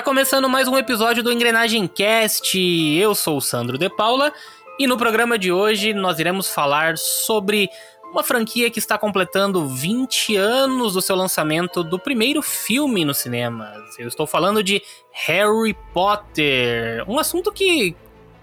Está começando mais um episódio do Engrenagem Cast. Eu sou o Sandro De Paula e no programa de hoje nós iremos falar sobre uma franquia que está completando 20 anos do seu lançamento do primeiro filme nos cinemas. Eu estou falando de Harry Potter, um assunto que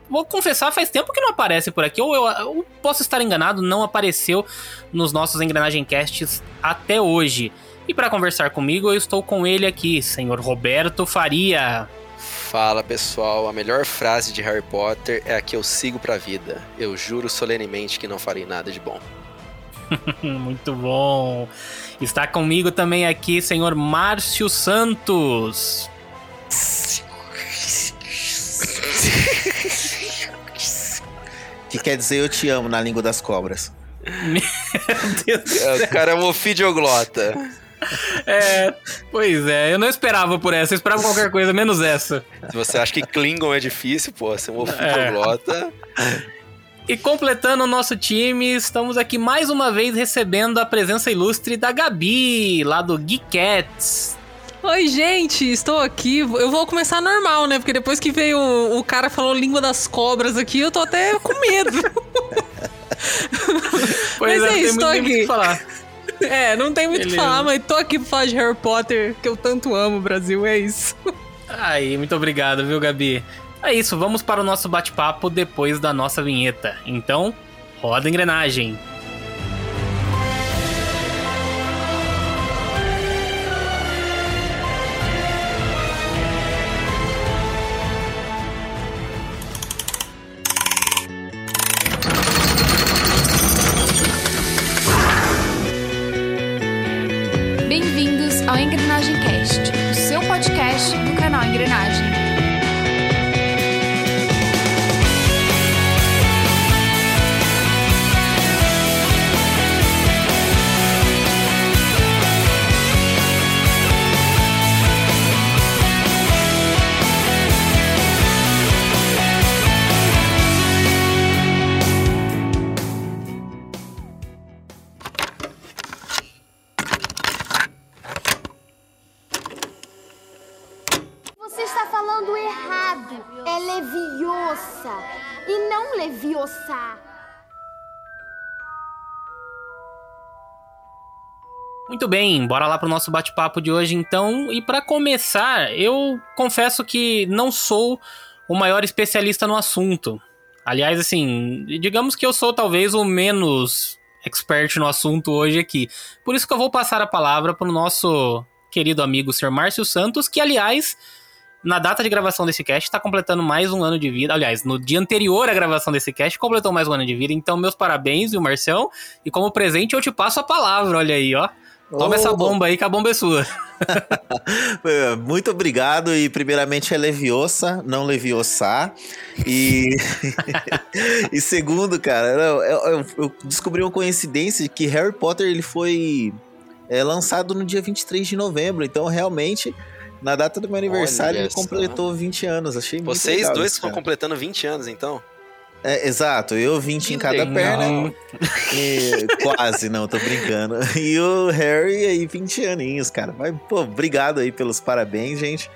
vou confessar, faz tempo que não aparece por aqui, ou eu, eu posso estar enganado, não apareceu nos nossos Engrenagem Casts até hoje. E para conversar comigo, eu estou com ele aqui, senhor Roberto Faria. Fala pessoal, a melhor frase de Harry Potter é a que eu sigo pra vida. Eu juro solenemente que não farei nada de bom. Muito bom. Está comigo também aqui, senhor Márcio Santos. que quer dizer eu te amo na língua das cobras. Meu Deus. É, o cara é um ofidioglota. É, pois é, eu não esperava por essa, eu esperava qualquer coisa, menos essa. Se você acha que Klingon é difícil, pô, ser um ofidioglota. É. E completando o nosso time, estamos aqui mais uma vez recebendo a presença ilustre da Gabi, lá do Geekettes. Oi, gente, estou aqui. Eu vou começar normal, né? Porque depois que veio o, o cara falou língua das cobras aqui, eu tô até com medo. pois Mas é, é isso, tô aqui. É, não tem muito o que falar, mas tô aqui pra falar de Harry Potter, que eu tanto amo, Brasil, é isso. Aí, muito obrigado, viu, Gabi? É isso, vamos para o nosso bate-papo depois da nossa vinheta. Então, roda a engrenagem. Muito bem, bora lá pro nosso bate-papo de hoje então. E para começar, eu confesso que não sou o maior especialista no assunto. Aliás, assim, digamos que eu sou talvez o menos expert no assunto hoje aqui. Por isso que eu vou passar a palavra pro nosso querido amigo Sr. Márcio Santos, que aliás, na data de gravação desse cast, está completando mais um ano de vida. Aliás, no dia anterior à gravação desse cast, completou mais um ano de vida. Então, meus parabéns, viu, Marcião? E como presente, eu te passo a palavra, olha aí, ó. Toma oh. essa bomba aí que a bomba é sua. É, muito obrigado e primeiramente é Leviosa, não Leviosa. E e segundo, cara, eu, eu, eu, descobri uma coincidência de que Harry Potter ele foi é, lançado no dia 23 de novembro, então realmente na data do meu aniversário Olha ele completou 20 anos. Achei muito Vocês legal, dois estão completando 20 anos, então? É, exato, eu 20 em cada perna. E, quase, não, tô brincando. E o Harry aí, 20 aninhos, cara. Mas, pô, obrigado aí pelos parabéns, gente.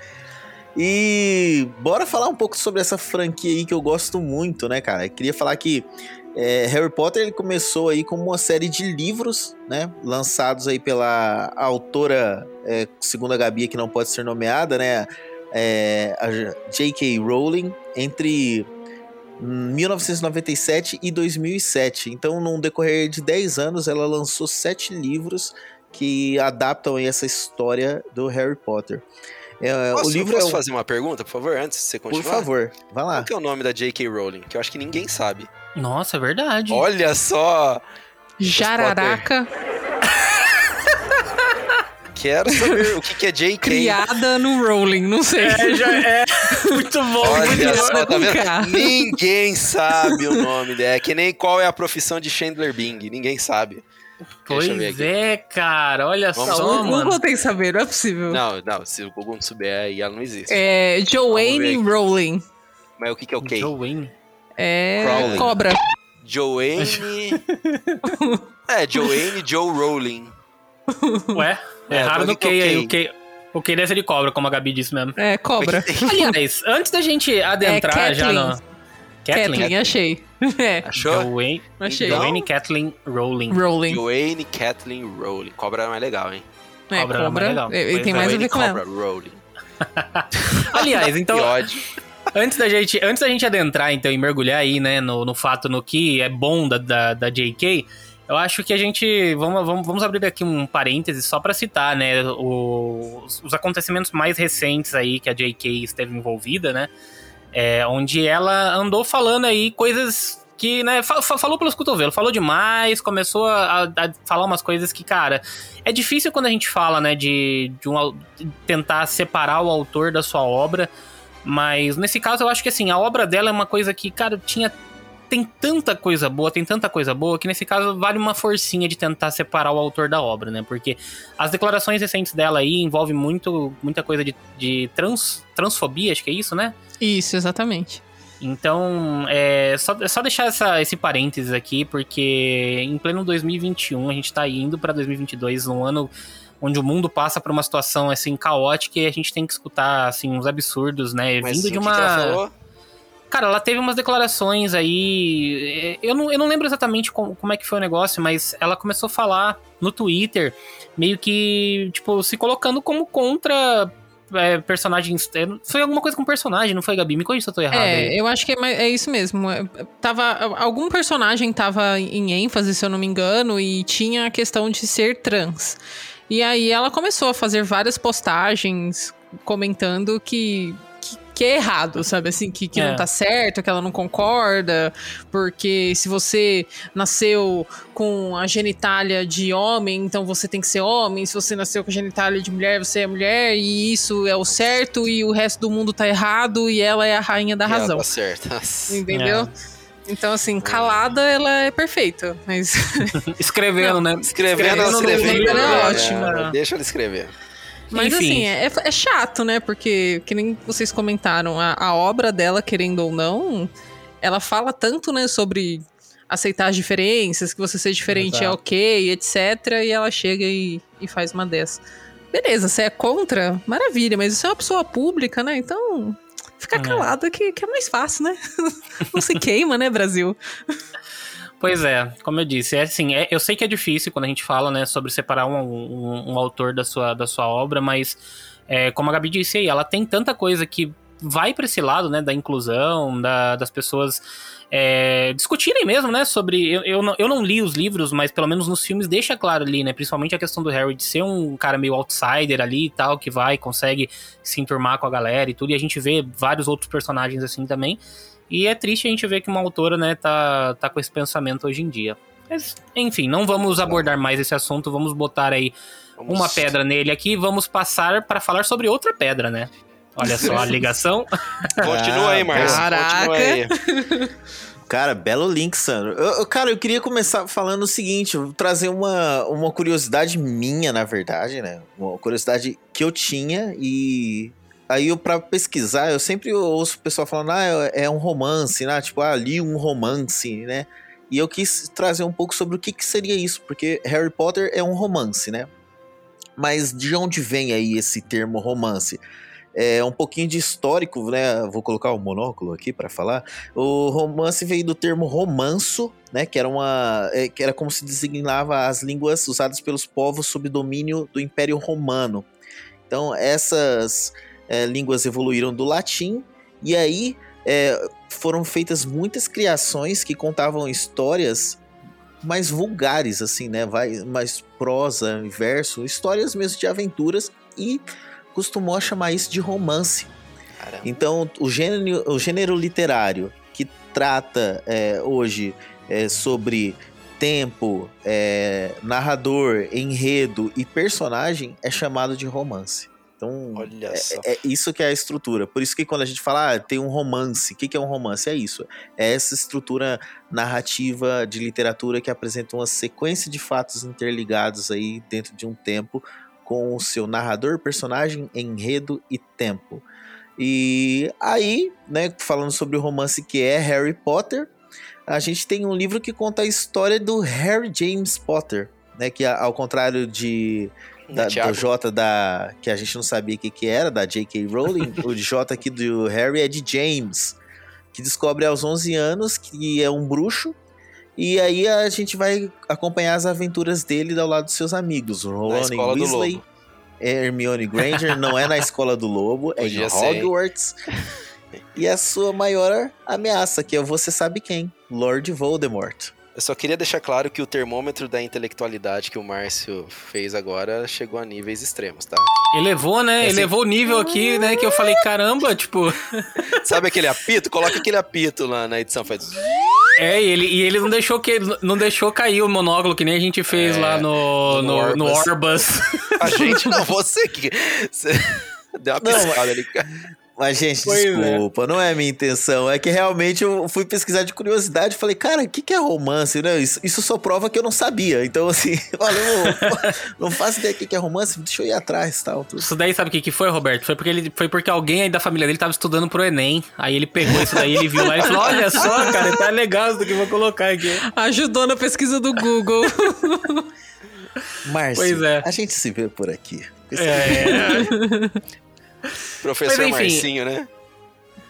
E bora falar um pouco sobre essa franquia aí que eu gosto muito, né, cara? Eu queria falar que é, Harry Potter ele começou aí como uma série de livros, né, lançados aí pela autora, é, segundo a Gabi, que não pode ser nomeada, né, é, a J.K. Rowling, entre 1997 e 2007. Então, num decorrer de 10 anos, ela lançou sete livros que adaptam essa história do Harry Potter. É, posso, o livro posso é um... fazer uma pergunta, por favor, antes de você continuar? Por favor, vai lá. Qual que é o nome da J.K. Rowling? Que eu acho que ninguém sabe. Nossa, é verdade. Olha só! Jararaca. Quero saber o que, que é J.K. Criada no Rowling, não sei. É, já é. Muito bom. Olha só, tá vendo? Ninguém sabe o nome dela. É que nem qual é a profissão de Chandler Bing. Ninguém sabe. Pois é, cara. Olha Vamos só, o Google tem que saber, não é possível. Não, não. Se o Google não souber, aí ela não existe. É Joanne Rowling. Mas o que, que é o K? Joanne. É Crowley. cobra. Joanne... é, Joanne Joe Rowling. Ué? É, Erraram no K aí. O K... O querer ser de cobra, como a Gabi disse mesmo. É, cobra. Aliás, antes da gente adentrar É, já no. Kathleen, Kathleen. achei. É, Achou? Dwayne, achei. Dwayne Kathleen Rowling. Rolling. Dwayne Kathleen Rowling. Cobra é mais legal, hein? É, Cobra era mais legal. Ele Pois tem é. mais a ver com Cobra ela. Rowling. Aliás, então, Que ódio. antes da gente, antes da gente adentrar então e mergulhar aí, né, no, no fato no que é bom da, da, da JK, eu acho que a gente vamos, vamos, vamos abrir aqui um parêntese só pra citar, né, os, os acontecimentos mais recentes aí que a JK esteve envolvida, né, é, onde ela andou falando aí coisas que, né, fa- fa- falou pelos cotovelos, falou demais, começou a, a falar umas coisas que, cara, é difícil quando a gente fala, né, de, de, um, de tentar separar o autor da sua obra, mas nesse caso eu acho que, assim, a obra dela é uma coisa que, cara, tinha tem tanta coisa boa, tem tanta coisa boa, que nesse caso vale uma forcinha de tentar separar o autor da obra, né? Porque as declarações recentes dela aí envolvem muito, muita coisa de, de trans, transfobia, acho que é isso, né? Isso, exatamente. Então, é só, é só deixar essa, esse parênteses aqui, porque em pleno 2021, a gente tá indo pra 2022, um ano onde o mundo passa por uma situação, assim, caótica e a gente tem que escutar, assim, uns absurdos, né? Mas Vindo de uma... Cara, ela teve umas declarações aí. é, Eu não, eu não lembro exatamente como, como é que foi o negócio, mas ela começou a falar no Twitter, meio que, tipo, se colocando como contra é, personagens. é, Foi alguma coisa com personagem, não foi, Gabi? Me corrija se eu tô errado. aí. É, eu acho que é, é isso mesmo. É, Tava, algum personagem tava em ênfase, se eu não me engano, e tinha a questão de ser trans. E aí ela começou a fazer várias postagens comentando que. Que- é errado, sabe? Assim, que, que É. não tá certo, que ela não concorda, porque se você nasceu com a genitália de homem, então você tem que ser homem, se você nasceu com a genitália de mulher, você é mulher, e isso é o certo, e o resto do mundo tá errado, e ela é a rainha da E ela razão. Tá certo. Nossa. Entendeu? Então, assim, calada ela é perfeita. Mas Escrevendo, né? Escrevendo, ela no- escrevendo. é né? ótimo. É, Deixa ela escrever. Mas Enfim. assim, é, é chato, né? Porque, que nem vocês comentaram, a, a obra dela, querendo ou não, ela fala tanto, né, sobre aceitar as diferenças, que você ser diferente é Exato. ok, etc. E ela chega e, e faz uma dessas. Beleza, você é contra? Maravilha, mas você é uma pessoa pública, né? Então, fica É. calada que, que é mais fácil, né? não se queima, né, Brasil? Pois é, como eu disse, é assim, é- eu sei que é difícil quando a gente fala, né, sobre separar um, um- um autor da sua, da sua obra, mas é, como a Gabi disse aí, ela tem tanta coisa que vai para esse lado, né, da inclusão, da- das pessoas é, discutirem mesmo, né, sobre... Eu, eu, não, eu não li os livros, mas pelo menos nos filmes deixa claro ali, né, principalmente a questão do Harry de ser um cara meio outsider ali e tal, que vai, consegue se enturmar com a galera e tudo, e a gente vê vários outros personagens assim também, e é triste a gente ver que uma autora, né, tá, tá com esse pensamento hoje em dia. Mas, enfim, não vamos abordar mais esse assunto, vamos botar aí Vamos- uma pedra nele aqui, vamos passar para falar sobre outra pedra, né? Olha só a ligação. Continua aí, Marcos. Caraca. Continua aí. Cara, belo link, Sandro. Eu, eu- cara, eu queria começar falando o seguinte, trazer uma, uma curiosidade minha, na verdade, né? Uma curiosidade que eu tinha e aí eu para pesquisar, eu sempre ouço o pessoal falando, ah, é é um romance, né? Tipo, ah, li um romance, né? E eu quis trazer um pouco sobre o que, que seria isso, porque Harry Potter é um romance, né? Mas de onde vem aí esse termo romance? É um pouquinho de histórico, né? Vou colocar o monóculo aqui para falar. O romance veio do termo romanço, né? Que era uma, é, que era como se designava as línguas usadas pelos povos sob domínio do Império Romano. Então essas é, línguas evoluíram do latim e aí é, foram feitas muitas criações que contavam histórias mais vulgares, assim, né? Vai, mais prosa, verso, histórias mesmo de aventuras e costumou chamar isso de romance. Caramba. Então, o gênero, o gênero literário que trata é, hoje é, sobre tempo, é, narrador, enredo e personagem é chamado de romance. Então, Olha só. é isso que é a estrutura. Por isso que quando a gente fala, ah, tem um romance, o que, que é um romance? É isso. É essa estrutura narrativa de literatura que apresenta uma sequência de fatos interligados aí dentro de um tempo com o seu narrador, personagem, enredo e tempo. E aí, né, falando sobre o romance que é Harry Potter, a gente tem um livro que conta a história do Harry James Potter, né, que ao contrário de da, do J da. que a gente não sabia o que, que era, da J.K. Rowling. o J aqui do Harry é de James, que descobre aos 11 anos que é um bruxo. E aí a gente vai acompanhar as aventuras dele ao lado dos seus amigos. Ron Weasley, Hermione Granger, não é na escola do lobo, é em Hogwarts. e a sua maior ameaça, que é você sabe quem, Lord Voldemort. Eu só queria deixar claro que o termômetro da intelectualidade que o Márcio fez agora chegou a níveis extremos, tá? Elevou, né? Assim, Elevou o nível aqui, né? Que eu falei, caramba, tipo. Sabe aquele apito? Coloca aquele apito lá na edição, faz. É, e ele, e ele não deixou que não deixou cair o monóculo que nem a gente fez é, lá no, no, no, Orbus. No Orbus. A gente não, você que. Você deu uma piscada ali. Mas, gente, pois é. desculpa, é. não é a minha intenção. É que realmente eu fui pesquisar de curiosidade e falei, cara, o que, que é romance? Né? Isso, isso só prova que eu não sabia. Então, assim, valeu, não faço ideia do que, que é romance, deixa eu ir atrás tal. Tudo. Isso daí sabe o que, que foi, Roberto? Foi porque, ele, foi porque alguém aí da família dele tava estudando pro Enem. Aí ele pegou isso daí, ele viu lá e falou: Olha só, cara, tá legal isso que eu vou colocar aqui. Ajudou na pesquisa do Google. Márcio, é. a gente se vê por aqui. É. Professor Mas, enfim, Marcinho, né?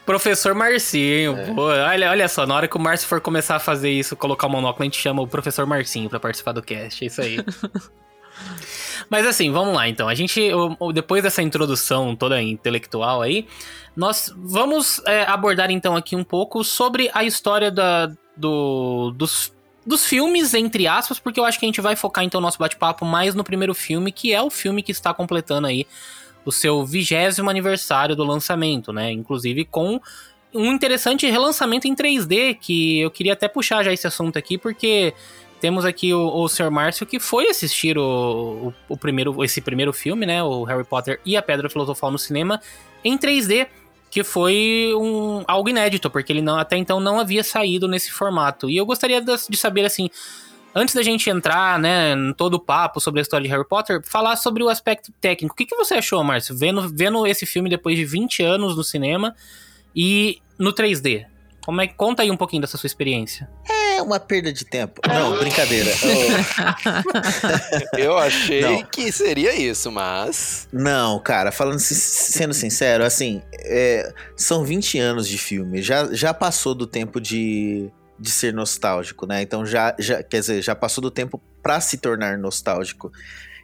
Professor Marcinho, é. pô, olha, olha só, na hora que o Márcio for começar a fazer isso, colocar o monóculo, a gente chama o professor Marcinho para participar do cast, é isso aí. Mas assim, vamos lá então. A gente, depois dessa introdução toda intelectual aí, nós vamos é, abordar então aqui um pouco sobre a história da, do, dos, dos filmes, entre aspas, porque eu acho que a gente vai focar então o nosso bate-papo mais no primeiro filme, que é o filme que está completando aí o seu vigésimo aniversário do lançamento, né? Inclusive com um interessante relançamento em 3D, que eu queria até puxar já esse assunto aqui, porque temos aqui o, o Sr. Márcio que foi assistir o, o, o, primeiro, esse primeiro filme, né? O Harry Potter e a Pedra Filosofal no cinema, em 3D, que foi um, algo inédito, porque ele não, até então não havia saído nesse formato. E eu gostaria de, de saber, assim, antes da gente entrar, né, em todo o papo sobre a história de Harry Potter, falar sobre o aspecto técnico. O que, que você achou, Márcio, vendo, vendo esse filme depois de 20 anos no cinema e no 3D? Como é, conta aí um pouquinho dessa sua experiência. É uma perda de tempo. Não, brincadeira. Eu achei não. que seria isso, mas. Não, cara, falando sendo sincero, assim, é, são 20 anos de filme. Já, já passou do tempo de de ser nostálgico, né? Então já, já quer dizer, já passou do tempo para se tornar nostálgico.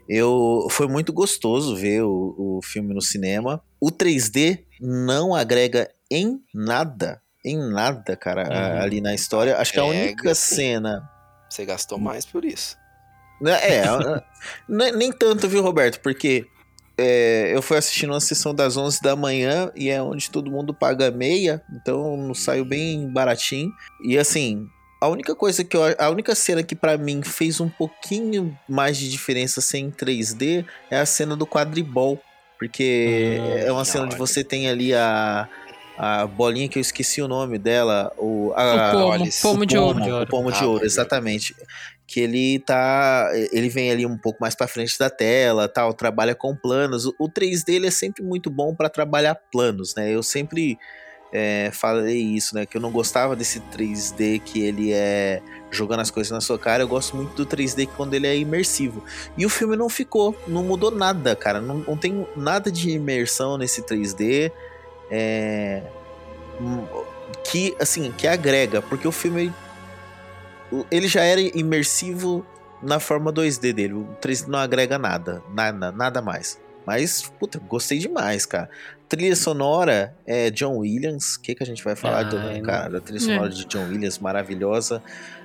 Eu foi muito gostoso ver o, o filme no cinema. O 3D não agrega em nada, em nada, cara, uhum. ali na história. Acho que a única cena. Você gastou mais por isso. É, é nem tanto, viu, Roberto? Porque é, eu fui assistindo uma sessão das 11 da manhã e é onde todo mundo paga meia, então saiu bem baratinho. E assim, a única coisa que eu, a única cena que para mim fez um pouquinho mais de diferença sem 3D é a cena do quadribol, porque hum, é uma cena onde você tem ali a a bolinha que eu esqueci o nome dela, o, a, o pomo, pomo, de ouro. O pomo de ouro, exatamente que ele tá ele vem ali um pouco mais para frente da tela, tal, trabalha com planos. O 3D ele é sempre muito bom para trabalhar planos, né? Eu sempre é, falei isso, né? Que eu não gostava desse 3D que ele é jogando as coisas na sua cara. Eu gosto muito do 3D quando ele é imersivo. E o filme não ficou, não mudou nada, cara. Não, não tem nada de imersão nesse 3D. É, hum, que assim que agrega, porque o filme ele já era imersivo na forma 2D dele. O 3D não agrega nada, nada, nada mais. Mas, puta, gostei demais, cara. Trilha sonora é John Williams. O que, que a gente vai falar, ah, do, cara? Da trilha sonora é. de John Williams, maravilhosa.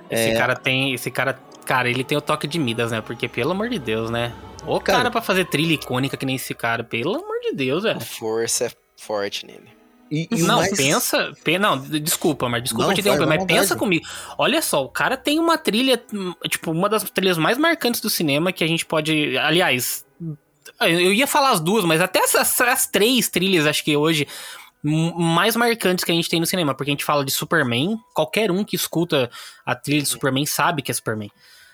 Esse é... cara tem. Esse cara. Cara, ele tem o toque de Midas, né? Porque, pelo amor de Deus, né? O cara, cara pra fazer trilha icônica que nem esse cara, pelo amor de Deus, velho. A força é forte nele. E, e não, mais... pensa, Não, desculpa, mas desculpa não, te interromper, mas pensa comigo. Olha só, o cara tem uma trilha, tipo, uma das trilhas mais marcantes do cinema que a gente pode. Aliás, eu ia falar as duas, mas até essas, as três trilhas, acho que hoje mais marcantes que a gente tem no cinema, porque a gente fala de Superman, qualquer um que escuta a trilha de Superman sabe que é Superman.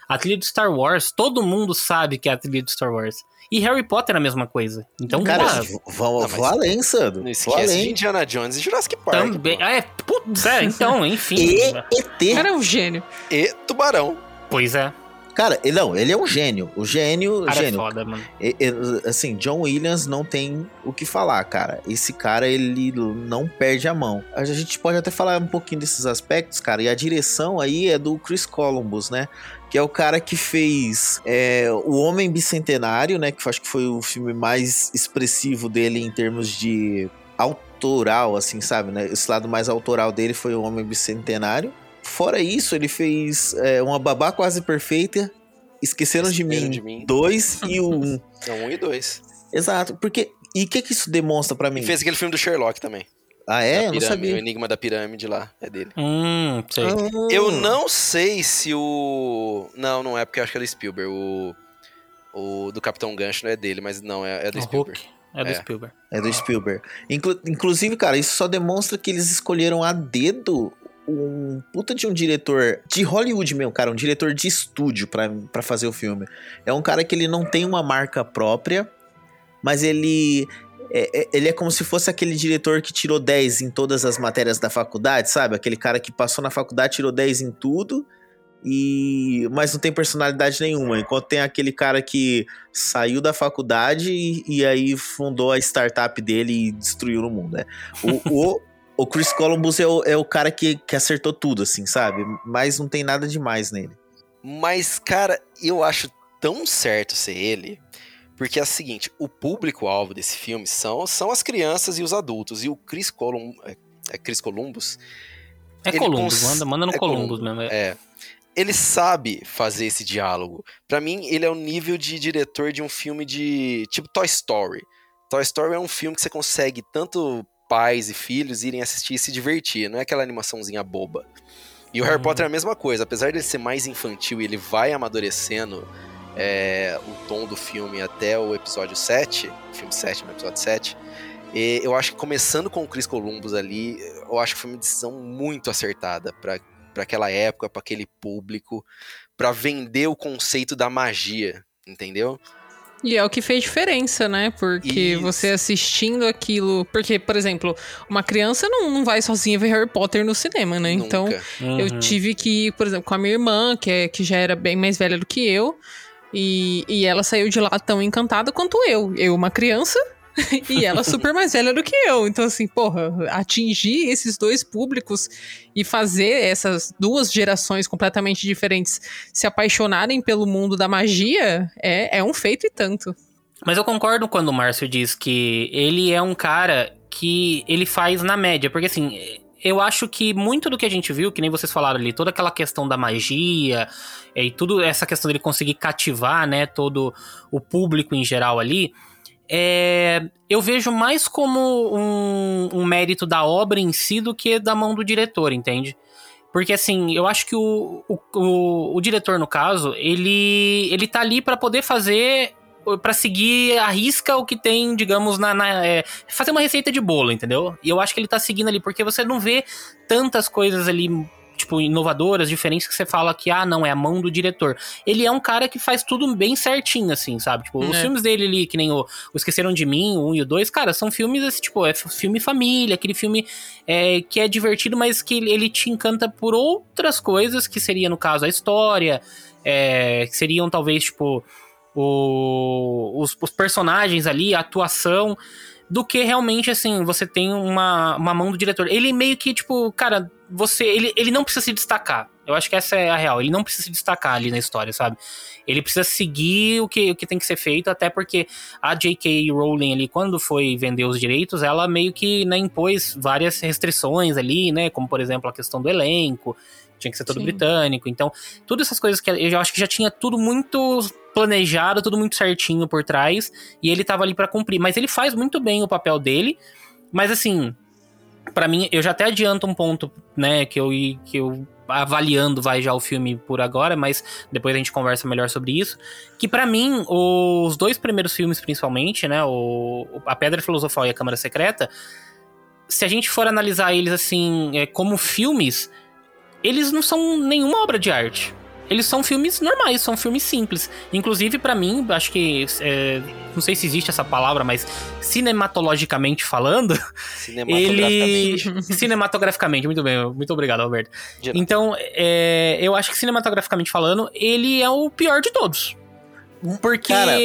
A trilha de Star Wars, todo mundo sabe que é a trilha de Star Wars. E Harry Potter é a mesma coisa. Então, cara, vão, vão além, Sandro. Não esquece além. de Indiana Jones e Jurassic Park. Também. Pô. É, putz, é, então, enfim. e ET. Cara, é um gênio. E Tubarão. Pois é. Cara, ele, não, ele é um gênio. O gênio. Cara é gênio. foda, mano. E- e- assim, John Williams não tem o que falar, cara. Esse cara, ele não perde a mão. A gente pode até falar um pouquinho desses aspectos, cara. E a direção aí é do Chris Columbus, né? Que é o cara que fez é, O Homem Bicentenário, né? Que eu acho que foi o filme mais expressivo dele em termos de autoral, assim, sabe? Né? Esse lado mais autoral dele foi O Homem Bicentenário. Fora isso, ele fez é, Uma Babá Quase Perfeita, Esqueceram de Esqueceram Mim de Mim. 2 e o 1. É um e dois. Exato, porque. E o que, que isso demonstra pra mim? E fez aquele filme do Sherlock também. Ah, é? Eu não pirâmide, O sabia. Enigma da Pirâmide lá, é dele. Hum, sei. Ah. Eu não sei se o. Não, não é porque eu acho que é do Spielberg. O. O do Capitão Gancho não é dele, mas não, é, é do O Spielberg. Hulk é do É. Spielberg. É do Spielberg. Inclu- inclusive, cara, isso só demonstra que eles escolheram a dedo um puta de um diretor de Hollywood mesmo, cara, um diretor de estúdio pra fazer o filme. É um cara que ele não tem uma marca própria, mas ele é, é- ele é como se fosse aquele diretor que tirou 10 em todas as matérias da faculdade, sabe? Aquele cara que passou na faculdade, tirou 10 em tudo. E mas não tem personalidade nenhuma. Enquanto tem aquele cara que saiu da faculdade e, e aí fundou a startup dele e destruiu no mundo, né? O, o, o Chris Columbus é o, é o cara que, que acertou tudo, assim, sabe? Mas não tem nada demais nele. Mas, cara, eu acho tão certo ser ele. Porque é o seguinte, o público-alvo desse filme são, são as crianças e os adultos. E o Chris, Colum, é, é Chris Columbus É Ele Columbus, cons- manda, manda no é Columbus Columbus, mesmo. é. É. Ele sabe fazer esse diálogo. Pra mim, ele é o nível de diretor de um filme de. tipo Toy Story. Toy Story é um filme que você consegue tanto pais e filhos irem assistir e se divertir, não é aquela animaçãozinha boba. E o Harry Uhum. Potter é a mesma coisa, apesar dele ser mais infantil e ele vai amadurecendo é, o tom do filme até o episódio 7, o filme 7 no episódio 7. E eu acho que começando com o Chris Columbus ali, eu acho que foi uma decisão muito acertada para aquela época, para aquele público, pra vender o conceito da magia, entendeu? E é o que fez diferença, né? Porque Isso. você assistindo aquilo. Porque, por exemplo, uma criança não, não vai sozinha ver Harry Potter no cinema, né? Então, Nunca. Uhum. eu tive que ir, por exemplo, com a minha irmã, que, é, que já era bem mais velha do que eu. E, e ela saiu de lá tão encantada quanto eu. Eu, uma criança, e ela super mais velha do que eu. Então, assim, porra, atingir esses dois públicos e fazer essas duas gerações completamente diferentes se apaixonarem pelo mundo da magia é, é um feito e tanto. Mas eu concordo quando o Márcio diz que ele é um cara que ele faz na média, porque assim, eu acho que muito do que a gente viu, que nem vocês falaram ali, toda aquela questão da magia eh, e tudo essa questão dele conseguir cativar, né, todo o público em geral ali, é, eu vejo mais como um, um mérito da obra em si do que da mão do diretor, entende? Porque assim, eu acho que o, o, o, o diretor, no caso, ele, ele tá ali pra poder fazer Pra seguir a risca o que tem, digamos, na, na é, fazer uma receita de bolo, entendeu? E eu acho que ele tá seguindo ali, porque você não vê tantas coisas ali, tipo, inovadoras, diferentes, que você fala que, ah, não, é a mão do diretor. Ele é um cara que faz tudo bem certinho, assim, sabe? Tipo, os É. filmes dele ali, que nem o, o Esqueceram de Mim, o 1 e o 2, cara, são filmes, assim, tipo, é filme família, aquele filme é, que é divertido, mas que ele, ele te encanta por outras coisas, que seria, no caso, a história, é, que seriam, talvez, tipo o- os, os personagens ali, a atuação, do que realmente, assim, você tem uma, uma mão do diretor. Ele meio que, tipo, cara, você. Ele, ele não precisa se destacar. Eu acho que essa é a real. Ele não precisa se destacar ali na história, sabe? Ele precisa seguir o que, o que tem que ser feito, até porque a J.K. Rowling ali, quando foi vender os direitos, ela meio que né, impôs várias restrições ali, né? Como, por exemplo, a questão do elenco. Tinha que ser todo Sim. britânico. Então, todas essas coisas que eu acho que já tinha tudo muito planejado, tudo muito certinho por trás, e ele tava ali pra cumprir. Mas ele faz muito bem o papel dele, mas assim, pra mim, eu já até adianto um ponto, né, que eu, que eu avaliando vai já o filme por agora, mas depois a gente conversa melhor sobre isso, que pra mim, os dois primeiros filmes principalmente, né, o, A Pedra Filosofal e A Câmara Secreta, se a gente for analisar eles assim, é, como filmes, eles não são nenhuma obra de arte. Eles são filmes normais, são filmes simples. Inclusive, para mim, acho que. É, não sei se existe essa palavra, mas cinematologicamente falando. Cinematograficamente. Ele. cinematograficamente, muito bem, muito obrigado, Alberto. Então, é, eu acho que cinematograficamente falando, ele é o pior de todos. Porque. Cara,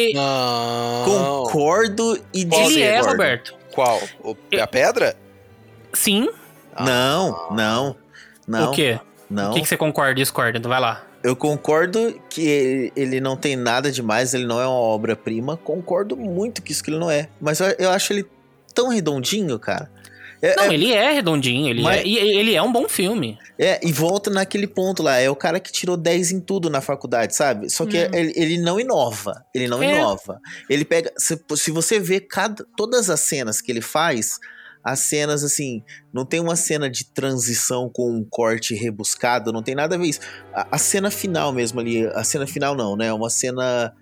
concordo e discordo. Ele é, Roberto. Qual? O, a pedra? Sim. Ah. Não, não. Não. O quê? Não. O que, que você concorda e discorda? Então vai lá. Eu concordo que ele não tem nada demais, ele não é uma obra-prima. Concordo muito que isso que ele não é. Mas eu, eu acho ele tão redondinho, cara. É, não, é... ele é redondinho, ele, Mas... é, e ele é um bom filme. É, e volta naquele ponto lá, é o cara que tirou 10 em tudo na faculdade, sabe? Só que hum. ele, ele, não inova, ele não é. inova. Ele pega, se, se você vê cada, todas as cenas que ele faz, as cenas, assim, não tem uma cena de transição com um corte rebuscado, não tem nada a ver isso. A, a cena final mesmo ali, a cena final não, né? Uma cena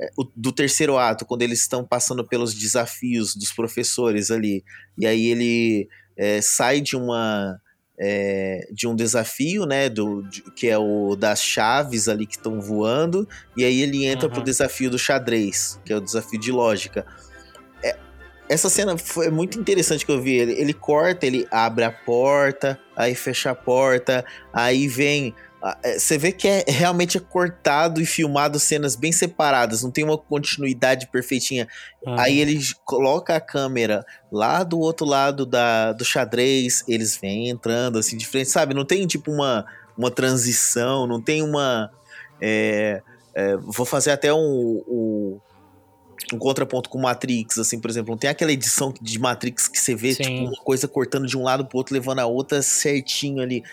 é, do terceiro ato, quando eles estão passando pelos desafios dos professores ali. E aí ele é, sai de uma. É, de um desafio, né, do, de, que é o das chaves ali que estão voando, e aí ele entra uhum. pro desafio do xadrez, que é o desafio de lógica essa cena foi muito interessante que eu vi. Ele, ele corta, ele abre a porta, aí fecha a porta, aí vem. É, você vê que é realmente é cortado e filmado cenas bem separadas, não tem uma continuidade perfeitinha. Uhum. Aí ele coloca a câmera lá do outro lado da, do xadrez, eles vêm entrando assim de frente, sabe? Não tem tipo uma, uma transição, não tem uma. É, é, vou fazer até um, um um contraponto com Matrix, assim, por exemplo, não tem aquela edição de Matrix que você vê, Sim. tipo, uma coisa cortando de um lado pro outro, levando a outra certinho ali.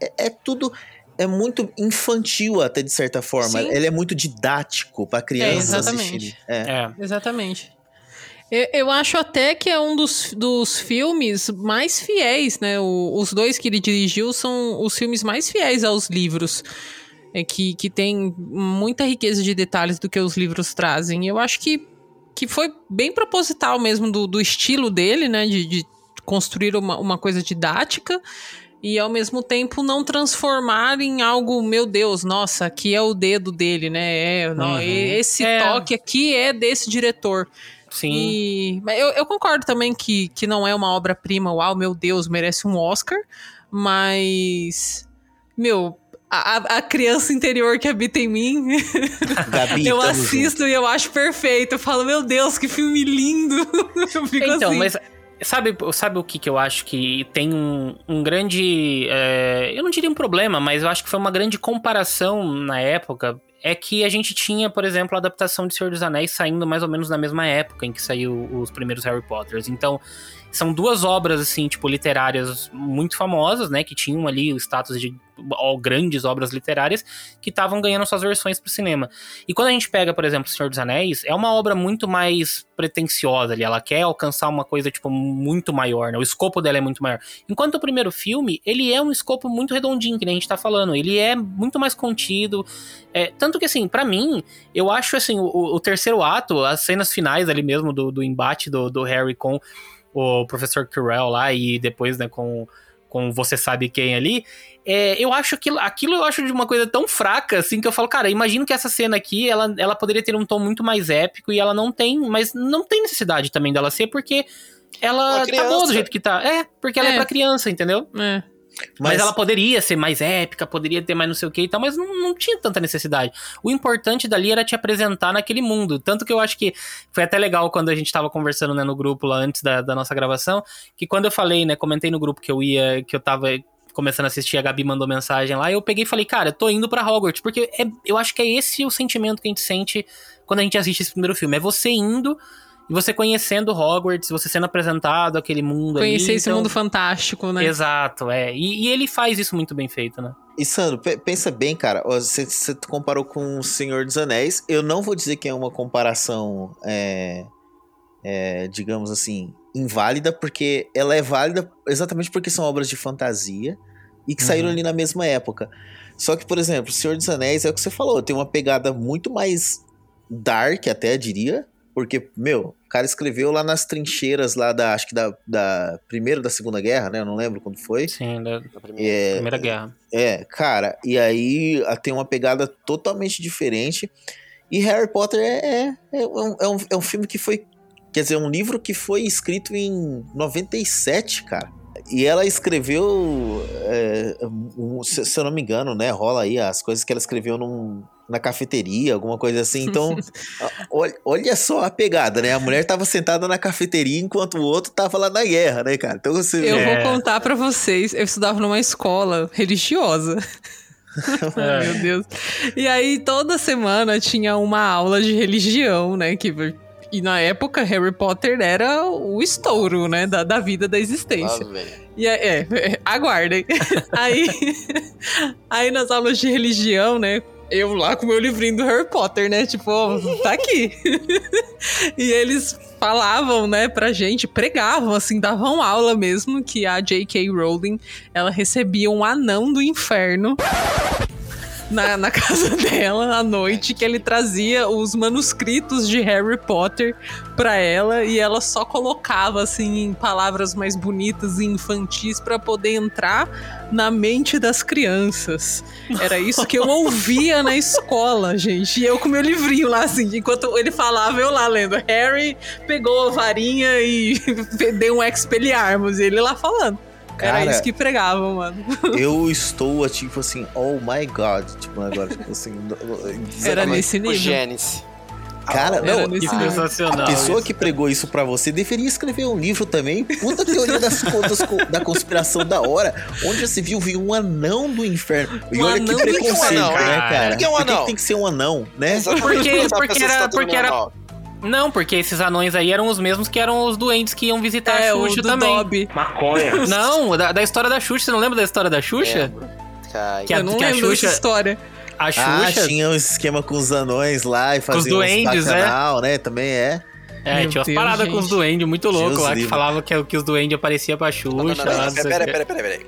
É, é tudo é muito infantil até de certa forma. Sim. Ele é muito didático para crianças é, exatamente. É. é. Exatamente. Eu, eu, acho até que é um dos, dos filmes mais fiéis, né? O, os dois que ele dirigiu são os filmes mais fiéis aos livros. É que, que tem muita riqueza de detalhes do que os livros trazem. Eu acho que que foi bem proposital mesmo do, do estilo dele, né? De, de construir uma, uma coisa didática e ao mesmo tempo não transformar em algo, meu Deus, nossa, aqui é o dedo dele, né? É, não, uhum. Esse é. toque aqui é desse diretor. Sim. E, eu, eu concordo também que, que não é uma obra-prima, uau, meu Deus, merece um Oscar, mas. Meu, a, a, criança interior que habita em mim. Gabi, eu assisto junto. e eu acho perfeito. Eu falo, meu Deus, que filme lindo. eu fico então, assim. mas sabe, sabe o que, que eu acho que tem um, um grande. É, eu não diria um problema, mas eu acho que foi uma grande comparação na época. É que a gente tinha, por exemplo, a adaptação de Senhor dos Anéis saindo mais ou menos na mesma época em que saiu os primeiros Harry Potters. Então, são duas obras, assim, tipo, literárias muito famosas, né? Que tinham ali o status de ó, grandes obras literárias que estavam ganhando suas versões pro cinema. E quando a gente pega, por exemplo, O Senhor dos Anéis, é uma obra muito mais pretensiosa ali. Ela quer alcançar uma coisa, tipo, muito maior, né? O escopo dela é muito maior. Enquanto o primeiro filme, ele é um escopo muito redondinho, que nem a gente tá falando. Ele é muito mais contido. É, tanto que, assim, para mim, eu acho, assim, o, o, terceiro ato, as cenas finais ali mesmo do, do embate do, do Harry com o professor Quirrell lá e depois, né, com, com você sabe quem ali. É, eu acho que aquilo eu acho de uma coisa tão fraca, assim, que eu falo, cara, imagino que essa cena aqui, ela, ela poderia ter um tom muito mais épico e ela não tem, mas não tem necessidade também dela ser, porque ela tá boa do jeito que tá. É, porque ela é, é pra criança, entendeu? É. Mas... mas... ela poderia ser mais épica, poderia ter mais não sei o que e tal, mas não, não tinha tanta necessidade. O importante dali era te apresentar naquele mundo. Tanto que eu acho que foi até legal quando a gente tava conversando né, no grupo lá antes da, da nossa gravação, que quando eu falei, né, comentei no grupo que eu ia, que eu tava começando a assistir, a Gabi mandou mensagem lá, e eu peguei e falei, cara, eu tô indo pra Hogwarts, porque é, eu acho que é esse o sentimento que a gente sente quando a gente assiste esse primeiro filme. É você indo e você conhecendo Hogwarts, você sendo apresentado aquele mundo Conhecer ali, esse então... mundo fantástico, né? Exato, é. E, e, ele faz isso muito bem feito, né? E Sandro, pensa bem, cara. Você, você comparou com O Senhor dos Anéis. Eu não vou dizer que é uma comparação, é, é, digamos assim, inválida, porque ela é válida exatamente porque são obras de fantasia e que uhum. saíram ali na mesma época. Só que, por exemplo, O Senhor dos Anéis é o que você falou, tem uma pegada muito mais dark, até diria, Porque, meu, o cara escreveu lá nas trincheiras lá da, acho que da, da primeira da segunda guerra, né? Eu não lembro quando foi. Sim, da, Na primeira. É, Primeira Guerra. é, cara, e aí tem uma pegada totalmente diferente. E Harry Potter é, é, é, um, é, um, é um filme que foi. Quer dizer, um livro que foi escrito em 97, cara. E ela escreveu, é, um- se, se eu não me engano, né? Rola aí as coisas que ela escreveu num- na cafeteria, alguma coisa assim. Então, olha, olha só a pegada, né? A mulher tava sentada na cafeteria enquanto o outro tava lá na guerra, né, cara? Então você Eu. É. vou contar pra vocês. Eu estudava numa escola religiosa. Ai, meu Deus. E aí, toda semana tinha uma aula de religião, né? Que, e na época, Harry Potter era o estouro, né? Da, da vida da existência. E aí, é, é, aguardem. aí, aí nas aulas de religião, né? Eu lá com meu livrinho do Harry Potter, né? Tipo, ó, tá aqui. e eles falavam, né, pra gente, pregavam, assim, davam aula mesmo, que a J.K. Rowling, ela recebia um anão do inferno na, na casa dela à noite, que ele trazia os manuscritos de Harry Potter pra ela e ela só colocava assim em palavras mais bonitas e infantis pra poder entrar na mente das crianças. Era isso que eu ouvia na escola, gente. E eu com meu livrinho lá assim, enquanto ele falava, eu lá lendo. Harry pegou a varinha e deu um expelliarmus, e ele lá falando. Era Cara, isso que pregavam, mano. eu estou, tipo assim, oh my god. Tipo, agora, tipo assim. Era mas- nesse nível. Gênesis. Cara, Era não, Que a, nível. sensacional. a pessoa isso. que pregou isso pra você deveria escrever um livro também. Puta teoria das contas co- da conspiração da hora. Onde já se viu, viu um anão do inferno. E Um olha que anão do preconceito, inferno, né, cara? cara? Por que um anão? tem que ser um anão, né? Exatamente. Porque- Eu tava porque era- tá porque era-. Não, porque esses anões aí eram os mesmos que eram os doentes que iam visitar É, a o Xuxa do também. Dobby. Maconha. Não, da, da história da Xuxa. Você não lembra da história da Xuxa? Cai. Que a- Eu não que a lembro Xuxa- dessa história. A Ah, Xuxa. tinha um esquema com os anões lá e fazia uns duendes, é. bacanal, né? Também é. é, Meu tinha umas Deus, paradas com os duendes muito louco os lá que falava que, que os duendes apareciam pra Xuxa. Não, não, não, não, não o pera, pera, pera, pera.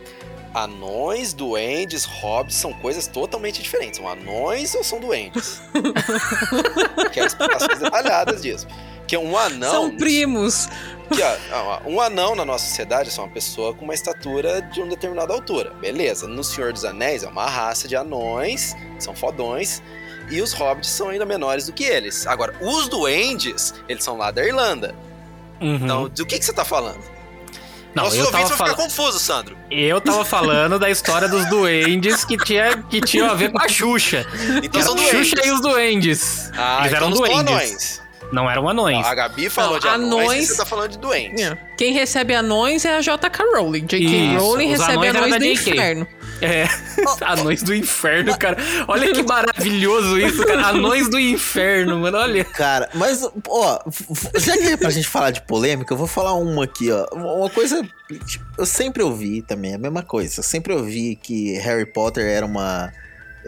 Anões, duendes, hobbits são coisas totalmente diferentes. São anões ou são duendes? Quero explicações detalhadas disso. Que um anão. São primos. que, ó, um anão na nossa sociedade é uma pessoa com uma estatura de uma determinada altura. Beleza. No Senhor dos Anéis é uma raça de anões, são fodões. E os hobbits são ainda menores do que eles. Agora, os duendes, eles são lá da Irlanda. Uhum. Então, do que, que você tá falando? Não, Nossos eu ouvintes tava, vão ficar fal... confusos, Sandro. eu tava falando da história dos duendes que tinha, que tinha a ver com a Xuxa. Então são a duendes. Xuxa e os duendes. Ah, Eles eram então não são duendes. anões. Não eram anões. A Gabi falou Não, de anões, anões- você tá falando de doentes. É. Quem recebe anões é a J.K. Rowling. J.K. Rowling recebe anões eram anões do inferno. É. Anões do inferno, cara. Olha que maravilhoso isso, cara. Anões do inferno, mano. Olha. Cara, mas, ó, já que é pra gente falar de polêmica, eu vou falar uma aqui, ó. Uma coisa. tipo, Eu sempre ouvi também, a mesma coisa. Eu sempre ouvi que Harry Potter era uma.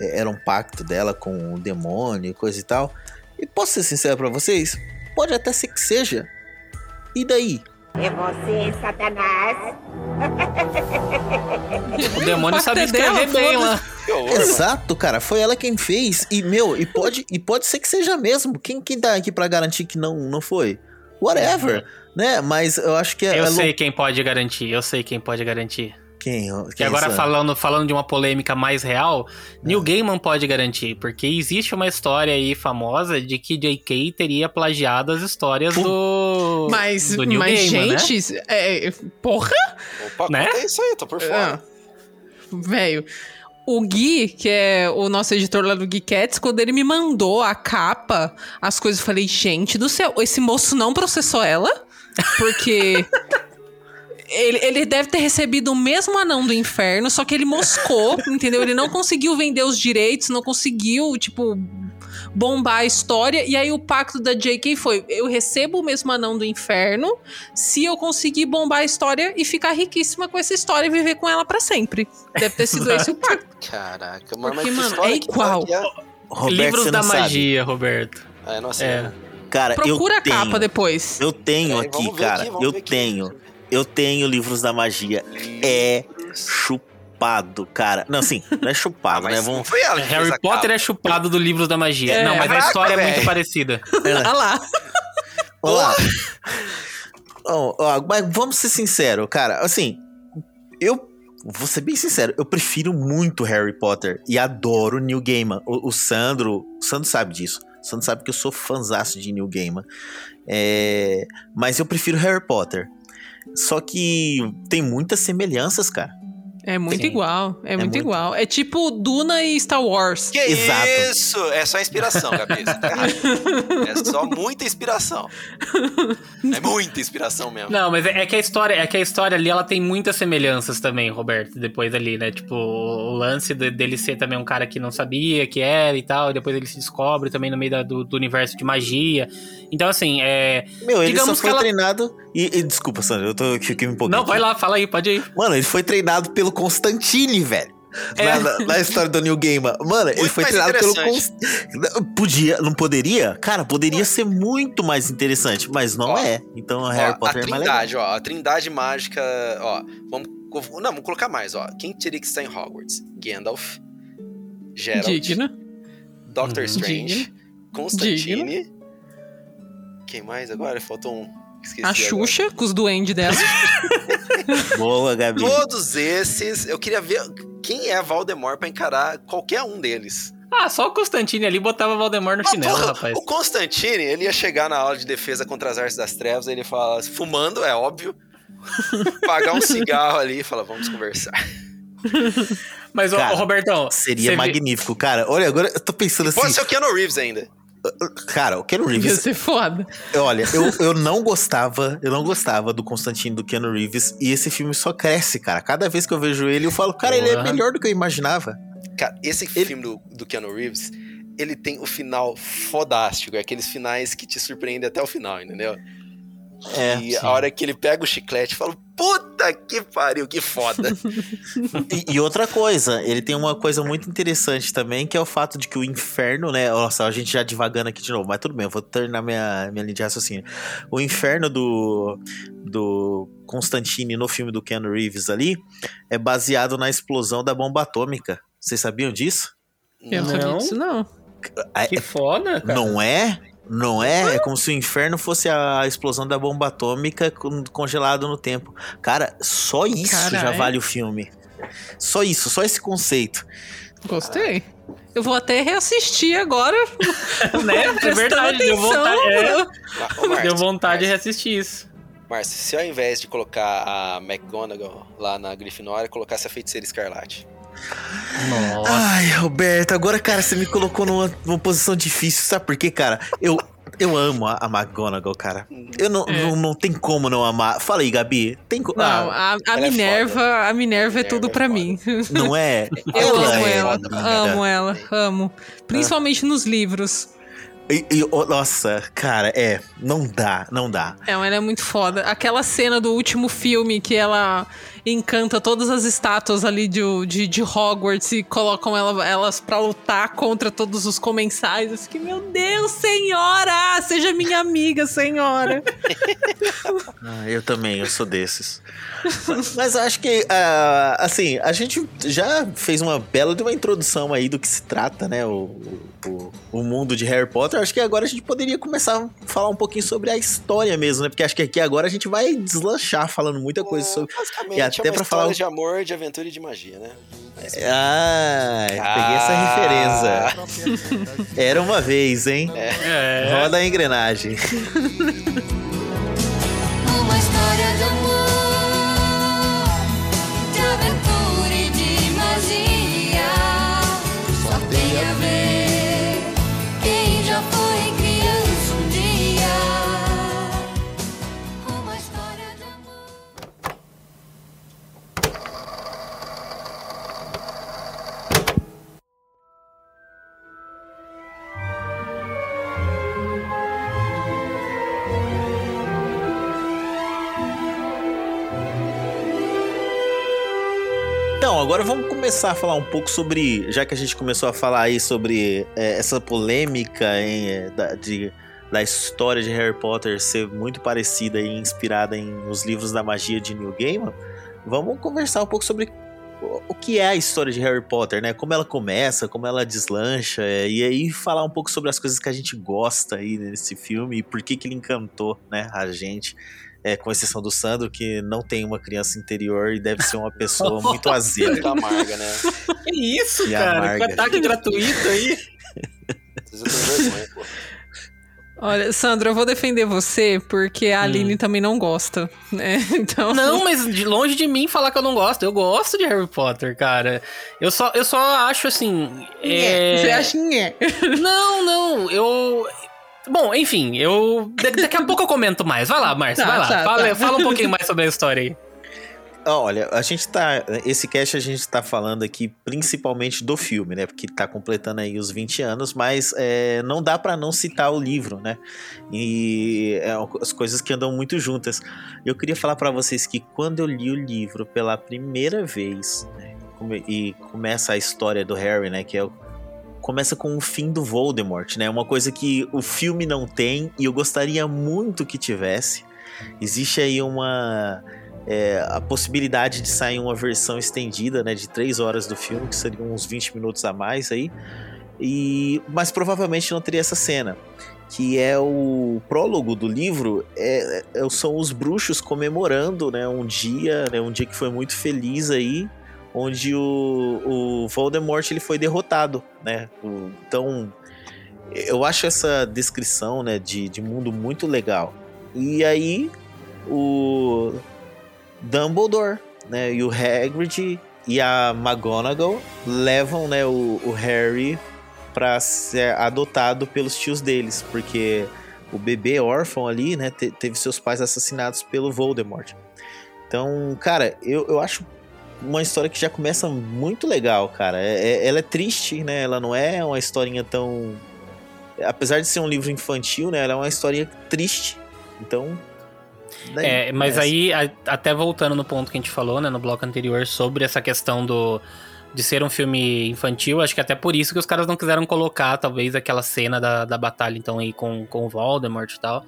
Era um pacto dela com o demônio e coisa e tal. E posso ser sincero pra vocês? Pode até ser que seja. E daí? É você, Satanás. O demônio sabia dela, escrever bem lá. Exato, cara. Foi ela quem fez. E, meu, e pode, e pode ser que seja mesmo. Quem, quem tá aqui pra garantir que não, não foi? Whatever, né? Mas eu acho que é. Eu é sei quem pode garantir, eu sei quem pode garantir. Quem? Que quem agora são? falando, falando de uma polêmica mais real, Neil Gaiman pode garantir, porque existe uma história aí famosa de que J.K. teria plagiado as histórias do Mas, do Neil mas Gaiman, né? gente, é, porra, Opa, Né? conta isso aí, tô por fora. Ah, velho. O Gui, que é o nosso editor lá do Gui Cats, quando ele me mandou a capa, as coisas, eu falei, gente do céu, esse moço não processou ela? Porque ele, ele deve ter recebido o mesmo anão do inferno, só que ele moscou, entendeu? Ele não conseguiu vender os direitos, não conseguiu, tipo, bombar a história. E aí o pacto da JK foi: eu recebo o mesmo anão do inferno se eu conseguir bombar a história e ficar riquíssima com essa história e viver com ela pra sempre. Deve ter sido esse o pacto. Caraca, mano, Porque, mano, é igual. é? Roberto, Livros da sabe. magia, Roberto. É, não sei. É. Cara, Procura eu a capa tenho, depois. Eu tenho Peraí, aqui, cara. aqui, eu aqui. tenho. Eu tenho livros da magia. É chupado, cara. Não, assim, não é Ah, chupado, mas né? Vamos. foi ela que fez Harry a Potter capa. é chupado do Livros da Magia. É, não, mas a caraca, história é muito parecida. Olha lá. Olá. oh, oh, mas vamos ser sinceros, cara. Assim, eu vou ser bem sincero, eu prefiro muito Harry Potter e adoro Neil Gaiman. O, o Sandro, o Sandro sabe disso. O Sandro sabe que eu sou fãzaço de Neil Gaiman. É, mas eu prefiro Harry Potter. Só que tem muitas semelhanças, cara. É muito Sim. igual. É, é muito, muito, igual. É tipo Duna e Star Wars. Que Exato. isso? É só inspiração, Gabi. Tá é só muita inspiração. É muita inspiração mesmo. Não, mas é, é, que a história, é que a história ali ela tem muitas semelhanças também, Roberto. Depois ali, né? Tipo, o lance dele ser também um cara que não sabia que era e tal. E depois ele se descobre também no meio da, do, do, universo de magia. Então, assim, é. Meu, ele só foi ela... treinado. E, e, desculpa, Sandro, eu tô aqui um pouquinho. Não, vai lá, fala aí, pode ir. Mano, ele foi treinado pelo Constantine, velho. É. Na, na, história do New Gamer. Mano, muito ele foi treinado pelo. Const... Podia, não poderia? Cara, poderia ser muito mais interessante, mas não ó, é. Então ó, Harry Potter a é mais trindade, legal. Ó, a trindade mágica, ó. Vamos, não, vamos colocar mais, ó. Quem teria que estar em Hogwarts? Gandalf, Geralt, Digna. Doctor uhum. Strange, Digna. Constantine. Digna. Quem mais agora? Faltou um. Esqueci a Xuxa, agora. com os duendes dela. Boa, Gabi. Todos esses, eu queria ver quem é Valdemar para encarar qualquer um deles. Ah, só o Constantine ali botava Valdemar no Mas, chinelo, porra, rapaz. O Constantine, ele ia chegar na aula de defesa contra as artes das trevas, ele fala, fumando, é óbvio, pagar um cigarro ali e falar, vamos conversar. Mas, cara, ô, Robertão... Seria magnífico, vê... cara. Olha, agora eu tô pensando assim... Pode ser o Keanu Reeves ainda. Cara, o Keanu Reeves. Ia ser foda. Olha, eu, eu não gostava, eu não gostava do Constantino do Keanu Reeves e esse filme só cresce, cara. Cada vez que eu vejo ele, eu falo, cara, ele é melhor do que eu imaginava. Cara, esse ele... filme do, do Keanu Reeves, ele tem o final fodástico, é aqueles finais que te surpreendem até o final, entendeu? É, e sim. a hora que ele pega o chiclete, eu falo, puta que pariu, que foda. e, e, outra coisa, ele tem uma coisa muito interessante também, que é o fato de que o inferno, né? Nossa, a gente já divagando aqui de novo, mas tudo bem, eu vou terminar minha, minha linha de raciocínio. O inferno do, do Constantine no filme do Ken Reeves ali é baseado na explosão da bomba atômica. Vocês sabiam disso? Eu não sabia disso, não. É, que foda, cara. Não é? Não é? É como se o inferno fosse a explosão da bomba atômica congelado no tempo. Cara, só isso Cara, já é? vale o filme. Só isso, só esse conceito. Gostei. Eu vou até reassistir agora. né? É verdade, deu vontade, é. deu vontade de reassistir isso. Márcio, se ao invés de colocar a McGonagall lá na Grifinória, colocasse a Feiticeira Escarlate. Nossa. Ai, Roberto, agora, cara, você me colocou numa, numa posição difícil, sabe por quê, cara? Eu, eu amo a, a McGonagall, cara. Eu não, é. não, não tem como não amar. Fala aí, Gabi. Tem Não, ah, a, a é Minerva, é a Minerva é tudo é pra mim. Não é? eu ela amo ela. amo ela, amo. Principalmente ah. nos livros. E, e, oh, nossa, cara, é, não dá, não dá. É, ela é muito foda. Aquela cena do último filme que ela encanta todas as estátuas ali de, de, de Hogwarts e colocam ela, elas para lutar contra todos os comensais. Eu fiquei, meu Deus, senhora! Seja minha amiga, senhora! ah, eu também, eu sou desses. Mas acho que, uh, assim, a gente já fez uma bela de uma introdução aí do que se trata, né? O, o, o mundo de Harry Potter. Acho que agora a gente poderia começar a falar um pouquinho sobre a história mesmo, né? Porque acho que aqui agora a gente vai deslanchar falando muita coisa é, sobre. E até é para falar de amor, de aventura e de magia, né? Ah, ah, peguei essa referência. Era uma vez, hein? É. Roda a engrenagem. começar a falar um pouco sobre, já que a gente começou a falar aí sobre é, essa polêmica em, é, da, de, da história de Harry Potter ser muito parecida e inspirada em os livros da magia de Neil Gaiman, vamos conversar um pouco sobre o que é a história de Harry Potter, né? Como ela começa, como ela deslancha, é, e aí falar um pouco sobre as coisas que a gente gosta aí nesse filme e por que que ele encantou, né, a gente. É, com exceção do Sandro, que não tem uma criança interior e deve ser uma pessoa muito azeda. Muito amarga, né? Que isso, E cara? amarga. Que ataque gratuito aí. Vergonha, pô. Olha, Sandro, eu vou defender você porque a Hum. Aline também não gosta, né? Então. Não, mas de longe de mim falar que eu não gosto. Eu gosto de Harry Potter, cara. Eu só, eu só acho assim. é- Você acha que é? Não, não, eu. Bom, enfim, eu. da- Daqui a pouco eu comento mais. Vai lá, Márcio, Tá, vai lá. tá, fala, tá. fala um pouquinho mais sobre a história aí. Olha, a gente tá. Esse cast a gente tá falando aqui principalmente do filme, né? Porque tá completando aí os 20 anos, mas é, não dá pra não citar o livro, né? E é, as coisas que andam muito juntas. Eu queria falar pra vocês que quando eu li o livro pela primeira vez, né, e começa a história do Harry, né? Que é o. Começa com o fim do Voldemort, né? Uma coisa que o filme não tem e eu gostaria muito que tivesse. Existe aí uma é, a possibilidade de sair uma versão estendida, né, de 3 horas do filme, que seriam uns 20 minutos a mais aí. E mas provavelmente não teria essa cena, que é o prólogo do livro, é, é- são os bruxos comemorando, né, um dia, né, um dia que foi muito feliz aí, onde o, o Voldemort ele foi derrotado, né? Então eu acho essa descrição, né, de, de mundo muito legal. E aí o Dumbledore, né, e o Hagrid e a McGonagall levam, né, o, o Harry para ser adotado pelos tios deles, porque o bebê órfão ali, né, te- teve seus pais assassinados pelo Voldemort. Então, cara, eu, eu acho uma história que já começa muito legal, cara. É- é- ela é triste, né? Ela não é uma historinha tão. Apesar de ser um livro infantil, né? Ela é uma historinha triste. Então. É, mas começa. aí, até voltando no ponto que a gente falou, né, no bloco anterior, sobre essa questão do de ser um filme infantil, acho que até por isso que os caras não quiseram colocar, talvez, aquela cena da, da batalha, então, aí com, com o Voldemort e tal.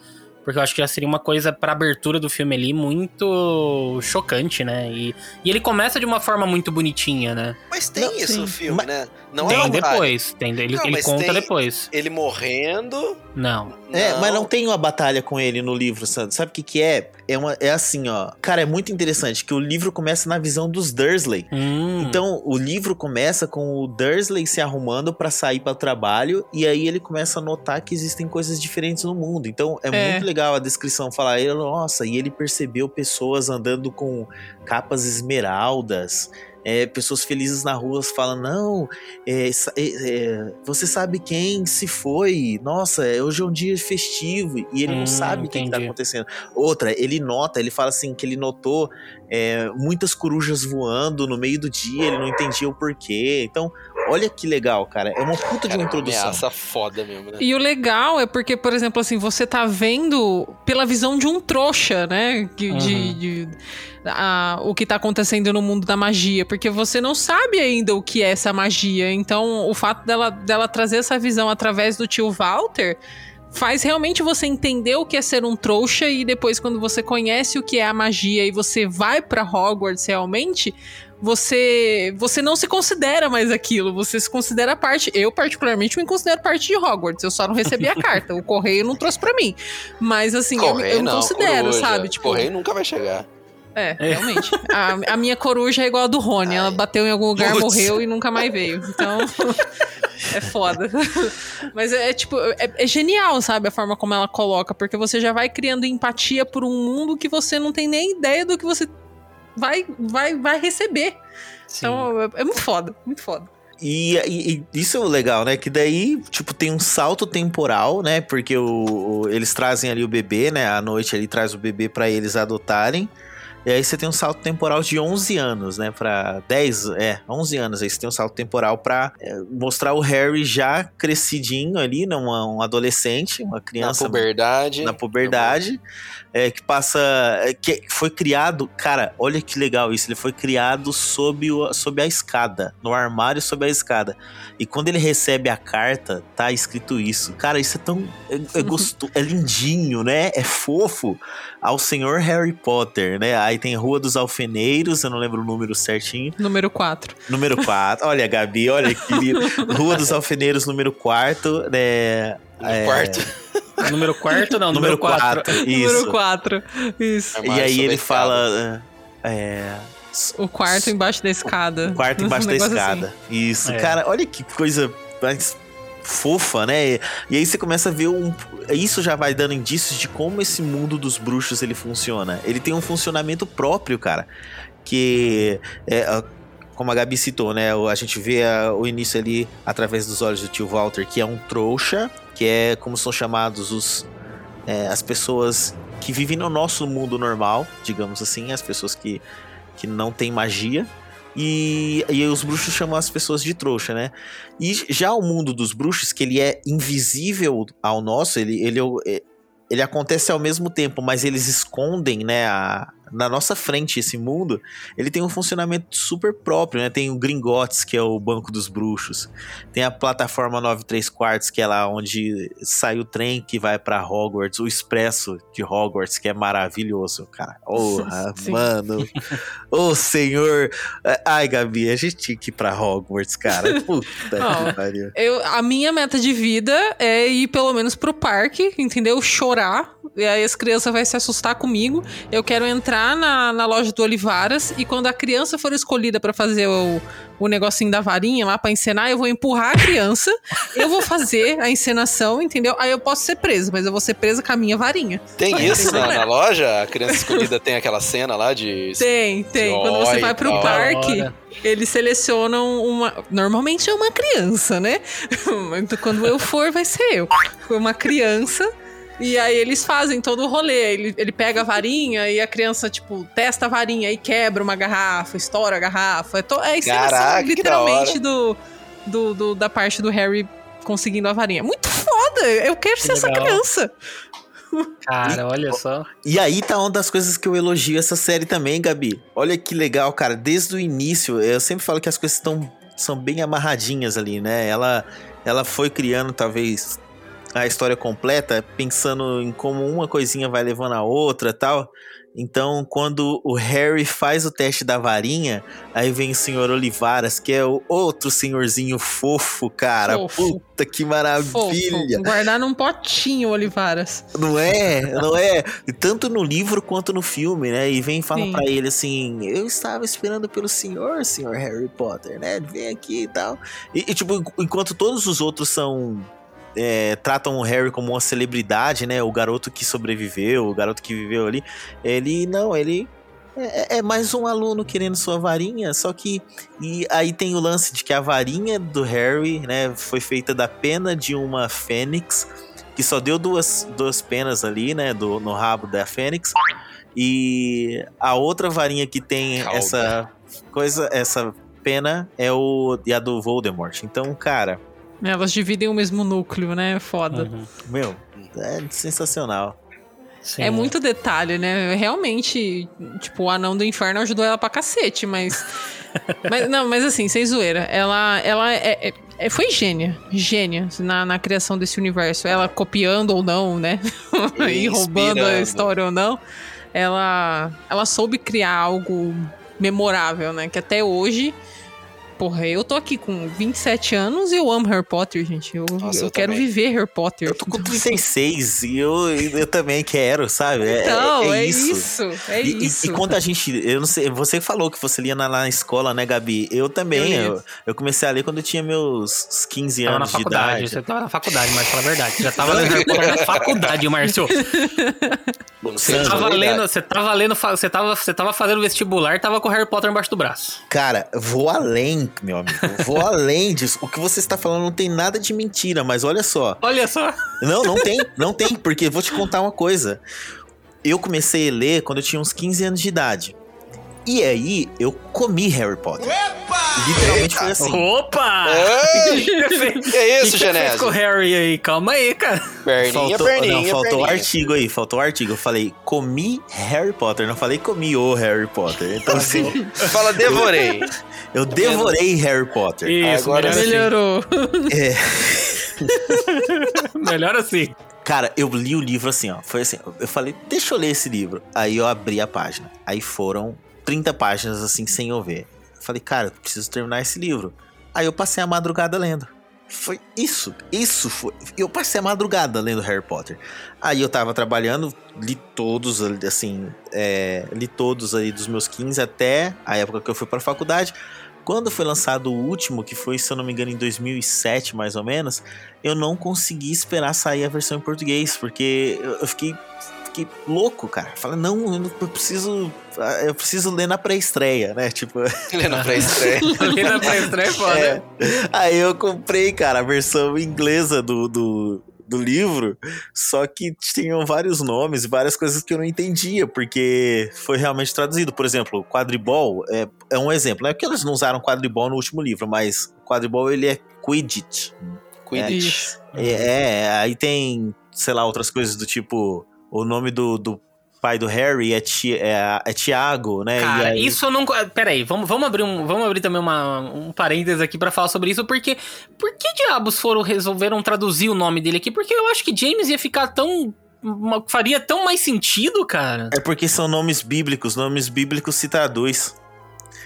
Porque eu acho que já seria uma coisa pra abertura do filme ali muito chocante, né? E, e ele começa de uma forma muito bonitinha, né? Mas tem Não, isso sim. no filme, Mas- né? Não tem é uma batalha. depois, tem, ele, Não, ele conta tem- depois. Ele morrendo. Não. É, mas não tem uma batalha com ele no livro, Sandro. Sabe o que que é? É, uma, é assim, ó. Cara, é muito interessante que o livro começa na visão dos Dursley. Hum, Então, o livro começa com o Dursley se arrumando pra sair para o trabalho e aí ele começa a notar que existem coisas diferentes no mundo. Então, é, É. muito legal a descrição falar, ele, nossa, e ele percebeu pessoas andando com capas esmeraldas, é, pessoas felizes na rua falando, não, é, é, é, você sabe quem se foi? Nossa, hoje é um dia festivo e ele Hum, não sabe o que, tá entendi. acontecendo. Outra, ele nota, ele fala assim que ele notou é, muitas corujas voando no meio do dia, ele não entendia o porquê. Então, olha que legal, cara. É uma puta de Cara, uma uma introdução. ameaça foda mesmo, né? E o legal é porque, por exemplo, assim, você tá vendo pela visão de um trouxa, né? De, Uhum. de- a- o que tá acontecendo no mundo da magia. Porque você não sabe ainda o que é essa magia. Então, o fato dela, dela trazer essa visão através do tio Walter faz realmente você entender o que é ser um trouxa e depois quando você conhece o que é a magia e você vai pra Hogwarts realmente, você você não se considera mais aquilo, você se considera parte. Eu particularmente me considero parte de Hogwarts, eu só não recebi a carta, o correio não trouxe pra mim. Mas assim, eu, me- Correio eu me não, considero, coruja. sabe? Tipo, Correio nunca vai chegar. é, realmente. A, a minha coruja é igual a do Rony. Ela Ai. bateu em algum lugar, Putz. morreu e nunca mais veio. Então. é foda. Mas é, é, tipo, é, é genial, sabe? A forma como ela coloca. Porque você já vai criando empatia por um mundo que você não tem nem ideia do que você vai, vai, vai receber. sim. Então, é, é muito foda. Muito foda. E, e- e isso é o legal, né? Que daí, tipo, tem um salto temporal, né? Porque o, o- eles trazem ali o bebê, né? À noite ele traz o bebê pra eles adotarem. E aí você tem um salto temporal de 11 anos, né? Pra 10, é, 11 anos. Aí você tem um salto temporal pra é, mostrar o Harry já crescidinho ali, né? um adolescente, uma Na criança puberdade. na puberdade, é, que passa. é, que foi criado. Cara, olha que legal isso. Ele foi criado sob, o, sob a escada, no armário sob a escada. E quando ele recebe a carta, tá escrito isso. Cara, isso é tão. É, é, gosto, é lindinho, né? É fofo. Ao senhor Harry Potter, né? aí tem Rua dos Alfeneiros, eu não lembro o número certinho. Número 4. Número 4. olha, Gabi, olha que lindo. Rua dos Alfeneiros, número 4. Né, é... quarto. Número quarto, não, número 4. Isso. Número 4. Isso. E aí ele fala. É, o quarto embaixo da escada. O quarto embaixo um da escada. Assim. Isso. É. Cara, olha que coisa mais fofa, né? E aí você começa a ver um. Isso já vai dando indícios de como esse mundo dos bruxos ele funciona. Ele tem um funcionamento próprio, cara. Que é, como a Gabi citou, né? A gente vê o início ali através dos olhos do tio Walter, que é um trouxa, que é como são chamados os é, as pessoas que vivem no nosso mundo normal, digamos assim, as pessoas que, que não têm magia. E, e os bruxos chamam as pessoas de trouxa, né? E já o mundo dos bruxos, que ele é invisível ao nosso, ele, ele, é ele acontece ao mesmo tempo, mas eles escondem, né, a, na nossa frente esse mundo, ele tem um funcionamento super próprio, né? Tem o Gringotts, que é o banco dos bruxos. Tem a plataforma 93 quartos, que é lá onde sai o trem que vai para Hogwarts, o expresso de Hogwarts, que é maravilhoso, cara. Porra, mano. Ô, oh, senhor. Ai, Gabi, a gente tinha que ir pra Hogwarts, cara. Puta que pariu. Eu, a minha meta de vida é ir pelo menos pro parque, entendeu? Chorar. E aí as crianças vão se assustar comigo. Eu quero entrar entrar na, na loja do Olivaras e quando a criança for escolhida para fazer o, o negocinho da varinha lá para encenar, eu vou empurrar a criança, eu vou fazer a encenação, entendeu? Aí eu posso ser presa, mas eu vou ser presa com a minha varinha. Tem isso na, na, loja? A criança escolhida tem aquela cena lá de. Tem, tem. De quando você vai pro parque. Eles selecionam uma. Normalmente é uma criança, né? Então, quando eu for, vai ser eu. Uma criança e aí eles fazem todo o rolê. Ele, ele pega a varinha e a criança, tipo, testa a varinha e quebra uma garrafa, estoura a garrafa. É, to, é encenação, Caraca, literalmente, do, do, do, da parte do Harry conseguindo a varinha. Muito foda! Eu quero que ser legal. essa criança. Cara, olha só. E aí tá uma das coisas que eu elogio essa série também, Gabi. Olha que legal, cara. Desde o início, eu sempre falo que as coisas estão são bem amarradinhas ali, né? Ela, ela foi criando, talvez, a história completa, pensando em como uma coisinha vai levando a outra tal. Então, quando o Harry faz o teste da varinha, aí vem o senhor Olivaras, que é o outro senhorzinho fofo, cara. Fofo. Puta que maravilha! Fofo. Guardar num potinho, Olivaras. Não é? Não é? Tanto no livro quanto no filme, né? E vem e fala para ele assim: Eu estava esperando pelo senhor, senhor Harry Potter, né? Vem aqui e tal. E, e tipo, enquanto todos os outros são é, tratam o Harry como uma celebridade, né? O garoto que sobreviveu, o garoto que viveu ali. Ele não, ele é, é, mais um aluno querendo sua varinha, só que e aí tem o lance de que a varinha do Harry, né, foi feita da pena de uma fênix que só deu duas, duas penas ali, né, do, no rabo da fênix. E a outra varinha que tem Calma. essa coisa, essa pena é o e a do Voldemort. Então, cara, elas dividem o mesmo núcleo, né? Foda. Uhum. Meu, é sensacional. Sim. É muito detalhe, né? Realmente, tipo, o anão do inferno ajudou ela pra cacete, mas. mas não, mas assim, sem zoeira. Ela, ela é, é, é foi gênia. Gênia na, na criação desse universo. Ela copiando ou não, né? e roubando a história ou não. Ela, ela soube criar algo memorável, né? Que até hoje porra, eu tô aqui com 27 anos e eu amo Harry Potter, gente. Eu, Nossa, eu, eu quero viver Harry Potter. Eu tô com 36 e eu, eu também quero, sabe? É, então, é, é, é isso. isso. É e, isso. E, e, quando a gente. Eu não sei, você falou que você lia na, na escola, né, Gabi? Eu também. Eu, eu, eu, comecei a ler quando eu tinha meus 15 tava anos de idade. Você tava na faculdade, mas fala a verdade. Você já tava lendo Harry Potter na faculdade, Márcio. Você tava lendo, você tava lendo, você tava, você tava fazendo vestibular e tava com Harry Potter embaixo do braço. Cara, vou além meu amigo. Vou além disso. O que você está falando não tem nada de mentira, mas olha só. Olha só. Não, não tem, não tem, porque vou te contar uma coisa. Eu comecei a ler quando eu tinha uns 15 anos de idade. E aí, eu comi Harry Potter. Opa! Literalmente Eita. foi assim. Opa! que é isso, Genésio? com o Harry aí? Calma aí, cara. Perninha, faltou, perninha, não, faltou perninha. artigo aí, faltou artigo. Eu falei, comi Harry Potter, não falei comi o Harry Potter. Então, assim... Fala, devorei. Eu devorei Harry Potter. Isso, Agora melhorou. É. Melhor assim. Cara, eu li o livro assim, ó. Foi assim, eu falei, deixa eu ler esse livro. Aí eu abri a página. Aí foram 30 páginas assim, sem eu ver. Falei, cara, preciso terminar esse livro. Aí eu passei a madrugada lendo. Foi isso, isso foi. Eu passei a madrugada lendo Harry Potter. Aí eu tava trabalhando, li todos, assim, é, li todos aí dos meus 15 até a época que eu fui pra faculdade. Quando foi lançado o último, que foi, se eu não me engano, em 2007 mais ou menos, eu não consegui esperar sair a versão em português, porque eu fiquei fiquei louco, cara. Falei, não, eu preciso. Eu preciso ler na pré-estreia, né? Tipo. Ler na pré-estreia. ler na pré-estreia é foda. É. Aí eu comprei, cara, a versão inglesa do, do, do livro, só que tinham vários nomes e várias coisas que eu não entendia, porque foi realmente traduzido. Por exemplo, quadribol é, é um exemplo. Não é porque eles não usaram quadribol no último livro, mas quadribol ele é Quidditch. Quidditch. É, é, é, aí tem, sei lá, outras coisas do tipo o nome do, do pai do Harry é, ti, é, é Tiago, né? Cara, aí... isso eu não. Peraí, vamos, vamos, abrir um, vamos abrir também uma, um parênteses aqui para falar sobre isso, porque. Por que diabos foram resolveram traduzir o nome dele aqui? Porque eu acho que James ia ficar tão. faria tão mais sentido, cara. É porque são nomes bíblicos, nomes bíblicos se traduz.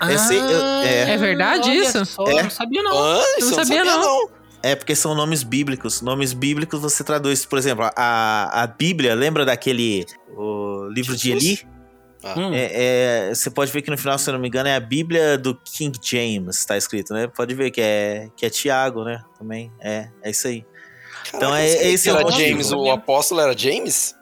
Ah, Esse, eu, é. é verdade isso? Só, é. Não sabia não. Ah, não, não sabia, não. não. É porque são nomes bíblicos. Nomes bíblicos você traduz. Por exemplo, a, a Bíblia, lembra daquele o livro Jesus? de Eli? Ah. É, é, você pode ver que no final, se eu não me engano, é a Bíblia do King James, tá escrito, né? Pode ver que é, que é Tiago, né? Também. É, é isso aí. Caraca, então é, é esse era James, o apóstolo era James?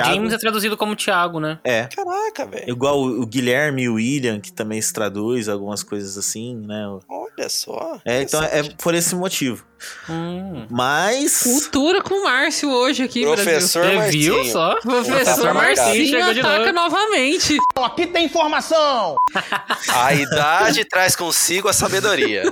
É, James é traduzido como Tiago, né? É. Caraca, velho. Igual o, o Guilherme e o William, que também se traduz, algumas coisas assim, né? Olha só. É, então é por esse motivo. Hum. Mas. Cultura com o Márcio hoje aqui, Professor Brasil. Marcinho. Viu só? Professor Marcinho ataca novamente. Aqui tem informação! A idade traz consigo a sabedoria.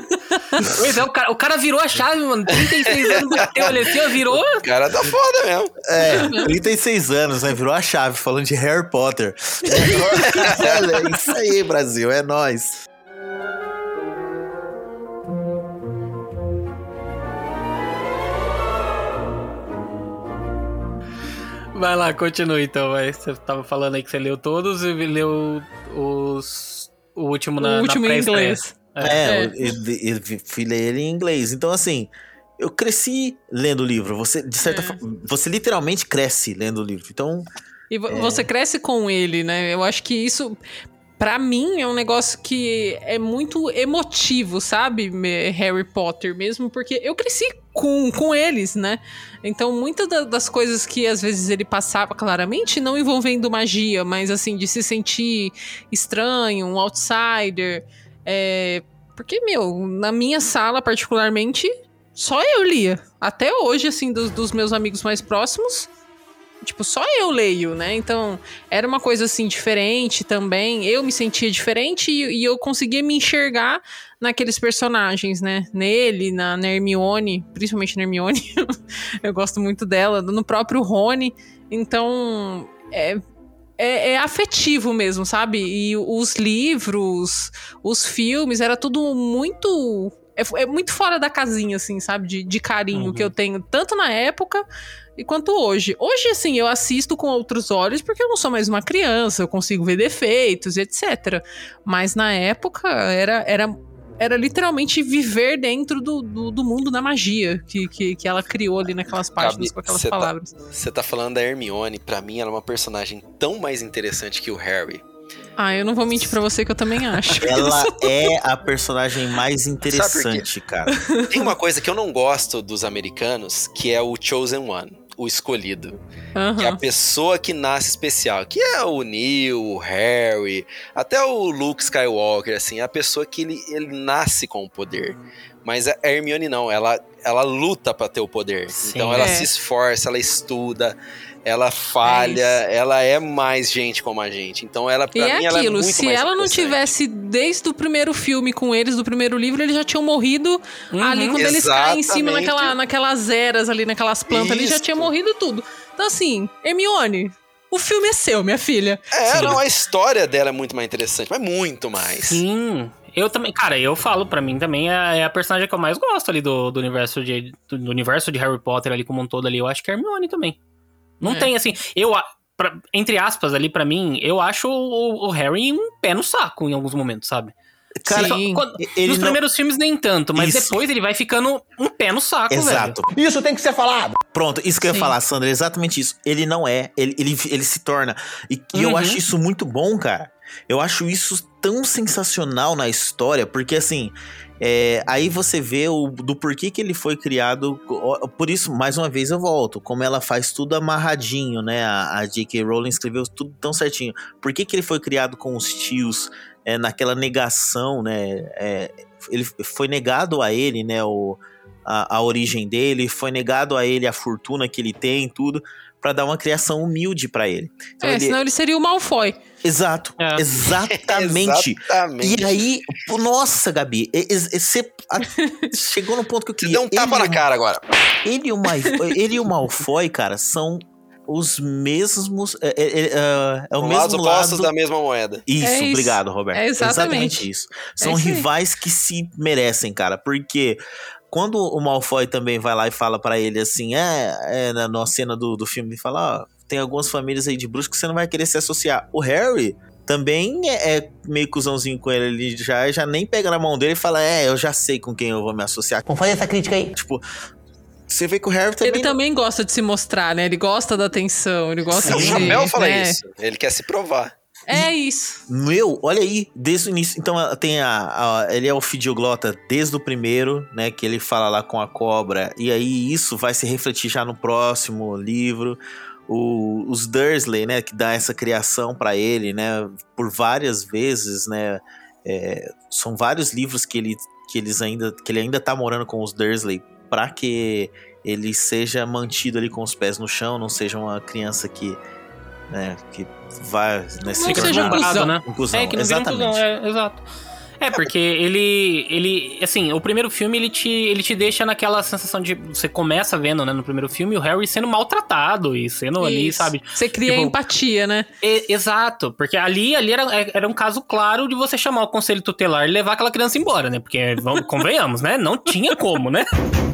Pois é, o cara, o cara virou a chave, mano. 36 anos, bateu ali assim, virou. O cara tá foda mesmo. É, 36 anos, né? Virou a chave, falando de Harry Potter. é isso aí, Brasil, é nós. Vai lá, continue então. Vai. Você tava falando aí que você leu todos e leu os. O último na. O último na em inglês. É, é. Eu, eu, eu, fui ler ele em inglês. Então, assim, eu cresci lendo o livro. Você, de certa é. forma, você literalmente cresce lendo o livro. Então. E você é... cresce com ele, né? Eu acho que isso, para mim é um negócio que é muito emotivo, sabe? Harry Potter mesmo, porque eu cresci com, com eles, né? Então, muitas das coisas que às vezes ele passava claramente, não envolvendo magia, mas assim, de se sentir estranho, um outsider. É... Porque, meu, na minha sala, particularmente, só eu lia. Até hoje, assim, dos, dos meus amigos mais próximos tipo, só eu leio, né? Então, era uma coisa assim diferente também. Eu me sentia diferente e, e eu conseguia me enxergar naqueles personagens, né? Nele, na, na Hermione, principalmente na Hermione. eu gosto muito dela, no próprio Rony. Então, é, é, é, afetivo mesmo, sabe? E os livros, os filmes, era tudo muito. É, é muito fora da casinha, assim, sabe? De, de carinho uhum. que eu tenho, tanto na época e quanto hoje. Hoje, assim, eu assisto com outros olhos porque eu não sou mais uma criança, eu consigo ver defeitos, etc. Mas na época era, era, era literalmente viver dentro do, do, do mundo da magia que, que, que, ela criou ali naquelas páginas Gabi, com aquelas tá palavras. Você tá, tá falando da Hermione, para mim ela é uma personagem tão mais interessante que o Harry. Ah, eu não vou mentir pra você que eu também acho. Ela é a personagem mais interessante, cara. Tem uma coisa que eu não gosto dos americanos, que é o Chosen One o escolhido. Uhum. Que é a pessoa que nasce especial. Que é o Neil, o Harry, até o Luke Skywalker, assim. É a pessoa que ele, ele nasce com o poder. Mas a Hermione não, ela, ela luta para ter o poder. Sim, então ela é. se esforça, ela estuda, ela falha, é ela é mais gente como a gente. Então ela, pra e é mim, é ela aquilo, é muito se ela não tivesse desde o primeiro filme com eles, do primeiro livro, eles já tinham morrido uhum, ali quando eles caem em cima naquela, naquelas eras ali, naquelas plantas Isso. ali, já tinha morrido tudo. Então assim, Hermione, o filme é seu, minha filha. É, Sim. não, a história dela é muito mais interessante, mas muito mais. Sim. Eu também, cara, eu falo, para mim também é, é, a personagem que eu mais gosto ali do, do universo de do, do, universo de Harry Potter ali como um todo ali. Eu acho que é Hermione também. Não é. tem assim, eu pra, entre aspas ali para mim, eu acho o, o, Harry um pé no saco em alguns momentos, sabe? Cara, Sim. Quando, nos não... primeiros filmes nem tanto, mas isso. depois ele vai ficando um pé no saco, Exato. Velho. Isso tem que ser falado. Pronto, isso que Sim. eu ia falar, Sandra, é exatamente isso. Ele não é, ele, ele, ele se torna. E, e eu uhum. acho isso muito bom, cara. Eu acho isso tão sensacional na história, porque assim, é, aí você vê o, do porquê que ele foi criado. Por isso, mais uma vez, eu volto. Como ela faz tudo amarradinho, né? A, a J.K. Rowling escreveu tudo tão certinho. Por que, que ele foi criado com os tios, é, naquela negação, né? É, ele foi negado a ele, né? O, a, a origem dele, foi negado a ele a fortuna que ele tem, tudo para dar uma criação humilde para ele. Então, é, ele... senão ele seria o Malfoy. Exato, é. exatamente. exatamente. E aí, nossa, Gabi, você chegou no ponto que eu queria. Você deu um tapa ele, na cara agora. Ele e o, Malfoy, ele e o Malfoy, cara, são os mesmos. É, é, é, é o mesmo lado da mesma moeda. Isso, é isso. obrigado, Roberto. É exatamente, exatamente isso. São isso rivais que se merecem, cara, porque quando o Malfoy também vai lá e fala para ele assim, é, é na, na cena do, do filme, fala, ó, tem algumas famílias aí de bruxos que você não vai querer se associar. O Harry também é, é meio cuzãozinho com ele, ele já, já nem pega na mão dele e fala, é, eu já sei com quem eu vou me associar. Vamos fazer essa crítica aí. Tipo, você vê que o Harry também. Ele também gosta de se mostrar, né? Ele gosta da atenção, ele gosta Sim. de. O Chapéu fala né? isso. Ele quer se provar. É isso. Meu, olha aí, desde o início. Então tem a, a, Ele é o fidioglota desde o primeiro, né? Que ele fala lá com a cobra. E aí isso vai se refletir já no próximo livro. O, os Dursley, né? Que dá essa criação para ele, né? Por várias vezes, né? É, são vários livros que ele, que eles ainda. Que ele ainda tá morando com os Dursley para que ele seja mantido ali com os pés no chão, não seja uma criança que né, que vai nesse não que seja um cuzão, né? Um cuzão. É, que não Exatamente. Um cuzão, é, exato. É, porque ele, ele, assim, o primeiro filme ele te, ele te deixa naquela sensação de você começa vendo, né, no primeiro filme o Harry sendo maltratado e sendo Isso. ali, sabe? Você cria tipo, empatia, né? E, exato, porque ali, ali era, era um caso claro de você chamar o conselho tutelar e levar aquela criança embora, né? Porque vamos, convenhamos, né? Não tinha como, né?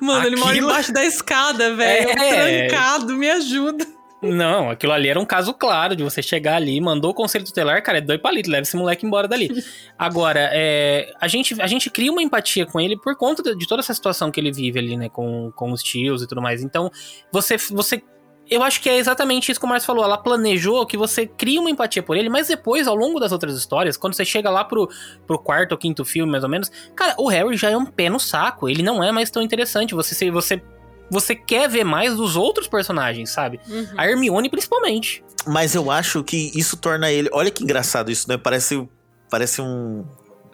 Mano, aquilo... ele mora embaixo da escada, velho. É... Trancado, me ajuda. Não, aquilo ali era um caso claro de você chegar ali, mandou o conselho tutelar, cara, é dois palitos, leva esse moleque embora dali. Agora, é, a, gente, a gente cria uma empatia com ele por conta de, de toda essa situação que ele vive ali, né, com, com os tios e tudo mais. Então, você, você eu acho que é exatamente isso que o Márcio falou. Ela planejou que você cria uma empatia por ele, mas depois, ao longo das outras histórias, quando você chega lá pro, pro quarto ou quinto filme, mais ou menos, cara, o Harry já é um pé no saco. Ele não é mais tão interessante. Você, você, você quer ver mais dos outros personagens, sabe? Uhum. A Hermione, principalmente. Mas eu acho que isso torna ele. Olha que engraçado isso, né? Parece, parece um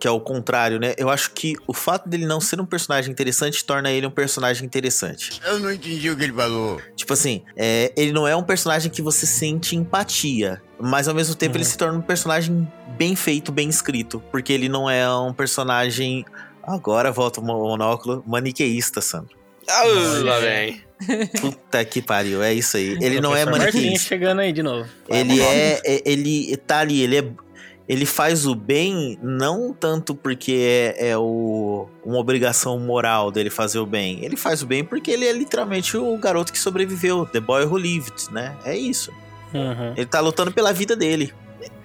que é o contrário, né? Eu acho que o fato dele não ser um personagem interessante torna ele um personagem interessante. Eu não entendi o que ele falou. Tipo assim, é, ele não é um personagem que você sente empatia, mas ao mesmo tempo uhum. ele se torna um personagem bem feito, bem escrito, porque ele não é um personagem. Agora volta o monóculo maniqueísta, Sandro. Ah, lá vem. Puta que pariu, é isso aí. Ele não é maniqueísta. chegando aí de novo. Ele é, é, ele tá ali, ele é ele faz o bem não tanto porque é, é o, uma obrigação moral dele fazer o bem. Ele faz o bem porque ele é literalmente o garoto que sobreviveu, the boy who lived, né? É isso. Uhum. Ele tá lutando pela vida dele.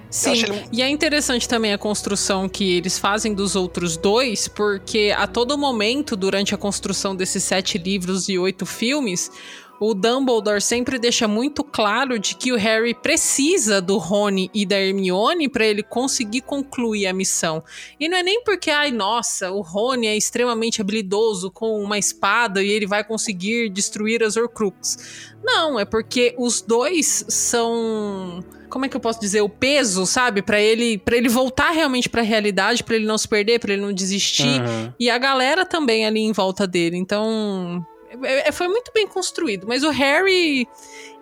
Sim, ele... e é interessante também a construção que eles fazem dos outros dois, porque a todo momento, durante a construção desses sete livros e oito filmes, o Dumbledore sempre deixa muito claro de que o Harry precisa do Rony e da Hermione para ele conseguir concluir a missão. E não é nem porque, ai, nossa, o Rony é extremamente habilidoso com uma espada e ele vai conseguir destruir as Horcruxes. Não, é porque os dois são como é que eu posso dizer, o peso, sabe, para ele, para ele voltar realmente para a realidade, para ele não se perder, para ele não desistir. Uhum. E a galera também ali em volta dele. Então, é, é, foi muito bem construído. Mas o Harry.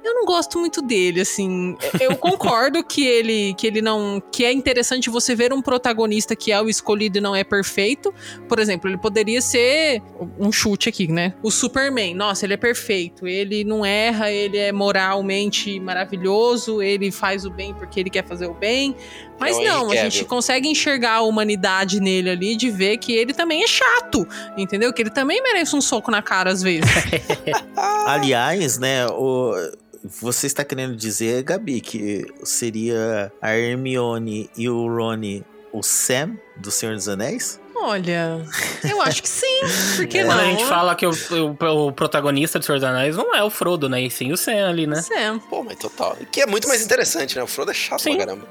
Eu não gosto muito dele, assim. Eu concordo que ele que ele não que é interessante você ver um protagonista que é o escolhido e não é perfeito. Por exemplo, ele poderia ser um chute aqui, né? O Superman. Nossa, ele é perfeito. Ele não erra, ele é moralmente maravilhoso, ele faz o bem porque ele quer fazer o bem. Mas É não, a gente consegue enxergar a humanidade nele ali de ver que ele também é chato, entendeu? Que ele também merece um soco na cara às vezes. Aliás, né, o, você está querendo dizer, Gabi, que seria a Hermione e o Rony o Sam do Senhor dos Anéis? Olha, eu acho que sim. Por que Quando não? a gente fala que o, o- o protagonista do Senhor dos Anéis não é o Frodo, né? E sim o Sam ali, né? Sam. Pô, mas total. Que é muito mais interessante, né? O Frodo é chato Sim. pra caramba.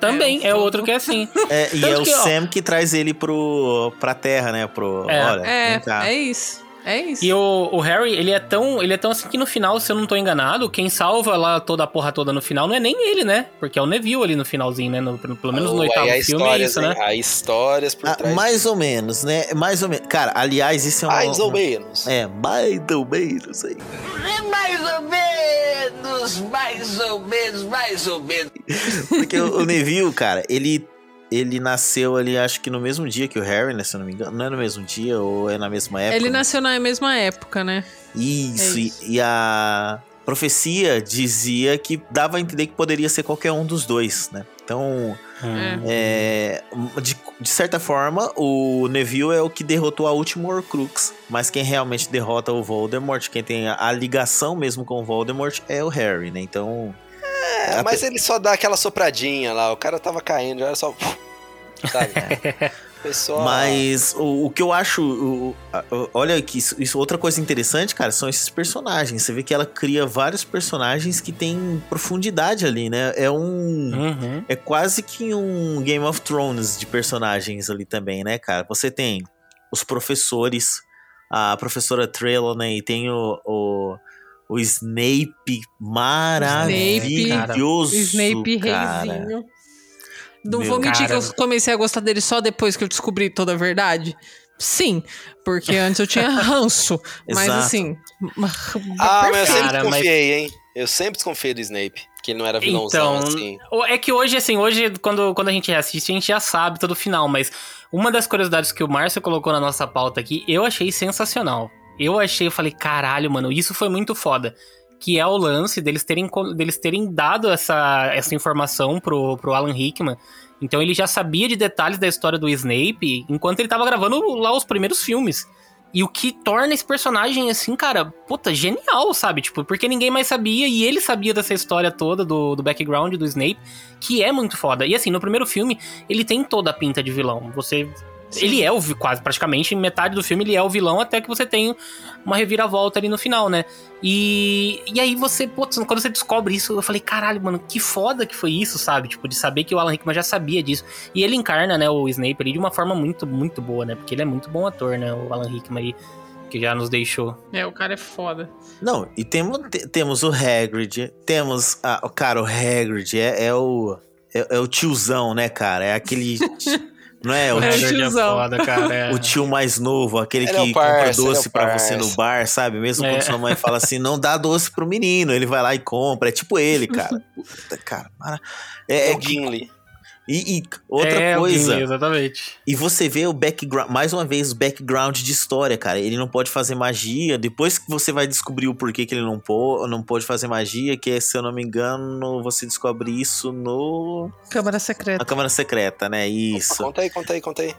Também, É, o é, Frodo. outro que é assim. É, e é o que, ó, Sam que traz ele pro, pra Terra, né? Pro, É. olha, É, vem cá. é isso. É isso. E o, o Harry, ele é tão ele é tão assim que no final, se eu não tô enganado, quem salva lá toda a porra toda no final não é nem ele, né? Porque é o Neville ali no finalzinho, né? No- pelo menos no Ou oitavo filme é histórias, isso, né? Há histórias por Ah, trás. mais ou menos, né? Mais ou menos. Cara, aliás, isso é um. Mais ou menos. É, mais ou menos aí. Mais ou menos, mais ou menos, mais ou menos. Porque o, o Neville, cara, ele, ele nasceu ali, acho que no mesmo dia que o Harry, né? Se eu não me engano. Não é no mesmo dia ou é na mesma época? Ele né? nasceu na mesma época, né? Isso, É e- isso. E, a profecia dizia que dava a entender que poderia ser qualquer um dos dois, né? Então, Hum. é, de, de certa forma, o Neville é o que derrotou a última Horcrux, mas quem realmente derrota o Voldemort, quem tem a, a ligação mesmo com o Voldemort é o Harry, né? Então, É, mas ele só dá aquela sopradinha lá. O cara tava caindo, era só. Sabe? Pessoal. Mas o, o que eu acho. o- a- o- olha que isso, isso- outra coisa interessante, cara, são esses personagens. Você vê que ela cria vários personagens que têm profundidade ali, né? É um. Uhum. É quase que um Game of Thrones de personagens ali também, né, cara? Você tem os professores, a professora Trelawney, tem o, o, Snape maravilhoso. Snape cara. reizinho. Não Meu vou mentir cara. que eu comecei a gostar dele só depois que eu descobri toda a verdade. Sim, porque antes eu tinha ranço. mas assim. Ah, mas eu sempre Cara, mas- desconfiei, hein? Eu sempre desconfiei do Snape. Que ele não era vilãozão Então, assim. é que hoje, assim, hoje, quando, quando a gente assiste, a gente já sabe todo o final, mas uma das curiosidades que o Márcio colocou na nossa pauta aqui, eu achei sensacional. Eu achei, eu falei, caralho, mano, isso foi muito foda. Que é o lance deles terem, deles terem dado essa, essa informação pro, pro Alan Rickman. Então ele já sabia de detalhes da história do Snape enquanto ele tava gravando lá os primeiros filmes. E o que torna esse personagem, assim, cara, puta, genial, sabe? Tipo, porque ninguém mais sabia e ele sabia dessa história toda do, do background do Snape, que é muito foda. E assim, no primeiro filme, ele tem toda a pinta de vilão. Você. Ele é o quase, praticamente, metade do filme ele é o vilão, até que você tem uma reviravolta ali no final, né? E, e aí você, putz, quando você descobre isso, eu falei, caralho, mano, que foda que foi isso, sabe? Tipo, de saber que o Alan Rickman já sabia disso. E ele encarna, né, o Snape ali de uma forma muito, muito boa, né? Porque ele é muito bom ator, né? O Alan Rickman aí, que já nos deixou. É, o cara é foda. Não, e temos, te- temos o Hagrid, temos. O cara, o Hagrid é, é o. É, é o tiozão, né, cara? É aquele. não é? O, É o tio, tiozão. foda, cara. é. o tio mais novo, aquele Ele que é o parça, compra é doce pra parça. você no bar, sabe? Mesmo É. quando sua mãe fala assim, não dá doce pro menino, ele vai lá e compra. É tipo ele, cara. Puta, cara. mara- É, É é o que- Gimli. E, e outra É, coisa. Exatamente. E você vê o background, mais uma vez, o background de história, cara. Ele não pode fazer magia. Depois que você vai descobrir o porquê que ele não, pô, não pode fazer magia, que é, se eu não me engano, você descobre isso no. Câmara Na secreta. Câmara Secreta, né? Isso. Conta aí, conta aí, conta aí.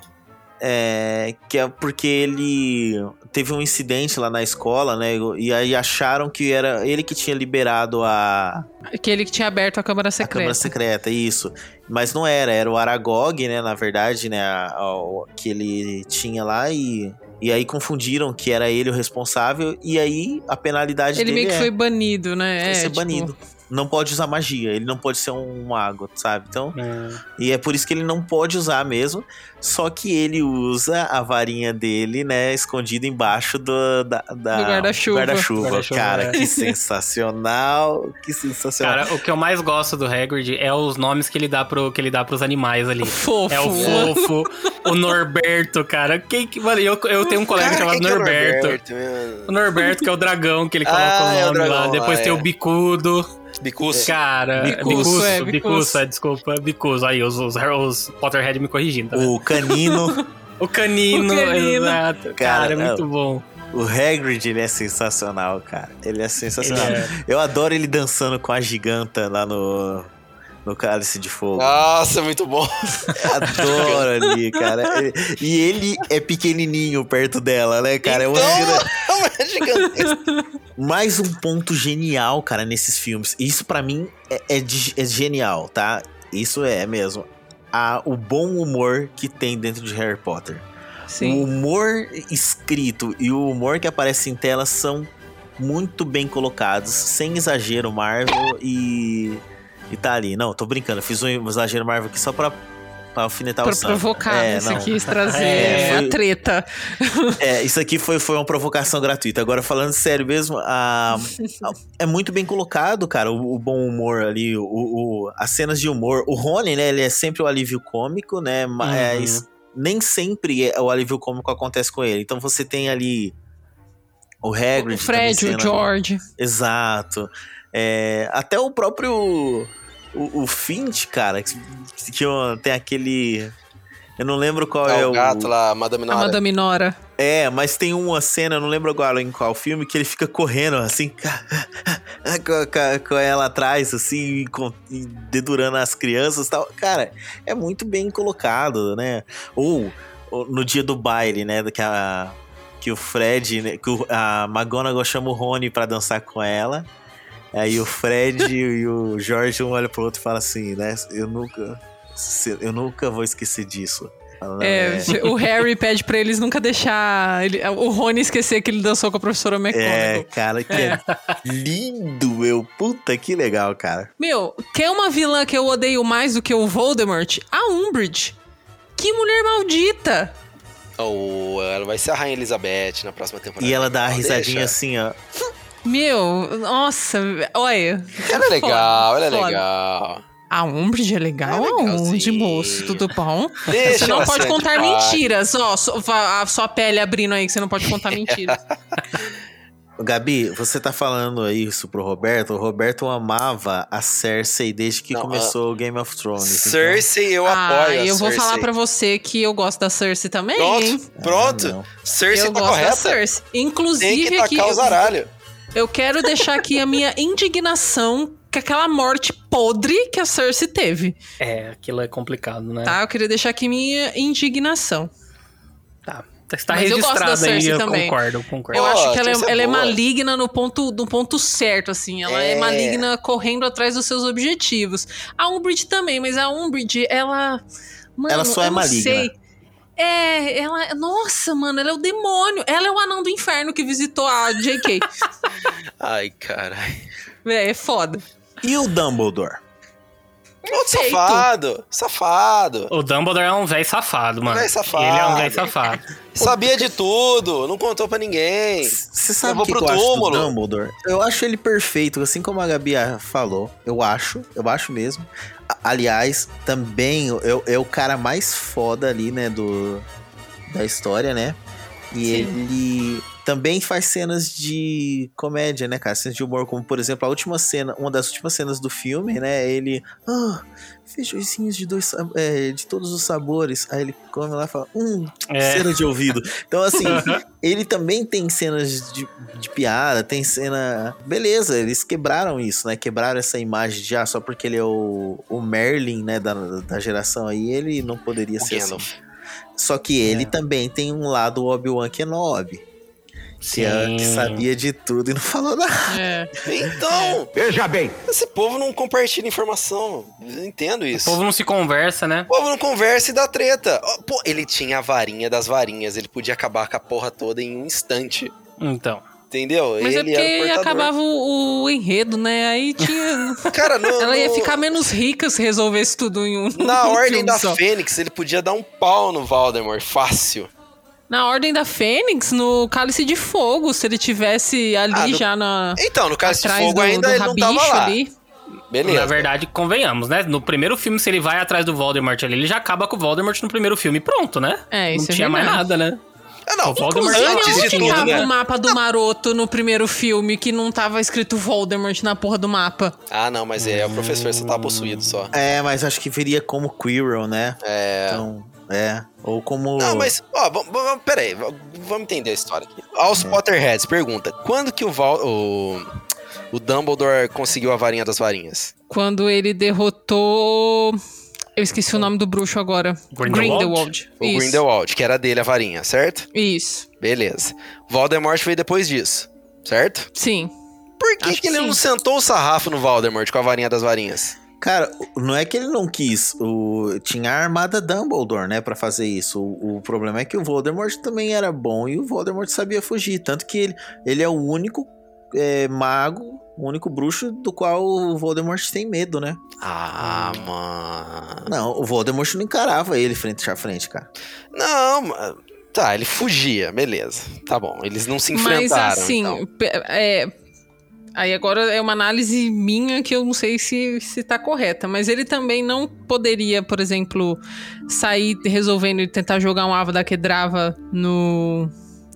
É, que é porque ele teve um incidente lá na escola, né? E aí acharam que era ele que tinha liberado a, Aquele que tinha aberto a câmara a secreta. Câmara Secreta, isso. Mas não era, era o Aragog, né? Na verdade, né? a- a- que ele tinha lá e. E aí confundiram que era ele o responsável, e aí a penalidade Ele dele meio que é foi banido, né? é, ser tipo, banido. Não pode usar magia, ele não pode ser um mago, sabe? Então, Hum. e é por isso que ele não pode usar mesmo. Só que ele usa a varinha dele, né, escondida embaixo do, da, da- Do guarda-chuva. guarda-chuva. Cara, é. que sensacional. Que sensacional. Cara, o que eu mais gosto do Hagrid é os nomes que ele dá pro que ele dá pros animais ali. Fofo. É o fofo, o Norberto, cara. Quem que, mano, eu, eu tenho um colega Cara, chamado que é o Norberto. Norberto? O Norberto, que é o dragão que ele coloca Ah, o é o nome lá. dragão Depois lá, tem é. o Bicudo. Bicuço. Cara, Bicuço, Bicuço, é, Bicuço, Bicuço. é, desculpa, Bicuço. Aí, os, os, os Potterhead me corrigindo. Tá? O canino, o canino, O canino. exato. Cara, Cara, é muito bom. o Hagrid, ele é sensacional, cara. Ele é sensacional. Ele é. Eu adoro ele dançando com a giganta lá no, no Cálice de Fogo. Nossa, muito bom. Adoro ali, cara. E ele é pequenininho perto dela, né, cara? É uma Então, é gigantesco. Mais um ponto genial, cara, nesses filmes. Isso pra mim é, é é genial, tá? Isso é mesmo. A, o bom humor que tem dentro de Harry Potter. O Sim. humor escrito e o humor que aparece em tela são muito bem colocados, sem exagero Marvel e. E tá ali. Não, tô brincando, eu fiz um exagero Marvel aqui só pra, pra alfinetar Pra o Sam. provocar, É, né? Você não. quis trazer É, foi- a treta. É, isso aqui foi, foi uma provocação gratuita. Agora, falando sério mesmo, a- a- é muito bem colocado, cara, o, o bom humor ali, o, o- as cenas de humor. O Rony, né, ele é sempre o alívio cômico, né, mas nem sempre é- o alívio cômico acontece com ele. Então você tem ali o Hagrid. O Fred, também o George. Exato. É, até o próprio. O, o Fint, cara, que, que tem aquele. Eu não lembro qual é, É o gato lá, Madame A Nora. Madame Nora. é, mas tem uma cena, eu não lembro agora em qual filme, que ele fica correndo assim, com, com- com ela atrás, assim, e, com- dedurando as crianças e tal. Cara, é muito bem colocado, né? Ou, ou no dia do baile, né? Que, a, que o Fred, né, que o- a McGonagall chama o Rony pra dançar com ela. Aí o Fred e o Jorge um olha pro outro e fala assim, né? Eu nunca. Eu nunca vou esquecer disso. "Não, É, o Harry pede pra eles nunca deixar ele- o Rony esquecer que ele dançou com a professora É, McGonagall. cara, que é. lindo, meu. Puta, que legal, cara. Meu, quer uma vilã que eu odeio mais do que o Voldemort? A Umbridge. Que mulher maldita! Ou ela vai ser a Rainha Elizabeth na próxima temporada. E ela dá a risadinha deixa. assim, ó. Meu, nossa, olha. Ela é legal, ela é Foda. legal. A Umbridge é legal? É. Aonde, moço? Tudo bom? Deixa Você não pode contar mentiras, ó. A sua pele abrindo aí que você não pode contar mentiras. Gabi, você tá falando isso pro Roberto. O Roberto amava a Cersei desde que Não, começou o Game of Thrones. então- Cersei, eu ah, apoio. a eu vou Cersei. falar pra você que eu gosto da Cersei também? Pronto, pronto. Ah. Cersei eu tá gosto da correta. Cersei. Tem Inclusive que aqui, tacar o zaralho. Eu quero deixar aqui a minha indignação com aquela morte podre que a Cersei teve, É, aquilo é complicado, né? tá? Eu queria deixar aqui minha indignação. Tá. Está Mas eu gosto da registrado aí, Cersei eu também. concordo, eu concordo. Eu Pô, acho que ela, é, ser ela é maligna no ponto, no ponto certo, assim. Ela é. É. maligna correndo atrás dos seus objetivos. A Umbridge também, mas a Umbridge, ela... Mano, Ela só é maligna. sei. É, ela... Nossa, mano, ela é o demônio. Ela é o anão do inferno que visitou a J.K. Ai, caralho. é, é foda. E o Dumbledore? Outro safado. Safado. O Dumbledore é um velho safado, mano. Velho safado. Ele é um velho safado. Sabia de tudo. Não contou pra ninguém. Você sabe o que, pro que eu acho do túmulo. Dumbledore? Eu acho ele perfeito, assim como a Gabi falou. Eu acho, eu acho mesmo. Aliás, também é, é o cara mais foda ali, né, do, da história, né? E Sim. ele também faz cenas de comédia, né, cara? Cenas de humor, como por exemplo, a última cena, uma das últimas cenas do filme, né? Ele. Ah, feijõezinhos de dois é, de todos os sabores. Aí ele come lá e fala, hum, É. cena de ouvido. Então, assim, ele também tem cenas de, de piada, tem cena. Beleza, eles quebraram isso, né? Quebraram essa imagem de ah, só porque ele é o, o Merlin, né, da, da geração aí, ele não poderia O ser Gandalf. assim. Só que ele É. também tem um lado Obi-Wan Kenobi. É- que sabia de tudo e não falou nada. É. Então, Veja bem, esse povo não compartilha informação. Eu entendo O isso. povo não se conversa, né? O povo não conversa e dá treta. Pô, ele tinha a varinha das varinhas. Ele podia acabar com a porra toda em um instante. Então. Entendeu? Mas é ele porque era o portador. acabava o, o enredo, né? Aí tinha. Cara, no, Ela ia no- ficar menos rica se resolvesse tudo em um. Na um Ordem da só. Fênix, ele podia dar um pau no Voldemort, fácil. Na Ordem da Fênix, no Cálice de Fogo, se ele tivesse ali Ah, no- já na. Então, no caso de fogo do, ainda do ele não tava lá. ali. Beleza. Na verdade, convenhamos, né? No primeiro filme, se ele vai atrás do Voldemort ali, ele já acaba com o Voldemort no primeiro filme e pronto, né? É, isso Não é tinha mais verdade. nada, né? Ah, não, O Voldemort antes de tudo, tava né? o mapa do Maroto no primeiro filme que não tava escrito Voldemort na porra do mapa? Ah, não, mas é o professor, você tava possuído só. É, mas acho que viria como Quirrell, né? É. Então, é. Ou como. Não, mas, ó, vamos, peraí, vamos entender a história aqui. Aos Potterheads, pergunta: quando que o, Val, o, o Dumbledore conseguiu a varinha das varinhas? Quando ele derrotou. Eu esqueci o nome do bruxo agora. Grindelwald? O Isso. Grindelwald, que era dele a varinha, certo? Isso. Beleza. Voldemort veio depois disso, certo? Sim. Por que que ele sim. não sentou o sarrafo no Voldemort com a varinha das varinhas? Cara, não é que ele não quis. O... Tinha a armada Dumbledore, né, pra fazer isso. O, o problema é que o Voldemort também era bom e o Voldemort sabia fugir. Tanto que ele, ele é o único é, mago, o único bruxo do qual o Voldemort tem medo, né? Ah, mano. Não, o Voldemort não encarava ele frente a frente, cara. Não, ma- tá, ele fugia, beleza. Tá bom, eles não se Mas enfrentaram. assim, então. é. Aí agora é uma análise minha que eu não sei se, se tá correta, mas ele também não poderia, por exemplo, sair resolvendo e tentar jogar um Avada Kedrava no,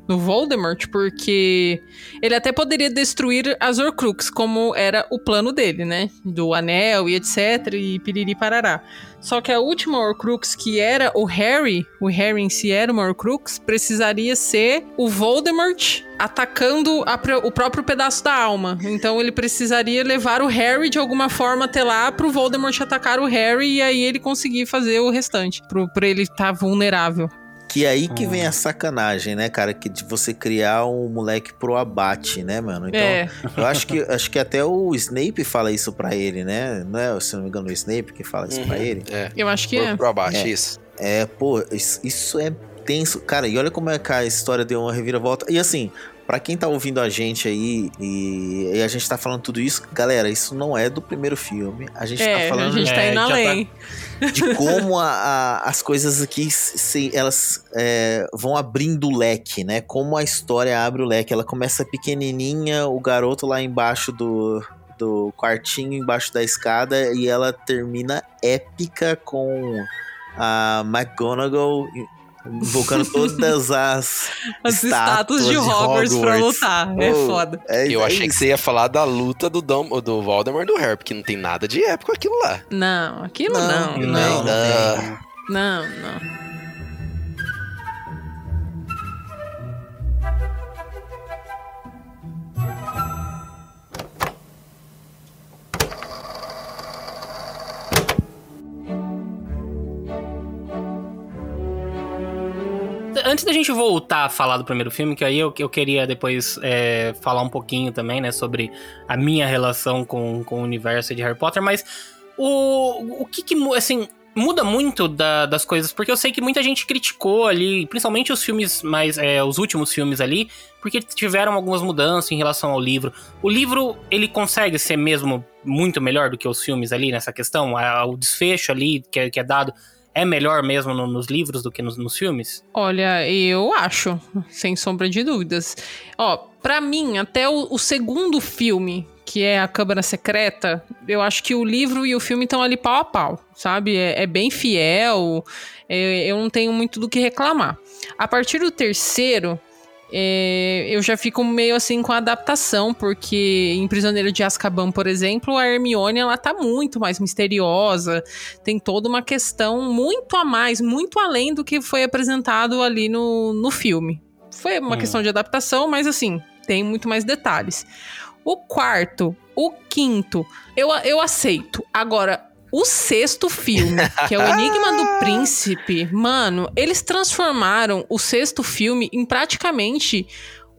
no Voldemort, porque ele até poderia destruir as Horcrux, como era o plano dele, né? Do anel e etc, e piriri parará. Só que a última Horcrux, que era o Harry, o Harry em si era uma Horcrux, precisaria ser o Voldemort atacando a o próprio pedaço da alma. Então ele precisaria levar o Harry de alguma forma até lá pro Voldemort atacar o Harry e aí ele conseguir fazer o restante, pro, pra ele estar vulnerável. Que é aí que vem a sacanagem, né, cara? Que de você criar um moleque pro abate, né, mano? Então, é, eu acho que, acho que até o Snape fala isso pra ele, né? Não é, se não me engano, o Snape que fala isso pra Uhum, ele? É, eu acho que pro, é. pro abate, É. isso. É, pô, isso, isso é tenso. Cara, e olha como é que a história deu uma reviravolta. E assim, pra quem tá ouvindo a gente aí e, e a gente tá falando tudo isso, galera, isso não é do primeiro filme. A gente É, tá a falando gente tá É, indo tá- além. de como a- a- as coisas aqui se, elas é, vão abrindo o leque, né? Como a história abre o leque. Ela começa pequenininha, o garoto lá embaixo do, do quartinho, embaixo da escada, e ela termina épica com a McGonagall invocando todas as, As estátuas de Hogwarts, pra lutar. É Pô, foda. é- Eu é achei que isso. você ia falar da luta do, Dum, do Voldemort do Harry, porque não tem nada de épico aquilo lá. Não, aquilo Não, não. não, Não, não Ah, não, não. Antes da gente voltar a falar do primeiro filme, que aí eu, eu queria depois é, falar um pouquinho também, né, sobre a minha relação com, com o universo de Harry Potter, mas o, o que que, assim, muda muito da- das coisas, porque eu sei que muita gente criticou ali, principalmente os filmes mais, é, os últimos filmes ali, porque tiveram algumas mudanças em relação ao livro. O livro, ele consegue ser mesmo muito melhor do que os filmes ali nessa questão? O desfecho ali que é, que é dado é melhor mesmo no- nos livros do que nos, nos filmes? Olha, eu acho, sem sombra de dúvidas. Ó, pra mim, até o, o segundo filme, que é A Câmara Secreta, eu acho que o livro e o filme estão ali pau a pau, sabe? É, é bem fiel, é- eu não tenho muito do que reclamar. A partir do terceiro, é, eu já fico meio assim com a adaptação, porque em Prisioneiro de Azkaban, por exemplo, a Hermione ela tá muito mais misteriosa, tem toda uma questão muito a mais, muito além do que foi apresentado ali no, no filme. Foi uma Hum. questão de adaptação, mas assim, tem muito mais detalhes. O quarto, o quinto, eu, eu aceito. Agora, o sexto filme, que é o Enigma do Príncipe, mano, eles transformaram o sexto filme em praticamente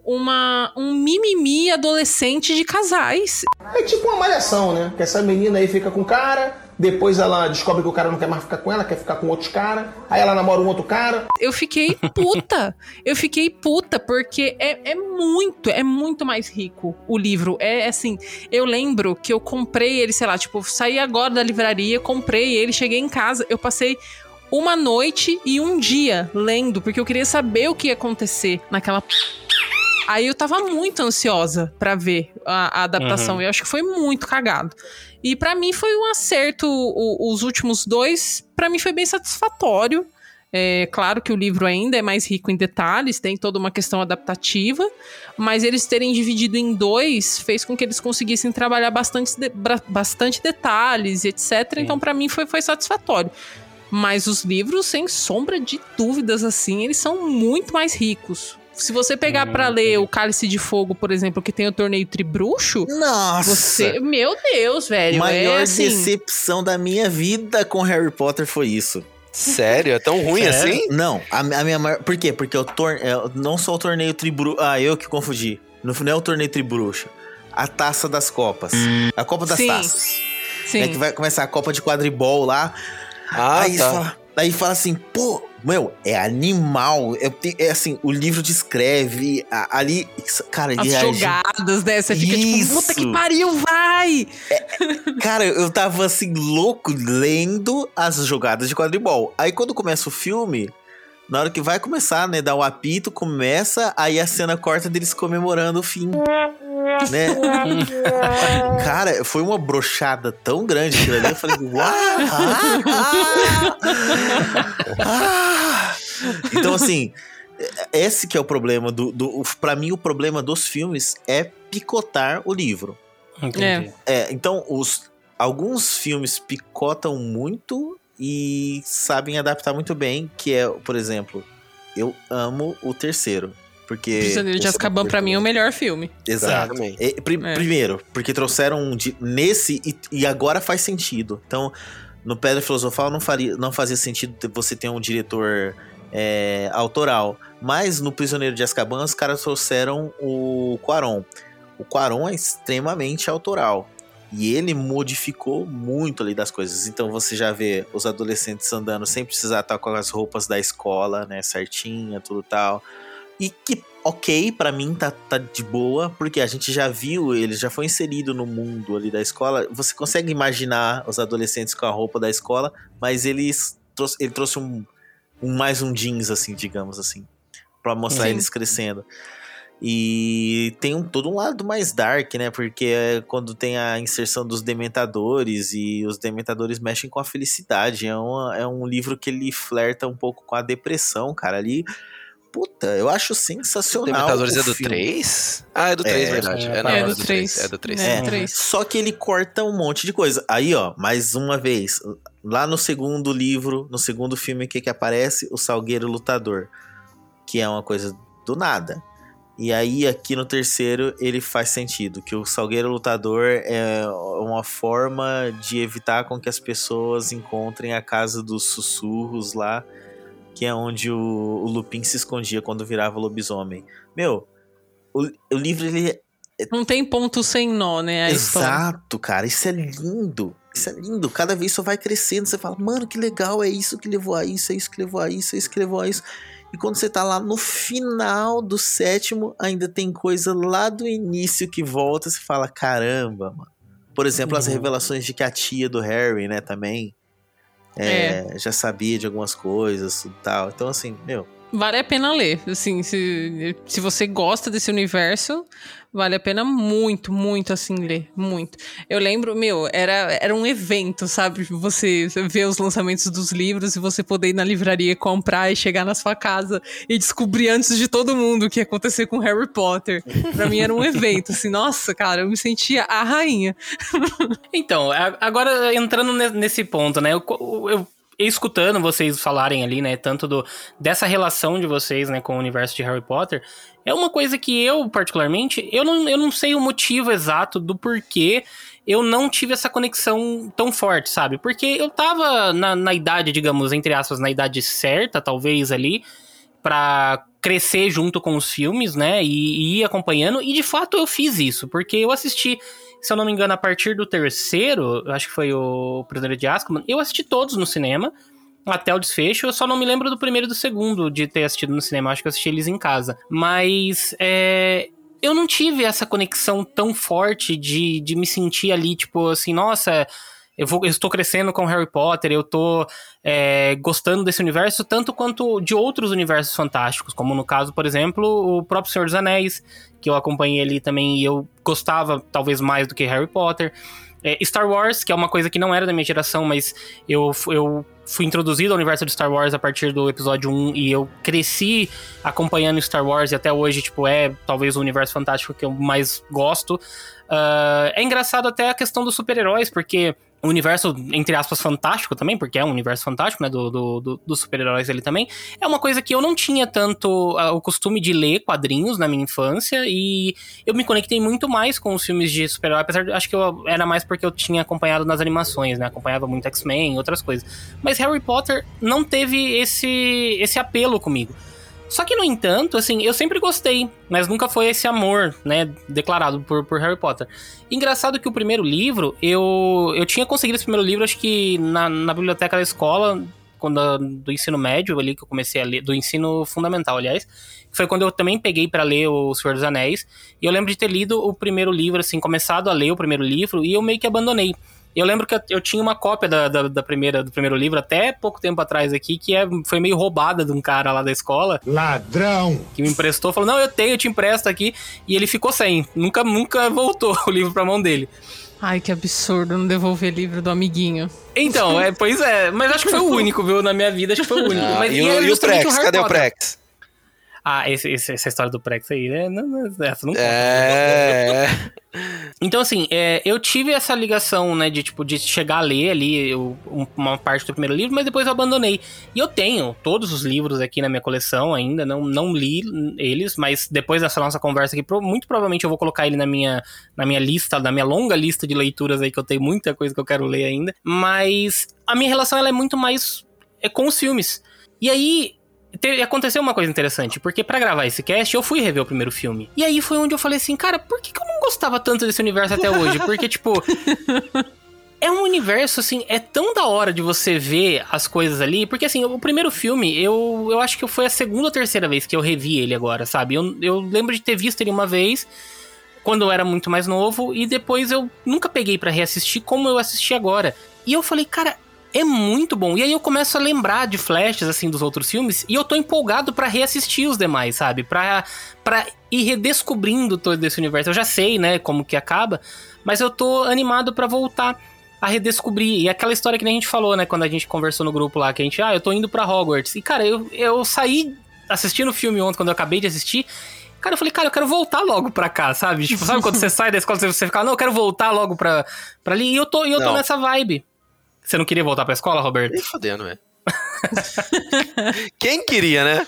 uma, um mimimi adolescente de casais. É tipo uma malhação, né? Que essa menina aí fica com o cara, depois ela descobre que o cara não quer mais ficar com ela, quer ficar com outros caras, aí ela namora um outro cara. Eu fiquei puta. eu fiquei puta, porque é, é muito, é muito mais rico o livro. É assim, eu lembro que eu comprei ele, sei lá, tipo, saí agora da livraria, comprei ele, cheguei em casa, eu passei uma noite e um dia lendo, porque eu queria saber o que ia acontecer naquela Aí eu tava muito ansiosa para ver a, a adaptação. Uhum. Eu acho que foi muito cagado. E para mim foi um acerto. O, os últimos dois, para mim foi bem satisfatório. É claro que o livro ainda é mais rico em detalhes, tem toda uma questão adaptativa, mas eles terem dividido em dois fez com que eles conseguissem trabalhar bastante, de, bastante detalhes, etc. Sim. Então, para mim, foi, foi satisfatório. Mas os livros, sem sombra de dúvidas, assim, eles são muito mais ricos. Se você pegar hum, para ler o Cálice de Fogo, por exemplo, que tem o torneio Tribruxo, nossa, você, meu Deus, velho, maior é assim... decepção da minha vida com Harry Potter foi isso. Sério? É tão ruim Sério? assim? Não, a, a, minha maior. Por quê? Porque o tor... É, não só o torneio Tribruxo. Ah, eu que confundi. Não, não é o torneio Tribruxo. A taça das copas. A Copa das Sim. Taças. Sim. É que vai começar a Copa de quadribol lá. Ah, aí tá. fala, aí fala assim, pô, meu, é animal. É, é assim, o livro descreve a, ali. Cara, As ele jogadas, né? Você fica Isso. tipo, puta que pariu, vai! É, cara, eu tava assim, louco, lendo as jogadas de quadribol. Aí quando começa o filme, na hora que vai começar, né, dar o apito, começa, aí a cena corta deles comemorando o fim. Né? Cara, foi uma brochada tão grande aquilo ali. Eu falei, uau! Ah, então, assim, esse que é o problema do, do. Pra mim, o problema dos filmes é picotar o livro. Entendi. É, então, os, alguns filmes picotam muito e sabem adaptar muito bem, que é, por exemplo, eu amo o terceiro. Porque. Prisioneiro de Azkaban, pra mim, é o melhor filme. Exato. É, pri- É. Primeiro, porque trouxeram um de- nesse e, e agora faz sentido. Então, no Pedra Filosofal não, faria, não fazia sentido você ter um diretor é, autoral. Mas no Prisioneiro de Azkaban, os caras trouxeram o Quaron. O Quaron é extremamente autoral. E ele modificou muito ali das coisas. Então você já vê os adolescentes andando sem precisar estar com as roupas da escola, né? Certinha, tudo tal. E que, ok, pra mim tá, tá de boa, porque a gente já viu, ele já foi inserido no mundo ali da escola. Você consegue imaginar os adolescentes com a roupa da escola, mas eles trouxe, ele trouxe um, um mais um jeans, assim, digamos assim, pra mostrar Sim. eles crescendo. E tem um, todo um lado mais dark, né? Porque é quando tem a inserção dos dementadores e os dementadores mexem com a felicidade. É, uma, é um livro que ele flerta um pouco com a depressão, cara. Ali, puta, eu acho sensacional. Dementadores o é do filme. 3? Ah, é do 3, É, verdade. é, não, é é do do 3. três. É do 3. É. É, três. só que ele corta um monte de coisa. Aí, ó, mais uma vez, lá no segundo livro, no segundo filme, o que que aparece? O Salgueiro Lutador, que é uma coisa do nada. E aí, aqui no terceiro, ele faz sentido, que o Salgueiro Lutador é uma forma de evitar com que as pessoas encontrem a casa dos sussurros lá, que é onde o, o Lupin se escondia quando virava lobisomem. Meu, o, o livro, ele Não tem ponto sem nó, né? Exato, cara. Isso é lindo. Isso é lindo. Cada vez só vai crescendo. Você fala, mano, que legal. É isso que levou a isso, é isso que levou a isso, é isso que levou a isso. E quando você tá lá no final do sétimo, ainda tem coisa lá do início que volta. Você fala, caramba, mano. Por exemplo, as Uhum. revelações de que a tia do Harry, né, também. é, Já sabia de algumas coisas e tal. Então, assim, meu. Vale a pena ler. Assim, se, se você gosta desse universo, vale a pena muito, muito assim ler. Muito. Eu lembro, meu, era, era um evento, sabe? Você ver os lançamentos dos livros e você poder ir na livraria comprar e chegar na sua casa e descobrir antes de todo mundo o que ia acontecer com Harry Potter. Pra mim era um evento, assim, nossa, cara, eu me sentia a rainha. Então, agora entrando ne- nesse ponto, né? Eu, eu- escutando vocês falarem ali, né? Tanto do, dessa relação de vocês, né, com o universo de Harry Potter, é uma coisa que eu, particularmente, eu não, eu não sei o motivo exato do porquê eu não tive essa conexão tão forte, sabe? Porque eu tava na, na idade, digamos, entre aspas, na idade certa, talvez ali, pra crescer junto com os filmes, né? E, e ir acompanhando. E de fato eu fiz isso, porque eu assisti, se eu não me engano, a partir do terceiro, eu acho que foi o Prisioneiro de Azkaban, eu assisti todos no cinema. Até o desfecho, eu só não me lembro do primeiro e do segundo de ter assistido no cinema. Acho que eu assisti eles em casa. Mas é, eu não tive essa conexão tão forte de, de me sentir ali, tipo assim, nossa, eu, vou, estou crescendo com Harry Potter, eu estou é, gostando desse universo, tanto quanto de outros universos fantásticos, como no caso, por exemplo, o próprio Senhor dos Anéis, que eu acompanhei ali também e eu gostava talvez mais do que Harry Potter. É, Star Wars, que é uma coisa que não era da minha geração, mas eu, eu fui introduzido ao universo de Star Wars a partir do episódio 1 e eu cresci acompanhando Star Wars e até hoje, tipo, é talvez o universo fantástico que eu mais gosto. Uh, é engraçado até a questão dos super-heróis, porque um universo, entre aspas, fantástico também, porque é um universo fantástico, né, do, do, do dos super-heróis ali também, é uma coisa que eu não tinha tanto uh, o costume de ler quadrinhos na minha infância, e eu me conectei muito mais com os filmes de super-herói, apesar de, acho que eu, era mais porque eu tinha acompanhado nas animações, né, acompanhava muito X-Men e outras coisas. Mas Harry Potter não teve esse, esse apelo comigo. Só que, no entanto, assim, eu sempre gostei, mas nunca foi esse amor, né, declarado por, por Harry Potter. Engraçado que o primeiro livro, eu, eu tinha conseguido esse primeiro livro, acho que na, na biblioteca da escola, quando, do ensino médio ali, que eu comecei a ler, do ensino fundamental, aliás, foi quando eu também peguei para ler O Senhor dos Anéis, e eu lembro de ter lido o primeiro livro, assim, começado a ler o primeiro livro, e eu meio que abandonei. Eu lembro que eu tinha uma cópia da, da, da, primeira, do primeiro livro até pouco tempo atrás aqui, que é, foi meio roubada de um cara lá da escola. Ladrão! Que me emprestou, falou: Não, eu tenho, eu te empresto aqui. E ele ficou sem. Nunca, nunca voltou o livro pra mão dele. Ai, que absurdo não devolver livro do amiguinho. Então, é, pois é. Mas acho que foi o único, viu? Na minha vida, acho que foi o único. Ah, mas, e, o, e o Prex? O Cadê Potter. o Prex? Ah, esse, esse, essa história do Prex aí, né? Não, não, essa não conta. É. Então, assim, é, eu tive essa ligação, né, de, tipo, de chegar a ler ali eu, uma parte do primeiro livro, mas depois eu abandonei. E eu tenho todos os livros aqui na minha coleção ainda, não, não li eles, mas depois dessa nossa conversa aqui, muito provavelmente eu vou colocar ele na minha, na minha lista, na minha longa lista de leituras aí, que eu tenho muita coisa que eu quero ler ainda. Mas a minha relação, ela é muito mais é com os filmes. E aí, te, aconteceu uma coisa interessante, porque para gravar esse cast eu fui rever o primeiro filme. E aí foi onde eu falei assim, cara, por que, que eu não gostava tanto desse universo até hoje? Porque, tipo. é um universo, assim, é tão da hora de você ver as coisas ali, porque, assim, o primeiro filme, eu, eu acho que foi a segunda ou terceira vez que eu revi ele agora, sabe? Eu, eu lembro de ter visto ele uma vez, quando eu era muito mais novo, e depois eu nunca peguei para reassistir como eu assisti agora. E eu falei, cara, é muito bom. E aí eu começo a lembrar de flashes, assim, dos outros filmes, e eu tô empolgado para reassistir os demais, sabe? Pra, pra ir redescobrindo todo esse universo. Eu já sei, né, como que acaba, mas eu tô animado para voltar a redescobrir. E aquela história que nem a gente falou, né, quando a gente conversou no grupo lá, que a gente, ah, eu tô indo pra Hogwarts. E, cara, eu, eu saí assistindo o filme ontem, quando eu acabei de assistir, Cara, eu falei, cara, eu quero voltar logo pra cá, sabe? Tipo, sabe quando você sai da escola, você fica, não, eu quero voltar logo pra, pra ali. E eu tô, e eu tô nessa vibe. Você não queria voltar pra escola, Roberto? Nem fodendo, velho. Quem queria, né?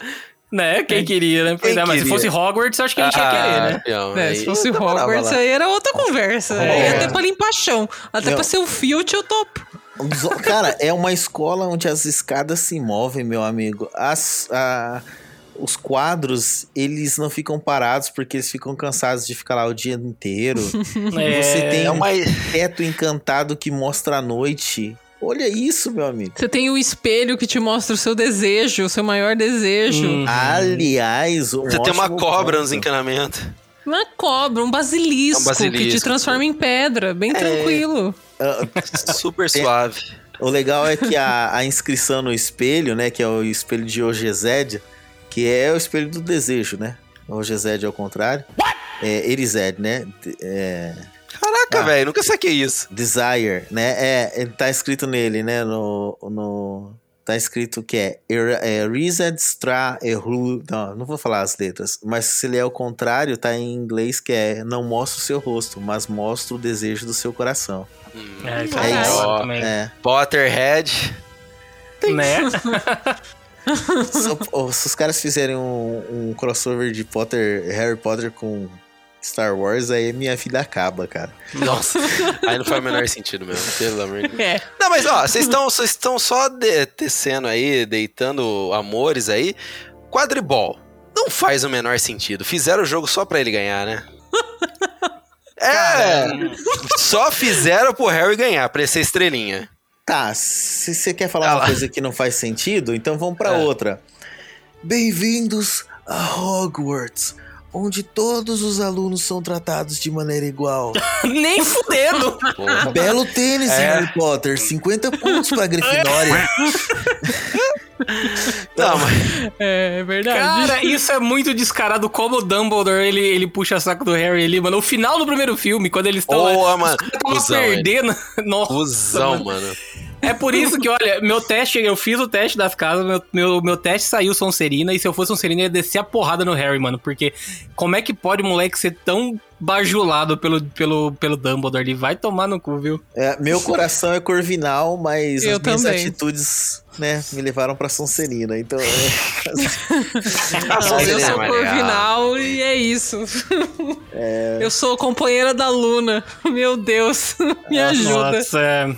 Né? Quem queria, né? Pois Quem é, mas queria? se fosse Hogwarts, acho que a gente ah, ia querer, né? Não, é, se fosse Hogwarts, aí era outra conversa. É. Aí até pra limpar chão. Até não. pra ser o Filt, eu topo. Cara, é uma escola onde as escadas se movem, meu amigo. As, a, os quadros, eles não ficam parados porque eles ficam cansados de ficar lá o dia inteiro. É, Você tem um teto encantado que mostra a noite. Olha isso, meu amigo. Você tem o espelho que te mostra o seu desejo, o seu maior desejo. Uhum. Aliás, um Você tem uma cobra nos encanamentos. Uma cobra, um basilisco, um basilisco, que te transforma em pedra, bem é... tranquilo. Uh, super suave. O legal é que a, a, inscrição no espelho, né, que é o espelho de Ogezed, que é o espelho do desejo, né? Ogezed ao contrário. What? É Erized, né? É, Caraca, ah, velho, nunca saquei isso. Desire, né? É, tá escrito nele, né? No, no tá escrito que é, é Reset Stra Erru. Não, não vou falar as letras, mas se ele é o contrário, tá em inglês que é não mostra o seu rosto, mas mostra o desejo do seu coração. Hum, é, isso é isso. Também. É. Potterhead. Né? se, se, os caras fizerem um, um crossover de Potter, Harry Potter com Star Wars, aí minha vida acaba, cara. Nossa, aí não faz o menor sentido mesmo, pelo amor de Deus. É. Não, mas ó, vocês estão vocês estão só de, tecendo aí, deitando amores aí. Quadribol. Não faz o menor sentido. Fizeram o jogo só pra ele ganhar, né? É, só fizeram pro Harry ganhar, pra ele ser estrelinha. Tá, se você quer falar Ah uma lá. coisa que não faz sentido, então vamos pra É. outra. Bem-vindos a Hogwarts, onde todos os alunos são tratados de maneira igual. Nem fudendo. Porra. Belo tênis, É. Harry Potter, 50 pontos pra Grifinória. Não, mas É verdade. Cara, isso é muito descarado. Como o Dumbledore ele, ele puxa saco do Harry ali, mano. No final do primeiro filme, quando eles estão Porra, mano. ele. perdendo. Nossa, Cusão, mano. mano. É por isso que, olha, meu teste, eu fiz o teste das casas, meu, meu, meu teste saiu Sonserina, e se eu fosse Sonserina, eu ia descer a porrada no Harry, mano. Porque como é que pode o moleque ser tão bajulado pelo, pelo, pelo Dumbledore ali? Vai tomar no cu, viu? É, meu coração é corvinal, mas Eu as minhas também. atitudes, né, me levaram pra Sonserina. Então, é, Não, eu Sonserina é sou legal. Corvinal e é isso. Eu sou companheira da Luna. Meu Deus, me ajuda. Nossa, é...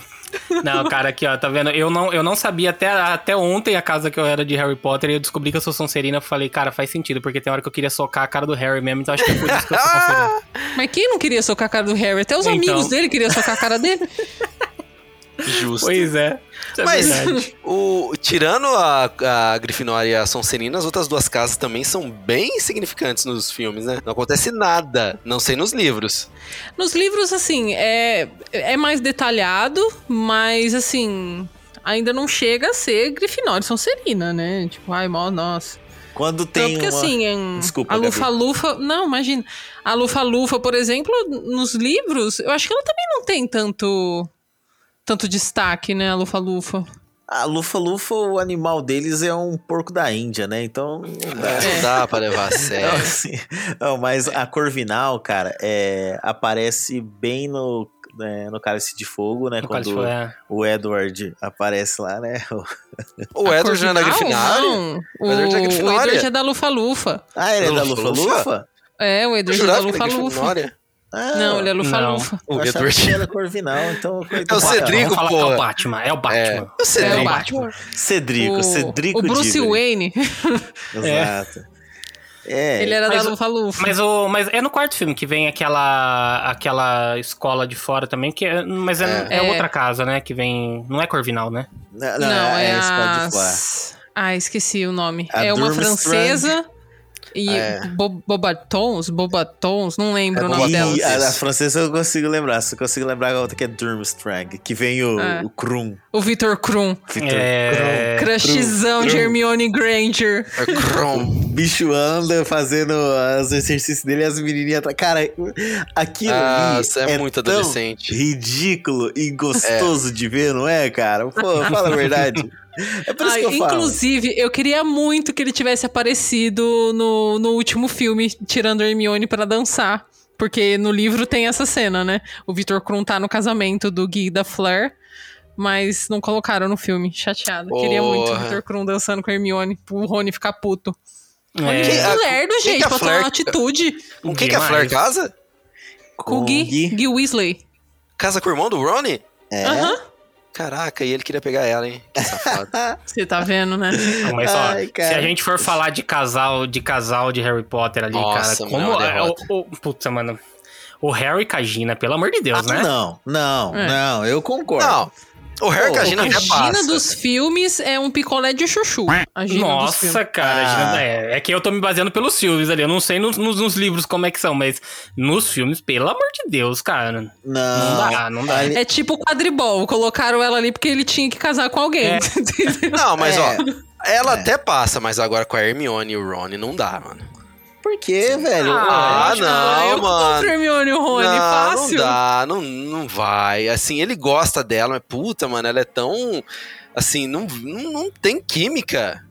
Não, cara, aqui, ó, tá vendo? Eu não, eu não sabia até, até ontem a casa que eu era de Harry Potter e eu descobri que eu sou Sonserina. Eu falei, cara, faz sentido, porque tem hora que eu queria socar a cara do Harry mesmo, então acho que é por isso que eu sou Sonserina. Mas quem não queria socar a cara do Harry? Até os Então. amigos dele queriam socar a cara dele. Justo. Pois é. Isso é Mas, verdade. o, tirando a, a Grifinória e a Sonserina, as outras duas casas também são bem insignificantes nos filmes, né? Não acontece nada, não sei nos livros. Nos livros, assim, é, é mais detalhado, mas, assim, ainda não chega a ser Grifinória e Sonserina, né? Tipo, ai, mó, nossa. quando tem Tanto que, uma... assim, em Desculpa, a. Lufa-Lufa... Não, imagina. A Lufa-Lufa, por exemplo, nos livros, eu acho que ela também não tem tanto... Tanto destaque, né, a Lufa-Lufa. A lufa-lufa, o animal deles é um porco da Índia, né? Então, não dá. Não dá pra levar a sério. assim, não, mas a Corvinal, cara, é, aparece bem no, né, no Cálice de Fogo, né? No quando Fogo, é. o Edward aparece lá, né? O Edward já é da Corvinal? Grifinória? Não, o, O Edward é o? Edward é da Lufa-Lufa. Ah, ele é da Lufa-Lufa? É, o Edward é da Lufa-Lufa. Ah, Não, ele é Lufa-Lufa. O Edward. ele era Corvinal, então... É o Cedrico, que é o Batman, é o Batman. É, o É Cedrico. o Batman. Cedrico, o, Cedrico o Bruce Diggory. Wayne, Exato. É, ele era Mas da Lufa-Lufa. Mas, o, mas é no quarto filme que vem aquela aquela escola de fora também, que é, mas é, é É. outra casa, né? Que vem. Não é Corvinal, né? Não, Não, é, esse pode a... falar. Ah, esqueci o nome. A é uma francesa e É. Bo- Bobatons, Bobatons, não lembro É o nome. E a, a francesa eu consigo lembrar, só consigo lembrar a outra que é Durmstrang, que vem o, É. o Krum. O Victor Krum. Victor É. Krum. Crushzão de Hermione Granger. É Kron. O bicho anda fazendo os exercícios dele e as menininhas atrás. Cara, aquilo Ah, ali você é, muito tão adolescente. ridículo e gostoso de ver, não é, cara? Pô, fala a verdade. É por isso Ah, que eu falo. inclusive, eu queria muito que ele tivesse aparecido no, no último filme, tirando a Hermione pra dançar. Porque no livro tem essa cena, né? O Victor Krum tá no casamento do Guy e da Fleur, mas não colocaram no filme. Chateado. Queria muito o Porra. Victor Krum dançando com a Hermione, pro Rony ficar puto. É. A- Muito lerdo, gente, que a pra tomar Fleur- uma atitude. Com quem que a Fleur casa? Com o Gui, Gui. Gui Weasley. Casa com o irmão do Ronnie? É. Aham. Caraca, e ele queria pegar ela, hein? Que safado. Você tá vendo, né? Não, mas ó, Ai, cara. se a gente for falar de casal, de casal de Harry Potter ali, Nossa, cara, como é é, o, o, Puta, mano. O Harry com a Gina, pelo amor de Deus, Ah, né? Não, não, É. não, eu concordo. Não, o Harry com a Gina A Gina dos filmes é um picolé de chuchu. A Gina dos Nossa, cara, a Ah. Gina- é, é que eu tô me baseando pelos filmes ali. Eu não sei nos, nos- nos livros como é que são, mas nos filmes, pelo amor de Deus, cara. Não Não, dá, não dá. É tipo quadribol. Colocaram ela ali porque ele tinha que casar com alguém. É. Não, mas É. ó, ela até passa, mas agora com a Hermione e o Rony não dá, mano. Por quê, velho? Ah, Ué, não, eu mano. contra Hermione e o Rony, não, fácil. não dá, não, não vai. Assim, ele gosta dela, mas puta, mano, ela é tão. Assim, não, não, não tem química.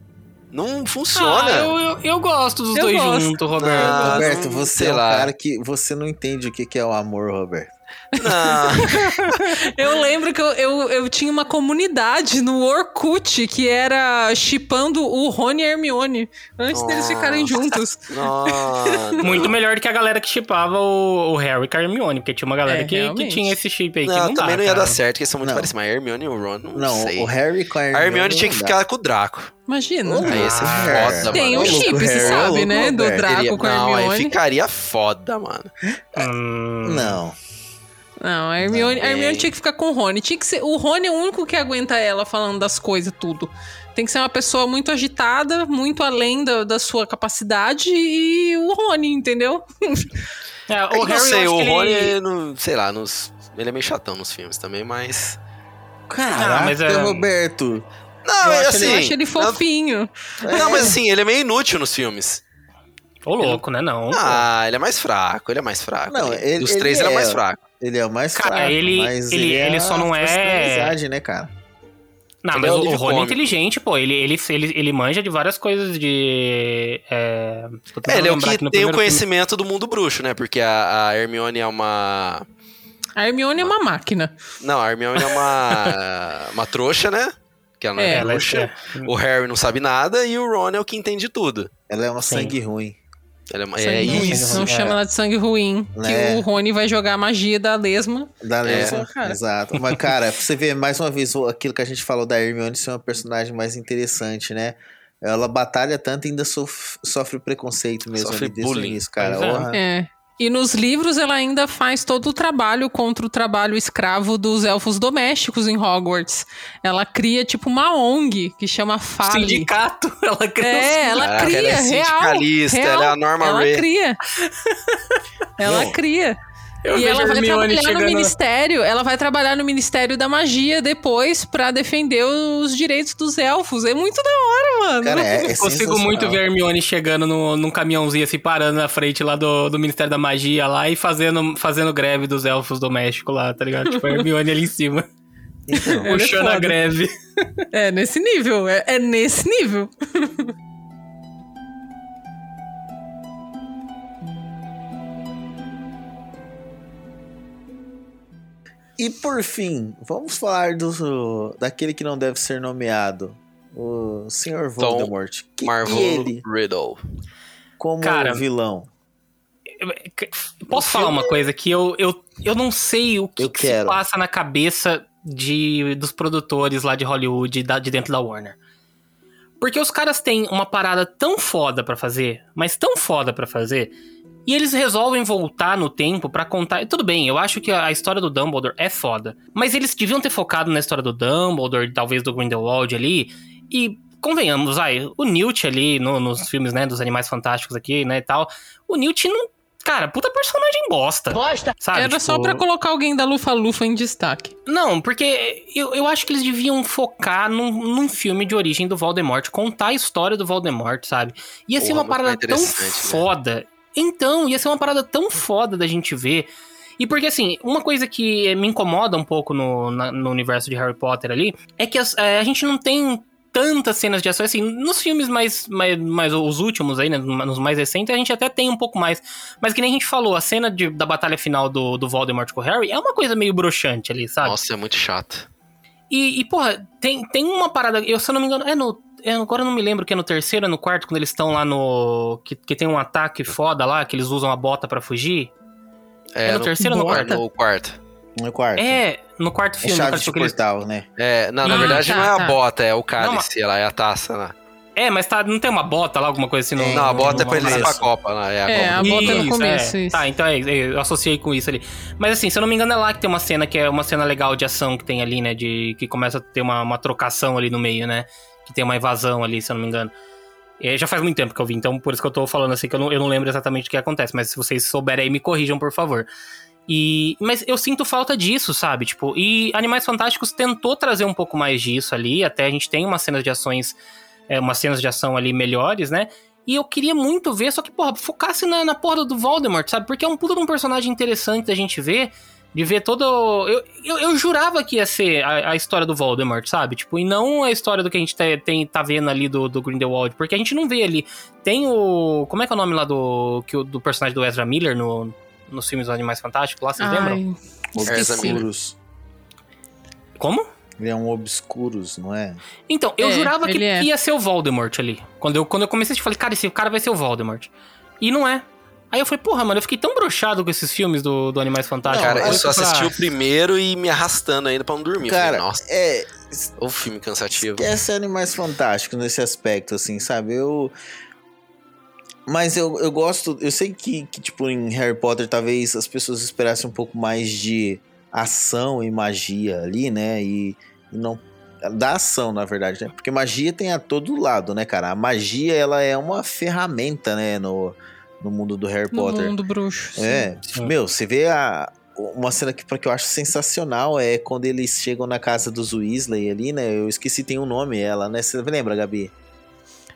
Não funciona. Ah, eu, eu, eu gosto dos Eu dois gosto. juntos, Roberto. Ah, Roberto, você sei é um lá. cara que você não entende o que que é o amor, Roberto. Não. Eu lembro que eu, eu, eu tinha uma comunidade no Orkut que era chipando o Rony e a Hermione antes deles Nossa. ficarem juntos. Nossa. Muito melhor do que a galera que chipava o, o Harry com a Hermione, porque tinha uma galera É, que, que tinha esse chip aí que Não, não também dá, não ia cara. dar certo, porque eles são muito Não. parecidos. Mas a Hermione e o Ron, não, Não, sei. o Harry com a A Hermione. Hermione tinha que não ficar com o Draco. Imagina. Ô, Aí ia ser Ah, foda, Tem mano. um chip, você ô, sabe, né? Do. Draco Teria- com a Não, aí Hermione. ficaria foda, mano. Hum, Não. Não, a Hermione, Não, a Hermione é. tinha que ficar com o Rony. Tinha que ser, o Rony é o único que aguenta ela falando das coisas, tudo. Tem que ser uma pessoa muito agitada, muito além da, da sua capacidade e o Rony, entendeu? É, É o que não Harry, sei, eu o Rony, ele... não, sei lá, nos, ele é meio chatão nos filmes também, mas... Caraca, mas é- Roberto. Não, eu, é acho, assim... ele, eu acho ele fofinho. Não, mas assim, ele é meio inútil nos filmes. Ô, louco, né? Não. Ah, ele é mais fraco, ele é mais fraco. Não, Ele- ele- Dos três, ele ele é mais é- fraco. Ele é o mais Cara, fraco, ele- mas ele- é ele só não é- amizade, né, cara? Não, Ele mas é o o, Rony é inteligente, pô. Ele, ele, ele, ele manja de várias coisas de. É, É, ele é o que tem o conhecimento do mundo bruxo, né? Porque a, a Hermione é uma... A Hermione é uma máquina. Não, a Hermione é uma... uma trouxa, né? Que ela não É, é, ela é- trouxa. O Harry não sabe nada e o Ron é o que entende tudo. Ela é uma Sim. sangue ruim. Ele é, é Sangue ruim. isso. Não É. chama ela de sangue ruim. É. Que o Rony vai jogar a magia da lesma. Da lesma, cara. exato. Mas, cara, pra você ver mais uma vez aquilo que a gente falou da Hermione ser uma personagem mais interessante, né? Ela batalha tanto e ainda sof- sofre preconceito mesmo Sofre bullying. cara. É. E nos livros ela ainda faz todo o trabalho contra o trabalho escravo dos elfos domésticos em Hogwarts. Ela cria tipo uma ONG que chama Fale. Sindicato, ela um É, ela Caraca, cria, ela é real. sindicalista, real. ela é a Norma Ela Ray. cria. ela cria. Eu e ela vai trabalhar no ministério, ela vai trabalhar no Ministério da Magia depois pra defender os direitos dos elfos. É muito da hora, mano. Cara, é, é Eu consigo muito ver a Hermione chegando no, num caminhãozinho assim, parando na frente lá do, do Ministério da Magia lá e fazendo, fazendo greve dos elfos domésticos lá, tá ligado? Tipo, a Hermione ali em cima, Então, Ela é puxando a greve. É nesse nível, é, é nesse nível. E por fim, vamos falar do daquele que não deve ser nomeado. O Sr. Voldemort. Que Marvel ele, Riddle. como Cara, vilão. Posso falar uma coisa que eu, eu, eu não sei o que, Eu que se passa na cabeça de, dos produtores lá de Hollywood, da- de dentro da Warner. Porque os caras têm uma parada tão foda pra fazer, mas tão foda pra fazer, e eles resolvem voltar no tempo pra contar. Tudo bem, eu acho que a história do Dumbledore é foda, mas eles deviam ter focado na história do Dumbledore, talvez do Grindelwald ali, e convenhamos, vai, o Newt ali no- nos filmes, né, dos Animais Fantásticos aqui, né, e tal, o Newt não. Cara, puta personagem bosta. Bosta. Sabe? Era só Tipo, pra colocar alguém da Lufa-Lufa em destaque. Não, porque eu, eu acho que eles deviam focar num, num filme de origem do Voldemort, contar a história do Voldemort, sabe? Ia ser Porra, uma muito parada tão né? Então, ia ser uma parada tão foda da gente ver. E porque, assim, uma coisa que me incomoda um pouco no, na- no universo de Harry Potter ali é que as- é, a gente não tem tantas cenas de ação, assim, nos filmes mais, mais, mais os últimos aí, né, nos mais recentes, a gente até tem um pouco mais, mas que nem a gente falou, a cena de- da batalha final do, do Voldemort com o Harry é uma coisa meio broxante ali, sabe? Nossa, é muito chato. E, e, porra, tem, tem uma parada, eu se eu não me engano, é no. É, agora eu não me lembro que é no terceiro, é no quarto, quando eles estão lá no. Que, que tem um ataque foda lá, que eles usam a bota pra fugir. É no terceiro ou no quarto? quarto? No quarto. No quarto. É, no quarto É filme. chave cara, de eles- portal, né? É, não, na verdade tá, não é a tá. bota, é o cálice, ela é a taça lá. É, mas tá, não tem uma bota lá, alguma coisa assim no. Tem, Não, a no- bota é no- pra eles ir pra. Copa lá, é a É, Copa. a bota no Isso, começo, é. isso. Tá, então é, é, eu associei com isso ali. Mas assim, se eu não me engano, é lá que tem uma cena que é uma cena legal de ação que tem ali, né? De, que começa a ter uma, uma trocação ali no meio, né? Que tem uma invasão ali, se eu não me engano. É, já faz muito tempo que eu vi, então por isso que eu tô falando assim, que eu não, eu não lembro exatamente o que acontece. Mas se vocês souberem aí, me corrijam, por favor. E, mas eu sinto falta disso, sabe? Tipo, e Animais Fantásticos tentou trazer um pouco mais disso ali. Até a gente tem umas cenas de ações, é, umas cenas de ação ali melhores, né? E eu queria muito ver, só que, porra, focasse na, na porra do Voldemort, sabe? Porque é um puta de um personagem interessante da gente ver. De ver todo. Eu, eu, eu jurava que ia ser a, a história do Voldemort, sabe? Tipo, e não a história do que a gente tá, tem, tá vendo ali do, do Grindelwald. Porque a gente não vê ali. Tem o. Como é que é o nome lá do. Que, o- do personagem do Ezra Miller no, nos filmes dos Animais Fantásticos lá, vocês lembram? Ai, Obscuros. Como? Ele é um Obscuros, não é? Então, eu É, jurava que é. ia ser o Voldemort ali. Quando eu, quando eu comecei a falei, cara, esse cara vai ser o Voldemort. E não é. Aí eu falei, porra, mano, eu fiquei tão broxado com esses filmes do, do Animais Fantásticos. Cara, eu só pra- assisti o primeiro e me arrastando ainda pra não dormir. Cara, falei, nossa, é. o filme cansativo. Esquece Animais Fantásticos nesse aspecto, assim, sabe? Eu. Mas eu, eu gosto. Eu sei que, que, tipo, em Harry Potter talvez as pessoas esperassem um pouco mais de ação e magia ali, né? E, e não. Da ação, na verdade, né? Porque magia tem a todo lado, né, cara? A magia, ela é uma ferramenta, né? No, no mundo do Harry No Potter. mundo bruxo. sim. É, Sim. meu, você vê a uma cena que, que eu acho sensacional é quando eles chegam na casa dos Weasley ali, né? Eu esqueci tem um nome ela, né? Você lembra, Gabi?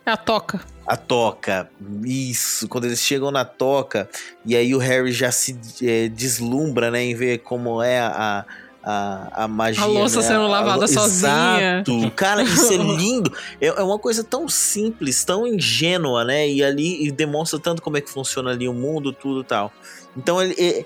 É a toca. A toca, isso. Quando eles chegam na toca e aí o Harry já se eh, deslumbra, né, em ver como é a a, a magia. A louça né? sendo lavada lou- sozinha. Exato. Cara, isso é lindo. É, é uma coisa tão simples, tão ingênua, né? E ali e demonstra tanto como é que funciona ali o mundo, tudo e tal. Então ele. é-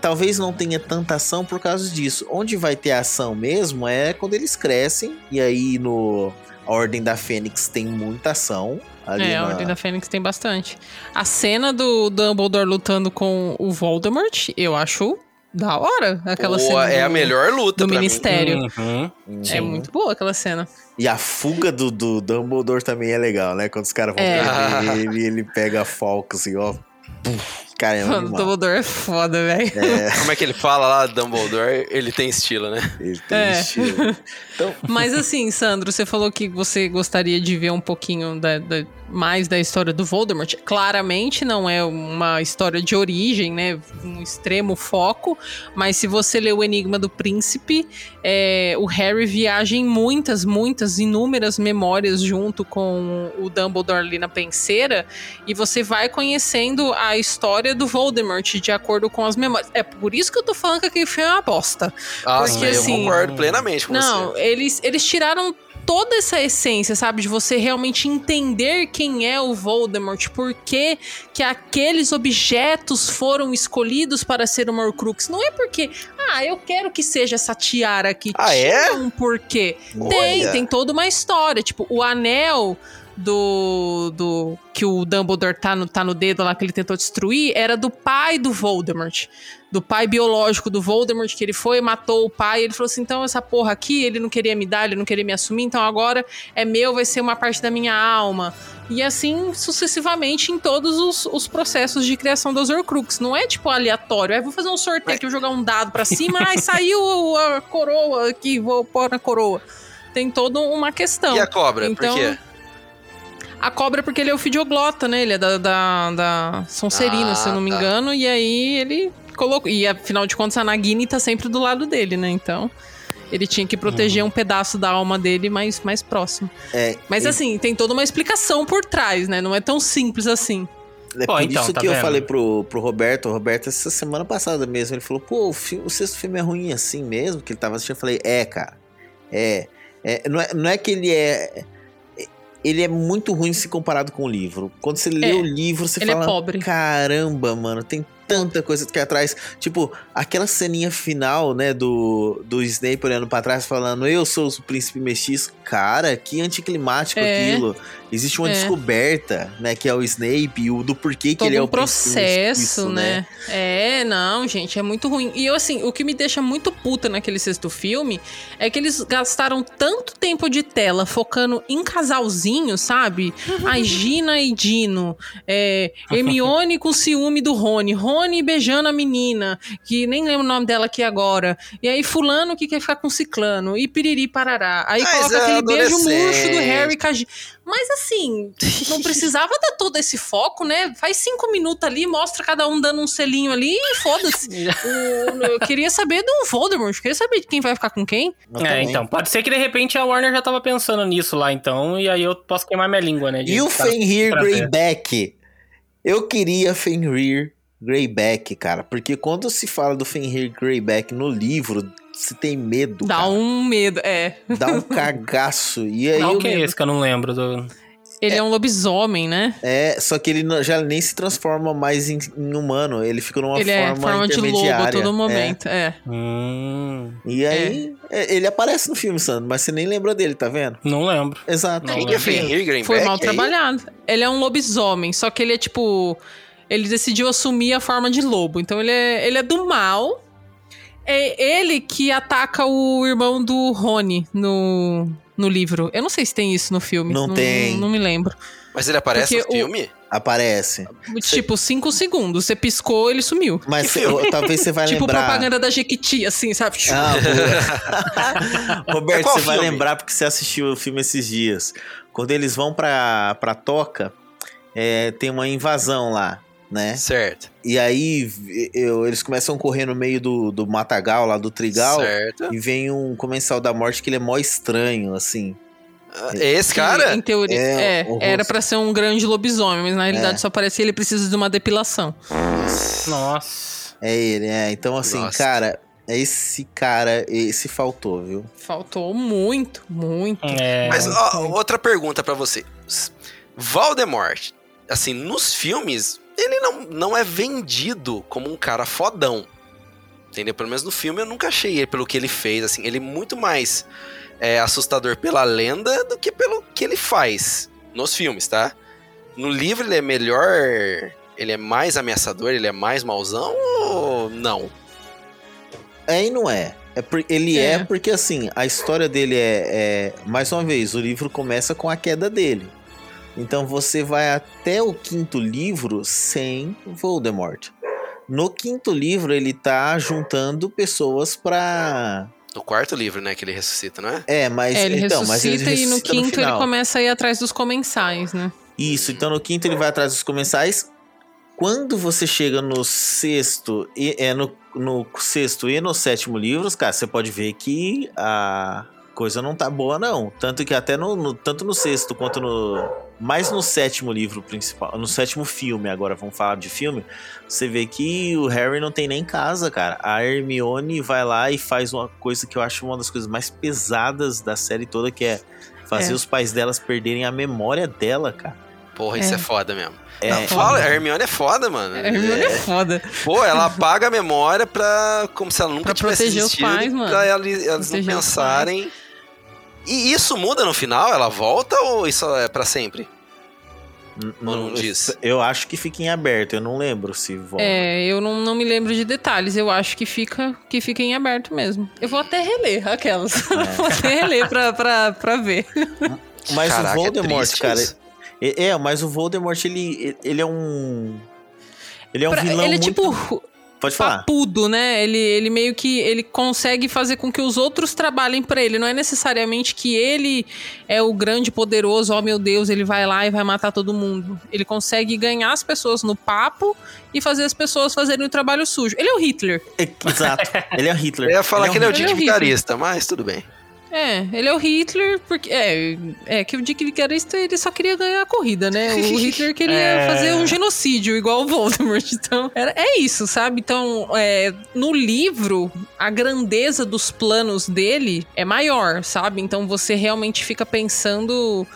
talvez não tenha tanta ação por causa disso. Onde vai ter ação mesmo é quando eles crescem. E aí no a Ordem da Fênix tem muita ação. É, a na- Ordem da Fênix tem bastante. A cena do Dumbledore lutando com o Voldemort, eu acho da hora. Aquela Pô, cena é a melhor luta do pra mim. Ministério. Uhum. É muito boa aquela cena. E a fuga do, do Dumbledore também é legal, né? Quando os caras vão É. prender ele, ele pega a Falco assim, ó. Puf, Cara, é um Mano, o animal. Dumbledore é foda, velho. É, Como é que ele fala lá, Dumbledore? Ele tem estilo, né? ele tem É. estilo. Então, Mas assim, Sandro, você falou que você gostaria de ver um pouquinho da- da- mais da história do Voldemort. Claramente não é uma história de origem, né? Um extremo foco. Mas se você ler o Enigma do Príncipe, é, o Harry viaja em muitas, muitas, inúmeras memórias junto com o Dumbledore ali na penseira. E você vai conhecendo a história do Voldemort de acordo com as memórias. É por isso que eu tô falando que aquele filme é uma bosta. Nossa, Porque, eu assim, concordo plenamente com Não, você. eles, eles tiraram toda essa essência, sabe? De você realmente entender quem é o Voldemort, por que, que aqueles objetos foram escolhidos para ser uma Horcrux. Não é porque, ah, eu quero que seja essa tiara aqui. Ah, Tinha é? um porquê. Tem, Olha. tem toda uma história. Tipo, o anel do, do que o Dumbledore tá no, tá no dedo lá que ele tentou destruir era do pai do Voldemort. Do pai biológico do Voldemort, que ele foi, matou o pai. Ele falou assim: então essa porra aqui, ele não queria me dar, ele não queria me assumir, então agora é meu, vai ser uma parte da minha alma. E assim sucessivamente em todos os, os processos de criação das Horcrux. Não é tipo aleatório, é vou fazer um sorteio aqui, vou jogar um dado pra cima, ai saiu a coroa aqui, vou pôr na coroa. Tem toda uma questão. E a cobra, Então, por quê? A cobra é porque ele é o fidioglota, né? Ele é da, da, da Sonserina, Ah, se eu não me tá. engano. E aí ele colocou... E afinal de contas, a Nagini tá sempre do lado dele, né? Então... Ele tinha que proteger um pedaço da alma dele mais, mais próximo. é, Mas é, assim, tem toda uma explicação por trás, né? Não é tão simples assim. é Pô, por então, isso tá que eu vendo? falei pro, pro Roberto, o Roberto, essa semana passada mesmo, ele falou, pô, o, fi- o sexto filme é ruim assim mesmo, que ele tava assistindo. Eu falei, é, cara, é. é não, é não é que ele é. Ele é muito ruim se comparado com o livro. Quando você lê É, o livro, você ele é fala. pobre. Caramba, mano, tem tanta coisa que atrás. Tipo, aquela ceninha final, né, do, do Snape olhando pra trás falando, eu sou o príncipe mestiço. Cara, que anticlimático É. aquilo. Existe uma É. descoberta, né, que é o Snape, e o do porquê que Todo ele é um o príncipe processo, mestiço, né? É, não, gente, é muito ruim. E eu, assim, o que me deixa muito puta naquele sexto filme é que eles gastaram tanto tempo de tela focando em casalzinho, sabe? A Gina e Dino, é, Hermione com ciúme do Rony, Rony beijando a menina, que nem lembro o nome dela aqui agora. E aí fulano que quer ficar com ciclano, e piriri parará. Aí Mas coloca é aquele beijo murcho do. Harry com a Gina. Mas assim, não precisava dar todo esse foco, né? Faz cinco minutos ali, mostra cada um dando um selinho ali e foda-se. Eu queria saber do Voldemort, eu queria saber de quem vai ficar com quem. É, então, pode ser que de repente a Warner já tava pensando nisso lá, então, e aí eu posso queimar minha língua, né? E o Fenrir. Greyback? Eu queria Fenrir Greyback, cara, porque quando se fala do Fenrir Greyback no livro, se tem medo, Dá cara. um medo, é. Dá um cagaço. E aí Não, o que é lembro- esse que eu não lembro do. Ele é, um lobisomem, né? É, só que ele já nem se transforma mais em, em humano. Ele fica numa ele é forma forma de lobo a intermediária. todo É. momento. É. Hum, E aí, é, ele aparece no filme, Sandro, mas você nem lembra dele, tá vendo? não lembro. Exato. Não, é Fenrir Greenback? Foi mal aí? trabalhado. Ele é um lobisomem, só que ele é tipo. Ele decidiu assumir a forma de lobo. Então ele é, ele é do mal. É ele que ataca o irmão do Rony no, no livro. Eu não sei se tem isso no filme. Não tem. Não, me lembro. Mas ele aparece Porque no o- filme? Aparece. Tipo, cinco segundos. Você piscou, ele sumiu. Mas cê- talvez você vai tipo lembrar. propaganda da Jequiti, assim, sabe? Ah. É Roberto, você vai lembrar porque você assistiu o filme esses dias. Quando eles vão pra, pra Toca, é, tem uma invasão lá, né? Certo. E aí eu- eles começam a correr no meio do, do matagal, lá do trigal. Certo. E vem um comensal da morte que ele é mó estranho, assim. Ah, é esse Que, cara? em teoria, É, é, era pra ser um grande lobisomem, mas na realidade É. só parecia que ele precisa de uma depilação. Nossa. É ele, é. Então, assim, Nossa. cara, esse cara, esse faltou, viu? Faltou muito, muito. É. Mas ó, outra pergunta pra você. Voldemort, assim, nos filmes, ele não, não é vendido como um cara fodão. Entendeu? Pelo menos no filme eu nunca achei ele pelo que ele fez, assim, ele é muito mais é, assustador pela lenda do que pelo que ele faz nos filmes, tá? No livro ele é melhor, ele é mais ameaçador, ele é mais mauzão ou não? É e não é. É por- ele é. É. porque, assim, a história dele é, é- Mais uma vez, o livro começa com a queda dele. Então você vai até o quinto livro sem Voldemort. No quinto livro, ele tá juntando pessoas pra. No quarto livro, né, que ele ressuscita, não é? É, mas. É, ele então, mas ele ressuscita e no ressuscita quinto ele final. começa a ir atrás dos comensais, né? Isso, então no quinto ele vai atrás dos comensais. Quando você chega no sexto, e, é no, no sexto e no sétimo livros, cara, você pode ver que a coisa não tá boa, não. Tanto que até no, no- tanto no sexto quanto no. Mais no sétimo livro principal, no sétimo filme, agora vamos falar de filme, você vê que o Harry não tem nem casa, cara. A Hermione vai lá e faz uma coisa que eu acho uma das coisas mais pesadas da série toda, que é fazer É. os pais delas perderem a memória dela, cara. Porra, isso É. é foda mesmo. É, Não, fala, a Hermione é foda, mano. A Hermione é foda. Pô, ela apaga a memória pra. como se ela nunca Pra tivesse proteger os existido. pais, mano. Pra ela- elas não os pensarem. E isso muda no final? Ela volta ou isso é pra sempre? N- Ou não diz? Eu acho que fica em aberto, eu não lembro se volta. É, eu não, não me lembro de detalhes. Eu acho que fica, que fica em aberto mesmo. Eu vou até reler aquelas. vou até reler pra, pra, pra ver. Mas Caraca, o é Voldemort, triste cara. É, é, mas o Voldemort, ele, ele é um. Ele é um Pra- vilão ele é muito... tipo Pode falar. papudo, né? Ele, ele meio que ele consegue fazer com que os outros trabalhem pra ele. Não é necessariamente que ele é o grande poderoso, oh meu Deus, ele vai lá e vai matar todo mundo. Ele consegue ganhar as pessoas no papo e fazer as pessoas fazerem o trabalho sujo. Ele é o Hitler. É, Exato. Ele é Hitler. Eu ia falar Ele que ele é o um- Ele é horrível. Vigarista, mas tudo bem. É, ele é o Hitler, porque. É, é que o Dick Vigarista ele só queria ganhar a corrida, né? O Hitler queria É. fazer um genocídio igual o Voldemort. Então, era, é isso, sabe? Então, é, no livro, a grandeza dos planos dele é maior, sabe? Então você realmente fica pensando.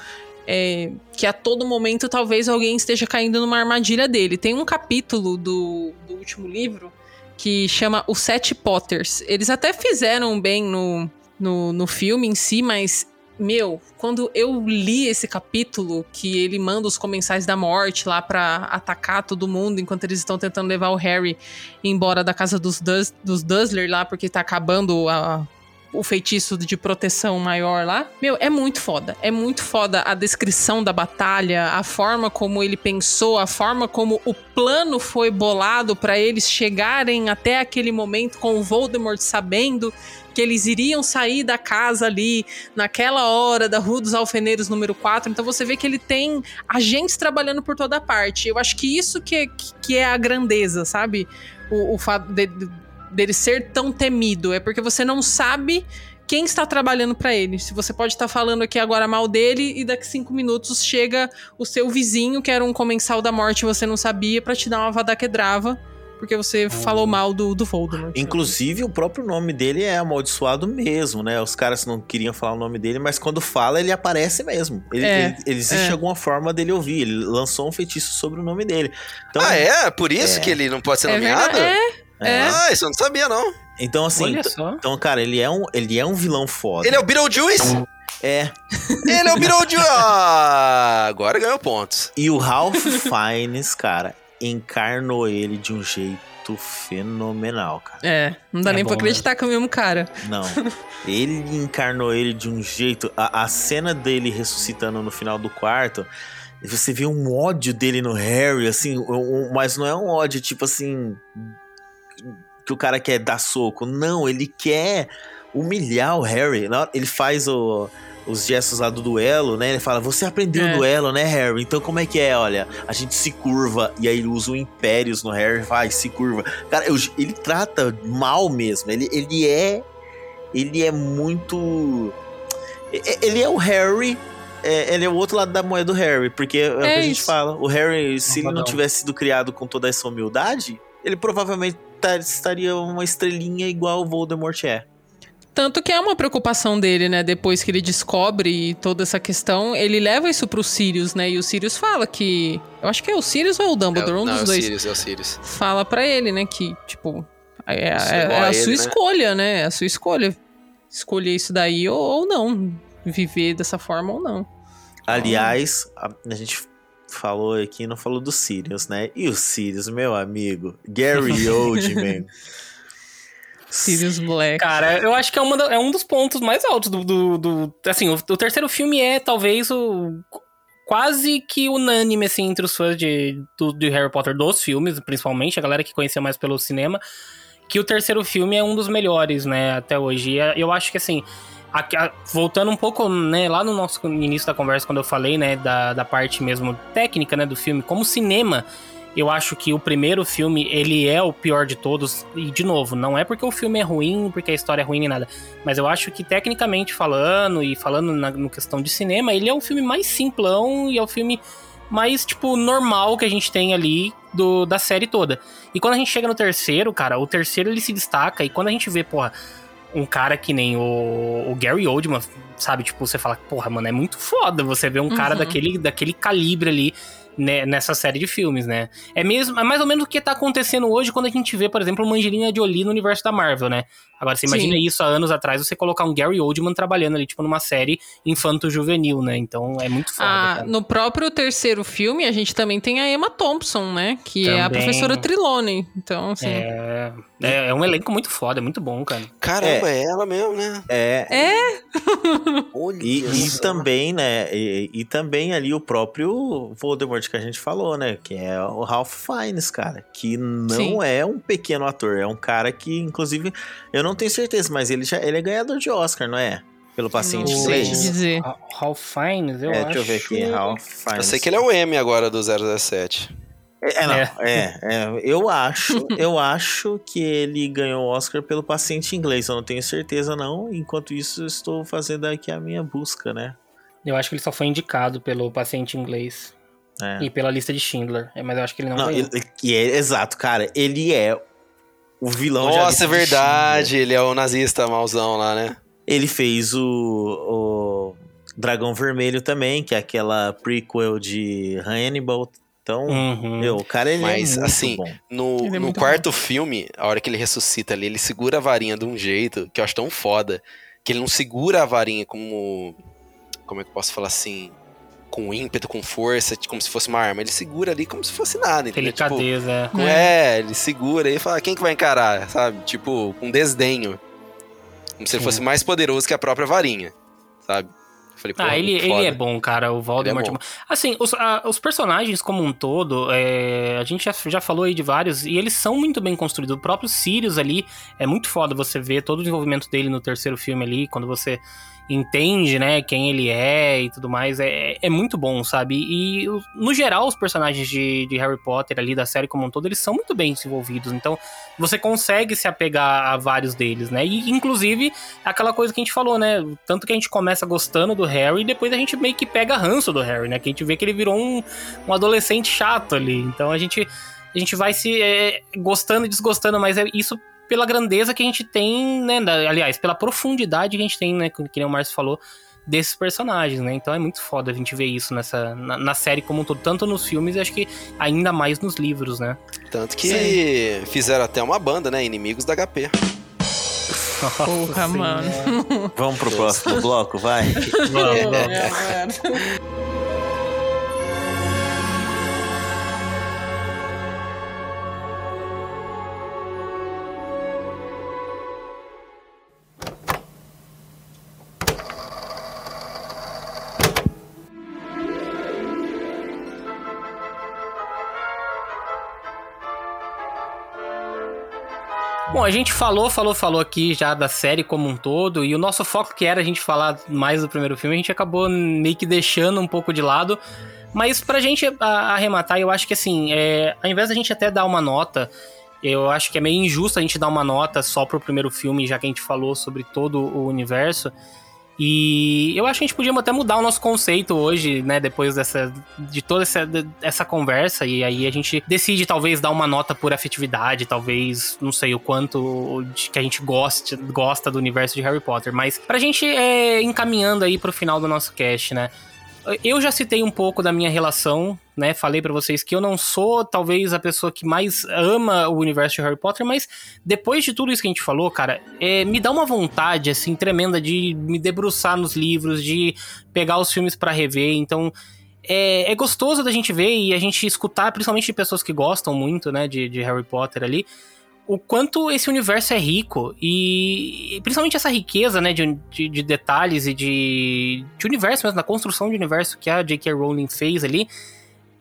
é, que a todo momento talvez alguém esteja caindo numa armadilha dele. Tem um capítulo do, do último livro que chama Os Sete Potters. Eles até fizeram bem no, no, no filme em si, mas, meu, quando eu li esse capítulo, que ele manda os comensais da morte lá pra atacar todo mundo enquanto eles estão tentando levar o Harry embora da casa dos, Dus- dos Dursley lá, porque tá acabando a- o feitiço de proteção maior lá. Meu, é muito foda. É muito foda a descrição da batalha, a forma como ele pensou, a forma como o plano foi bolado pra eles chegarem até aquele momento com o Voldemort sabendo que eles iriam sair da casa ali naquela hora da Rua dos Alfeneiros número 4. Então você vê que ele tem agentes trabalhando por toda parte. Eu acho que isso que é, que é a grandeza, sabe? O, o fato de- dele ser tão temido. É porque você não sabe quem está trabalhando pra ele. Se você pode estar falando aqui agora mal dele e daqui cinco minutos chega o seu vizinho, que era um comensal da morte e você não sabia, pra te dar uma vada quedrava. porque você falou mal do, do Voldemort. Inclusive, o próprio nome dele é amaldiçoado mesmo, né? Os caras não queriam falar o nome dele, mas quando fala, ele aparece mesmo. Ele, É, ele- ele existe é. alguma forma dele ouvir. Ele lançou um feitiço sobre o nome dele. Então, ah, é? Por isso É. que ele não pode ser É nomeado? verdade. É, é. Ah, isso eu não sabia, não. então assim, Olha t- só. então, cara, ele é um, ele é um vilão foda. Ele é o Beetlejuice? É. Ele é o Beetlejuice! Ah, agora ganhou pontos. E o Ralph Fiennes, cara, encarnou ele de um jeito fenomenal, cara. É, não dá É nem pra acreditar que é o mesmo cara. Não. Ele encarnou ele de um jeito. A, a cena dele ressuscitando no final do quarto. Você vê um ódio dele no Harry, assim, um- um- mas não é um ódio tipo assim. Que o cara quer dar soco. Não, ele quer humilhar o Harry. Ele faz o- os gestos lá do duelo, né? Ele fala: Você aprendeu É. o duelo, né, Harry? Então como é que é? Olha, a gente se curva. E aí ele usa o Impérios no Harry, vai, se curva. Cara, eu- ele trata mal mesmo. Ele, ele é. Ele é muito. Ele é o Harry. é, ele é o outro lado da moeda do Harry. Porque é, o que É a gente isso. fala. O Harry, se ele não tivesse sido criado com toda essa humildade, ele provavelmente estaria uma estrelinha igual o Voldemort é. Tanto que é uma preocupação dele, né? Depois que ele descobre toda essa questão, ele leva isso pro Sirius, né? E o Sirius fala que. Eu acho que é o Sirius ou é o Dumbledore, um não, dos é o dois. Sirius, é o Sirius. Fala pra ele, né? Que, tipo. É, é- é é a a ele, sua né? escolha, né? É a sua escolha. Escolher isso daí ou, ou não. Viver dessa forma ou não. Aliás, a, a gente falou aqui, não falou do Sirius, né? E o Sirius, meu amigo, Gary Oldman. Sirius Black. Cara, eu acho que é, uma da- é um dos pontos mais altos do. do- do- assim, o, o terceiro filme é talvez o. Quase que unânime, assim, entre os fãs de, do, de Harry Potter dos filmes, principalmente, a galera que conhecia mais pelo cinema, que o terceiro filme é um dos melhores, né, até hoje. E é- eu acho que, assim, a- a- voltando um pouco, né, lá no nosso início da conversa, quando eu falei, né, da, da parte mesmo técnica, né, do filme, como cinema, eu acho que o primeiro filme, ele é o pior de todos. E, de novo, não é porque o filme é ruim, porque a história é ruim nem nada. Mas eu acho que, tecnicamente falando, e falando na no questão de cinema, ele é o filme mais simplão e é o filme mais, tipo, normal que a gente tem ali do, da série toda. E quando a gente chega no terceiro, cara, o terceiro ele se destaca. E quando a gente vê, porra, um cara que nem o, o Gary Oldman, sabe? Tipo, você fala, porra, mano, é muito foda você ver um cara Uhum. daquele, daquele calibre ali né, nessa série de filmes, né? É mesmo, é mais ou menos o que tá acontecendo hoje quando a gente vê, por exemplo, uma Angelina Jolie no universo da Marvel, né? Agora, você imagina Sim. isso há anos atrás, você colocar um Gary Oldman trabalhando ali, tipo, numa série infanto-juvenil, né? Então, é muito foda, Ah, cara. no próprio terceiro filme, a gente também tem a Emma Thompson, né? Que é a Também. professora Trelawney. Então, assim. É, é, é um elenco muito foda, é muito bom, cara. Caramba, é, ela mesmo, né? É, É, Olha E, e também, né? E, e também ali o próprio Voldemort que a gente falou, né? Que é o Ralph Fiennes, cara. Que não Sim. é um pequeno ator. É um cara que, inclusive, eu não tenho certeza, mas ele já ele é ganhador de Oscar, não é? Pelo paciente não inglês. dizer. Ra- Ralph Fiennes, eu é, acho. deixa eu ver aqui. Ralph Fiennes. Eu sei que ele é o M agora do 017. É, é, não, É. é, é, eu acho, eu acho que ele ganhou o Oscar pelo paciente inglês. Eu não tenho certeza não. Enquanto isso, eu estou fazendo aqui a minha busca, né? Eu acho que ele só foi indicado pelo paciente inglês É. e pela lista de Schindler. É, Mas eu acho que ele não, Não, ganhou. ele- é, exato, cara. Ele é o vilão de Nossa, é verdade. Ele é o nazista mauzão lá, né? Ele fez o, o Dragão Vermelho também, que é aquela prequel de Hannibal. Então, Uhum. meu, o cara ele Mas, é muito assim, bom. No, Ele é no muito quarto filme, a hora que ele ressuscita ali, ele segura a varinha de um jeito que eu acho tão foda. Que ele não segura a varinha como. Como é que eu posso falar assim? Com ímpeto, com força, como se fosse uma arma. Ele segura ali como se fosse nada, entendeu? Tipo, Delicadeza. é. com- é, ele segura e fala, quem que vai encarar, sabe? Tipo, com desdenho. Como se ele Sim. fosse mais poderoso que a própria varinha, sabe? Falei, Ah, ele, ele é bom, cara. O Voldemort. Ele é bom. Assim, os, a- os personagens como um todo, é, a gente já, já falou aí de vários, e eles são muito bem construídos. O próprio Sirius ali é muito foda você ver todo o desenvolvimento dele no terceiro filme ali, quando você entende, né, quem ele é e tudo mais. É, é muito bom, sabe? E, no geral, os personagens de, de Harry Potter ali, da série como um todo, eles são muito bem desenvolvidos. Então, você consegue se apegar a vários deles, né? E, inclusive, aquela coisa que a gente falou, né? Tanto que a gente começa gostando do Harry e depois a gente meio que pega ranço do Harry, né? Que a gente vê que ele virou um, um adolescente chato ali. Então a gente a gente vai se é, gostando e desgostando, mas é isso pela grandeza que a gente tem, né? Da, aliás, pela profundidade que a gente tem, né? Que nem o Márcio falou, desses personagens, né? Então é muito foda a gente ver isso nessa, na, na série como um todo, tanto nos filmes e acho que ainda mais nos livros, né? Tanto que Sim. fizeram até uma banda, né? Inimigos da HP. Porra, mano. Vamos pro próximo bloco, vai. Vamos, vamos. Bom, a gente falou, falou, falou aqui já da série como um todo, e o nosso foco que era a gente falar mais do primeiro filme, a gente acabou meio que deixando um pouco de lado. Mas pra gente arrematar, eu acho que assim, é, ao invés da gente até dar uma nota, eu acho que é meio injusto a gente dar uma nota só pro primeiro filme, já que a gente falou sobre todo o universo. E eu acho que a gente podia até mudar o nosso conceito hoje, né? Depois dessa, de toda essa, essa conversa. E aí a gente decide talvez dar uma nota por afetividade, talvez, não sei o quanto que a gente goste, gosta do universo de Harry Potter. Mas pra gente é, encaminhando aí pro final do nosso cast, né? Eu já citei um pouco da minha relação, né? Falei para vocês que eu não sou talvez a pessoa que mais ama o universo de Harry Potter, mas depois de tudo isso que a gente falou, cara, é, me dá uma vontade assim tremenda de me debruçar nos livros, de pegar os filmes para rever. Então é, é, gostoso da gente ver e a gente escutar, principalmente de pessoas que gostam muito, né, de, de Harry Potter ali o quanto esse universo é rico e, principalmente essa riqueza, né, de, de, de detalhes e de, de universo mesmo, da construção de universo que a J.K. Rowling fez ali,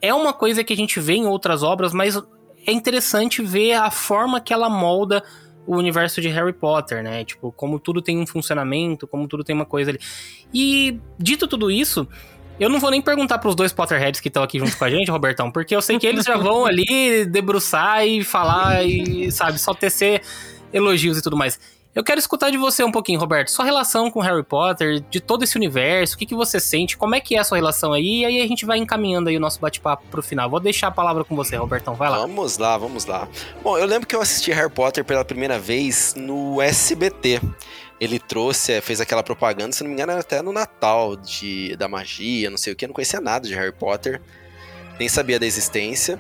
é uma coisa que a gente vê em outras obras, mas é interessante ver a forma que ela molda o universo de Harry Potter, né? Tipo, como tudo tem um funcionamento, como tudo tem uma coisa ali. E dito tudo isso, eu não vou nem perguntar pros dois Potterheads que estão aqui junto com a gente, Robertão, porque eu sei que eles já vão ali debruçar e falar e, sabe, só tecer elogios e tudo mais. Eu quero escutar de você um pouquinho, Roberto. Sua relação com Harry Potter, de todo esse universo, o que, que você sente, como é que é a sua relação aí, e aí a gente vai encaminhando aí o nosso bate-papo pro final. Vou deixar a palavra com você, Robertão, vai lá. Vamos lá, vamos lá. Bom, eu lembro que eu assisti Harry Potter pela primeira vez no SBT ele trouxe, é, fez aquela propaganda, se não me engano, era até no Natal de, da magia, não sei o que, eu não conhecia nada de Harry Potter, nem sabia da existência.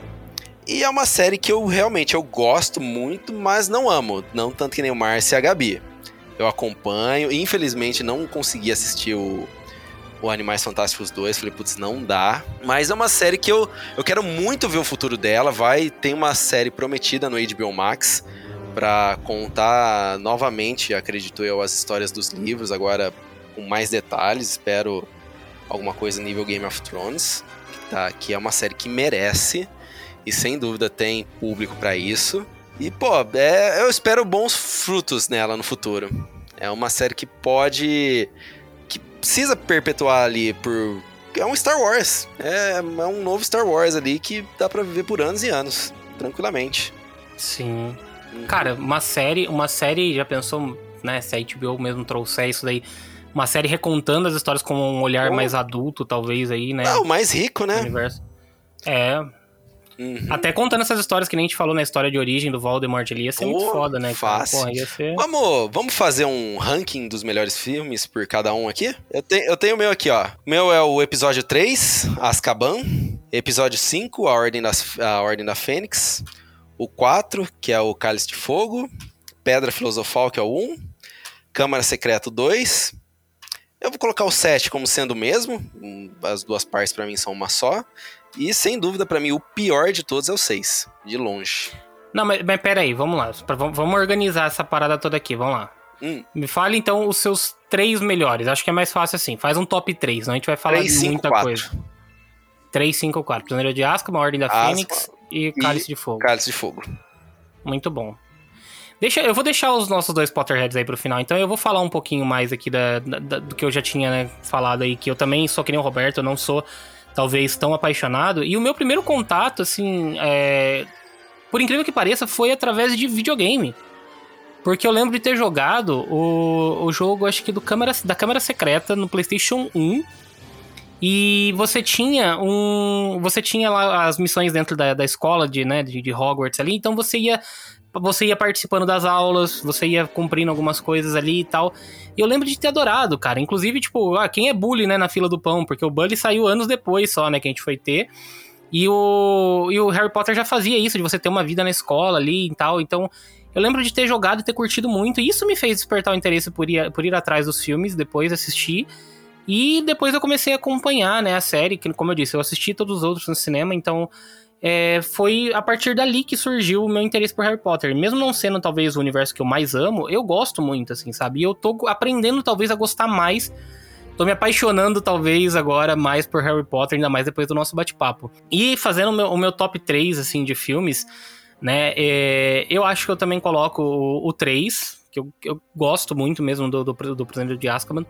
E é uma série que eu realmente eu gosto muito, mas não amo, não tanto que nem o Márcio e a Gabi. Eu acompanho, infelizmente não consegui assistir o, o Animais Fantásticos 2, falei, putz, não dá. Mas é uma série que eu, eu quero muito ver o futuro dela, vai, tem uma série prometida no HBO Max, para contar novamente, acredito eu, as histórias dos livros, agora com mais detalhes. Espero alguma coisa nível Game of Thrones, que, tá, que é uma série que merece e sem dúvida tem público para isso. E, pô, é, eu espero bons frutos nela no futuro. É uma série que pode. que precisa perpetuar ali por. É um Star Wars. É, é um novo Star Wars ali que dá pra viver por anos e anos, tranquilamente. Sim. Cara, uma série, uma série, já pensou, né, se a HBO mesmo trouxer isso daí, uma série recontando as histórias com um olhar oh. mais adulto, talvez, aí, né? Não, mais rico, né? Universo. É. Uhum. Até contando essas histórias que nem a gente falou na história de origem do Voldemort ali, ia ser Pô, muito foda, né? Fácil. Porra, ser... Vamos, vamos fazer um ranking dos melhores filmes por cada um aqui? Eu, te, eu tenho o meu aqui, ó. O meu é o episódio 3, Azkaban. Episódio 5, A Ordem, das, a Ordem da Fênix o 4, que é o Cálice de Fogo, Pedra Filosofal, que é o 1, Câmara Secreta 2. Eu vou colocar o 7 como sendo o mesmo, as duas partes para mim são uma só. E sem dúvida, para mim, o pior de todos é o 6, de longe. Não, mas, mas pera aí, vamos lá. Vamos organizar essa parada toda aqui, vamos lá. Hum. Me fale então os seus três melhores. Acho que é mais fácil assim. Faz um top 3, não a gente vai falar 3, de muita 5, coisa. 3, 5, 4. Prisioneiro de Asca, uma Ordem da Asca, Fênix e Cálice de Fogo. Cálice de Fogo. Muito bom. Deixa, eu vou deixar os nossos dois Potterheads aí pro final, então eu vou falar um pouquinho mais aqui da, da do que eu já tinha né, falado aí, que eu também sou que nem o Roberto, eu não sou talvez tão apaixonado. E o meu primeiro contato, assim, é, por incrível que pareça, foi através de videogame. Porque eu lembro de ter jogado o, o jogo, acho que do câmera, da Câmara Secreta no PlayStation 1. E você tinha um. Você tinha lá as missões dentro da, da escola de, né, de, de Hogwarts ali, então você ia. Você ia participando das aulas, você ia cumprindo algumas coisas ali e tal. E eu lembro de ter adorado, cara. Inclusive, tipo, ah, quem é bully, né, na fila do pão? Porque o Bully saiu anos depois só, né, que a gente foi ter. E o, e o Harry Potter já fazia isso, de você ter uma vida na escola ali e tal. Então, eu lembro de ter jogado e ter curtido muito. E isso me fez despertar o interesse por ir, por ir atrás dos filmes, depois assistir. E depois eu comecei a acompanhar, né, a série, que como eu disse, eu assisti todos os outros no cinema, então é, foi a partir dali que surgiu o meu interesse por Harry Potter. Mesmo não sendo talvez o universo que eu mais amo, eu gosto muito, assim, sabe? E eu tô aprendendo talvez a gostar mais. Tô me apaixonando talvez agora mais por Harry Potter, ainda mais depois do nosso bate-papo. E fazendo o meu, o meu, top 3, assim, de filmes, né? É, eu acho que eu também coloco o, o 3, que eu, eu gosto muito mesmo do, do, do de Azkaban.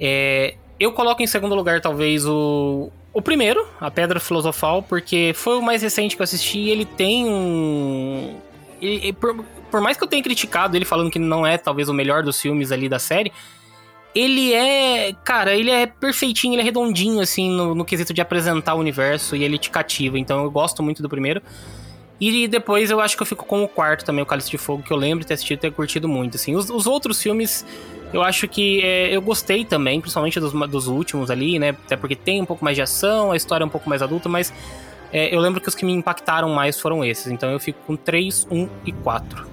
É, eu coloco em segundo lugar, talvez, o, o primeiro, A Pedra Filosofal, porque foi o mais recente que eu assisti e ele tem um. Ele, por, por, mais que eu tenha criticado ele falando que não é talvez o melhor dos filmes ali da série, ele é. Cara, ele é perfeitinho, ele é redondinho, assim, no, no quesito de apresentar o universo e ele te cativa. Então eu gosto muito do primeiro. E depois eu acho que eu fico com o quarto também, o Cálice de Fogo, que eu lembro de ter assistido e ter curtido muito. Assim. Os, os outros filmes eu acho que é, eu gostei também, principalmente dos, dos últimos ali, né? Até porque tem um pouco mais de ação, a história é um pouco mais adulta, mas é, eu lembro que os que me impactaram mais foram esses. Então eu fico com 3, 1 e 4.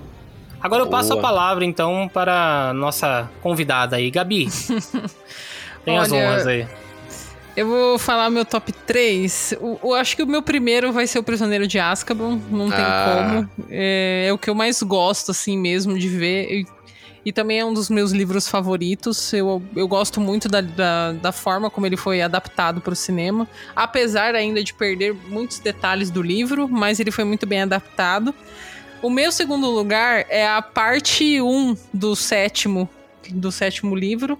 Agora eu passo a palavra, então, para a nossa convidada aí, Gabi. tem Olha, as honras aí. Eu vou falar meu top 3. Eu, acho que o meu primeiro vai ser o Prisioneiro de Azkaban. Não tem ah. como. É, é, o que eu mais gosto, assim mesmo, de ver. E também é um dos meus livros favoritos. Eu, eu gosto muito da, da, da forma como ele foi adaptado para o cinema. Apesar ainda de perder muitos detalhes do livro, mas ele foi muito bem adaptado. O meu segundo lugar é a parte 1 do sétimo, do sétimo livro.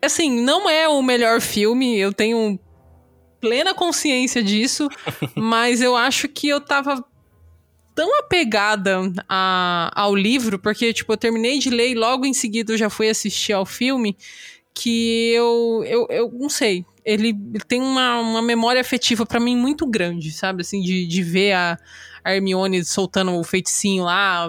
Assim, não é o melhor filme, eu tenho plena consciência disso, mas eu acho que eu tava tão apegada a, ao livro, porque, tipo, eu terminei de ler e logo em seguida eu já fui assistir ao filme, que eu, eu, eu não sei, ele tem uma, uma memória afetiva para mim muito grande, sabe? Assim, de, de ver a Hermione soltando o feiticinho lá,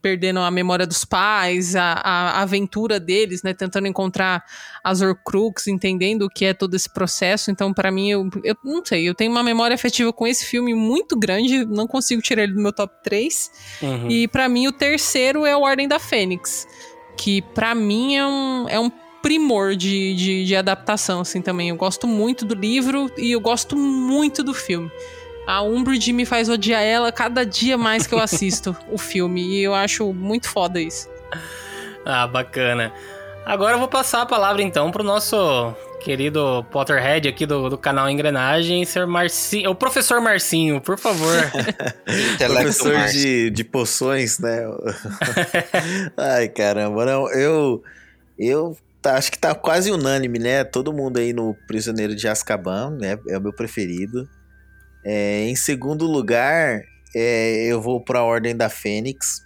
perdendo a memória dos pais, a, a, aventura deles, né, tentando encontrar as Horcrux, entendendo o que é todo esse processo. Então, para mim, eu, eu não sei, eu tenho uma memória afetiva com esse filme muito grande, não consigo tirar ele do meu top 3. Uhum. E para mim, o terceiro é o Ordem da Fênix, que para mim é um, é um primor de, de, de adaptação, assim, também. Eu gosto muito do livro e eu gosto muito do filme. A Umbridge me faz odiar ela cada dia mais que eu assisto o filme. E eu acho muito foda isso. Ah, bacana. Agora eu vou passar a palavra então pro nosso querido Potterhead aqui do, do canal Engrenagem, ser Marcinho, o professor Marcinho, por favor. professor de, de poções, né? Ai, caramba, não, eu eu tá, acho que tá quase unânime, né? Todo mundo aí no Prisioneiro de Azkaban, né? É o meu preferido. É, em segundo lugar, é, eu vou para a Ordem da Fênix,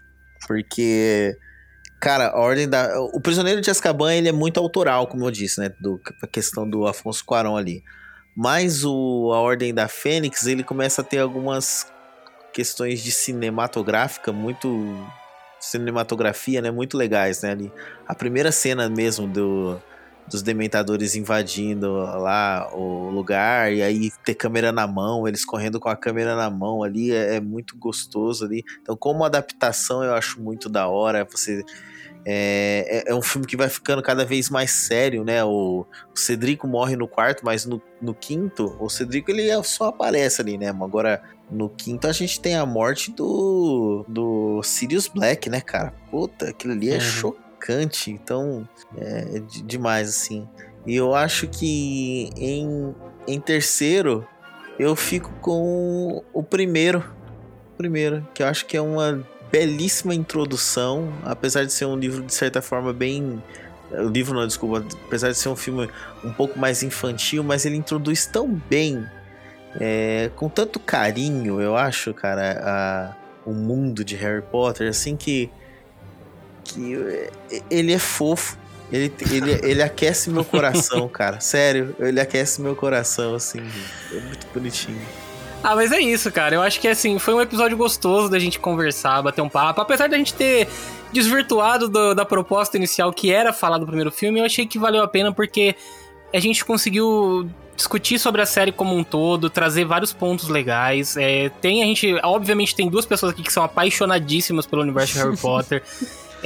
porque, cara, a Ordem da. O Prisioneiro de Azkaban ele é muito autoral, como eu disse, né? Do, a questão do Afonso Cuarón ali. Mas o, a Ordem da Fênix ele começa a ter algumas questões de cinematográfica muito. cinematografia, né? Muito legais, né? Ali, a primeira cena mesmo do dos dementadores invadindo lá o lugar e aí ter câmera na mão, eles correndo com a câmera na mão ali é, é muito gostoso ali. Então, como adaptação, eu acho muito da hora. Você é, é, é, um filme que vai ficando cada vez mais sério, né? O, o Cedrico morre no quarto, mas no, no, quinto, o Cedrico ele só aparece ali, né? Agora, no quinto, a gente tem a morte do, do Sirius Black, né, cara? Puta, aquilo ali é uhum. chocante marcante, então é, é demais assim. E eu acho que em, em terceiro eu fico com o primeiro, primeiro, que eu acho que é uma belíssima introdução, apesar de ser um livro de certa forma bem o livro não, desculpa, apesar de ser um filme um pouco mais infantil, mas ele introduz tão bem, é, com tanto carinho, eu acho, cara, a, o mundo de Harry Potter, assim que que ele é fofo, Ele, ele, ele aquece meu coração, cara. Sério, ele aquece meu coração, assim. É muito bonitinho. Ah, mas é isso, cara. Eu acho que assim, foi um episódio gostoso da gente conversar, bater um papo. Apesar da gente ter desvirtuado do- da proposta inicial que era falar do primeiro filme, eu achei que valeu a pena porque a gente conseguiu discutir sobre a série como um todo, trazer vários pontos legais. É, tem a gente, obviamente, tem duas pessoas aqui que são apaixonadíssimas pelo universo de Harry Potter.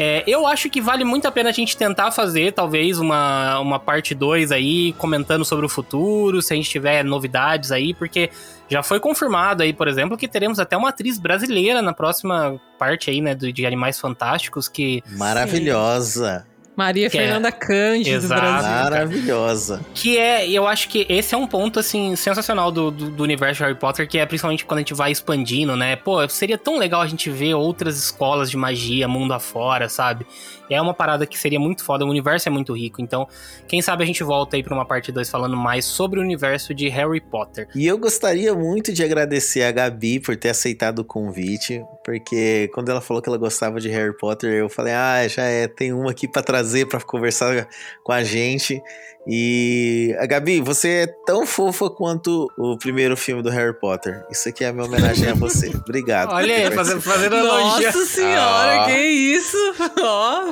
É, eu acho que vale muito a pena a gente tentar fazer, talvez, uma, uma parte 2 aí, comentando sobre o futuro, se a gente tiver novidades aí, porque já foi confirmado aí, por exemplo, que teremos até uma atriz brasileira na próxima parte aí, né, de Animais Fantásticos, que, Maravilhosa. Maria Que é- Fernanda Cândido do Exato. Brasil. Maravilhosa. que é, eu acho que esse é um ponto, assim, sensacional do, do, do universo de Harry Potter, que é principalmente quando a gente vai expandindo, né, pô, seria tão legal a gente ver outras escolas de magia, mundo afora, sabe? É uma parada que seria muito foda, o universo é muito rico, então, quem sabe a gente volta aí pra uma parte 2 falando mais sobre o universo de Harry Potter. E eu gostaria muito de agradecer a Gabi por ter aceitado o convite, porque quando ela falou que ela gostava de Harry Potter, eu falei, ah, já é, tem uma aqui pra trazer pra conversar com a gente. E a Gabi, você é tão fofa quanto o primeiro filme do Harry Potter. Isso aqui é a minha homenagem a você. Obrigado. Olha aí, fazendo, fazendo elogio. Nossa senhora, Ah. que isso? Ó.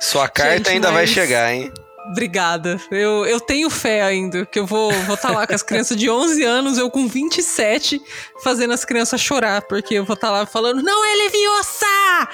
Sua carta Gente, ainda vai mas- chegar, hein? Obrigada. Eu, eu tenho fé ainda, que eu vou estar vou tá lá com as crianças de 11 anos, eu com 27, fazendo as crianças chorar, porque eu vou estar lá falando, não é Leviosa!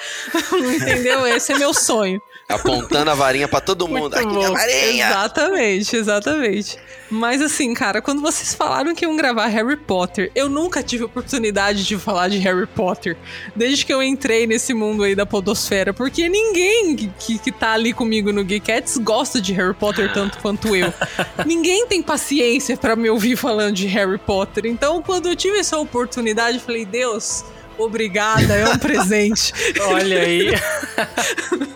Entendeu? Esse é meu sonho. Apontando a varinha pra todo mundo. Muito Aqui a bom. varinha! Exatamente, exatamente. Mas assim, cara, quando vocês falaram que iam gravar Harry Potter, eu nunca tive oportunidade de falar de Harry Potter desde que eu entrei nesse mundo aí da podosfera, porque ninguém que, que, tá ali comigo no Geekettes gosta de Harry Potter tanto quanto eu. ninguém tem paciência pra me ouvir falando de Harry Potter. Então, quando eu tive essa oportunidade, falei, Deus, obrigada, é um presente. Olha aí.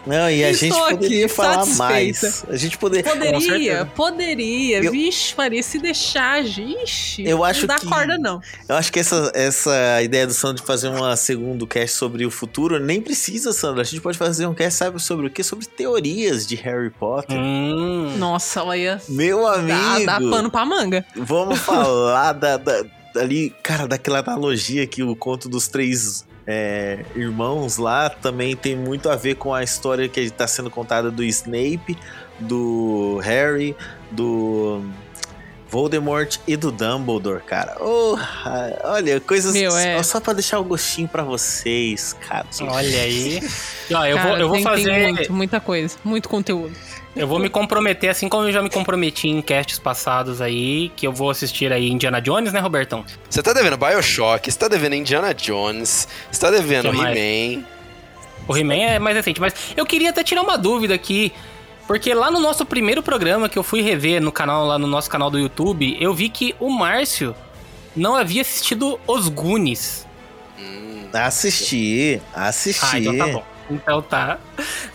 Não, e a Estou gente aqui, poderia falar satisfeita. mais. A gente poderia. Poderia, poderia. Eu- Vixe, Maria, se deixar, ixi. Eu acho não dá que- corda, não. Eu acho que essa, essa ideia do Sandro de fazer uma segundo cast sobre o futuro nem precisa, Sandro. A gente pode fazer um cast, sabe sobre o quê? Sobre teorias de Harry Potter. Hum. Nossa, olha. Meu Dá, amigo, dá pano pra manga. vamos falar da, da- ali, cara, daquela analogia que o conto dos três é, irmãos lá também tem muito a ver com a história que está sendo contada do Snape, do Harry, do Voldemort e do Dumbledore, cara. Oh, olha, coisas Meu, é. só, só pra deixar o gostinho pra vocês, cara. Olha aí. Ó, eu Cara, vou, eu vou tem, tem fazer. muito, muita coisa, muito conteúdo. Eu vou me comprometer, assim como eu já me comprometi em casts passados aí, que eu vou assistir aí Indiana Jones, né, Robertão? Você tá devendo Bioshock, você tá devendo Indiana Jones, você tá devendo? He-Man. O He-Man é mais recente, mas eu queria até tirar uma dúvida aqui. Porque lá no nosso primeiro programa que eu fui rever no canal, lá no nosso canal do YouTube, eu vi que o Márcio não havia assistido Os Goonies. Hum, Assisti, assisti. Ah, então tá bom. Então tá.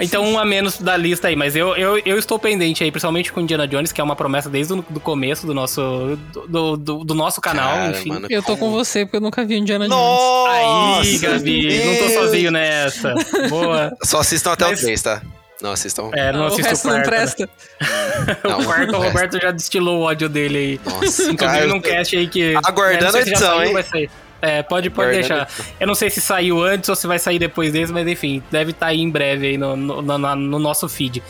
Então um a menos da lista aí, mas eu, eu, eu estou pendente aí, principalmente com Indiana Jones, que é uma promessa desde o do começo do nosso, do, do, do nosso canal, cara, enfim. mano, Eu tô com como- você, porque eu nunca vi Indiana Jones. Nossa! Aí, Gabi, não tô Deus. sozinho nessa. Boa. Só assistam até Mas- o 3, tá? Não assistam. É, não o assisto resto o não quarto. né? presta. Não, o quarto, não o. Roberto já destilou o ódio dele aí. Nossa, Inclusive cara, num cast aí que. Aguardando é, não sei a edição, saiu, hein? vai sair. É, pode, pode deixar. Eu não sei se saiu antes ou se vai sair depois desse, mas enfim, deve estar aí em breve aí no, no, no- no nosso feed.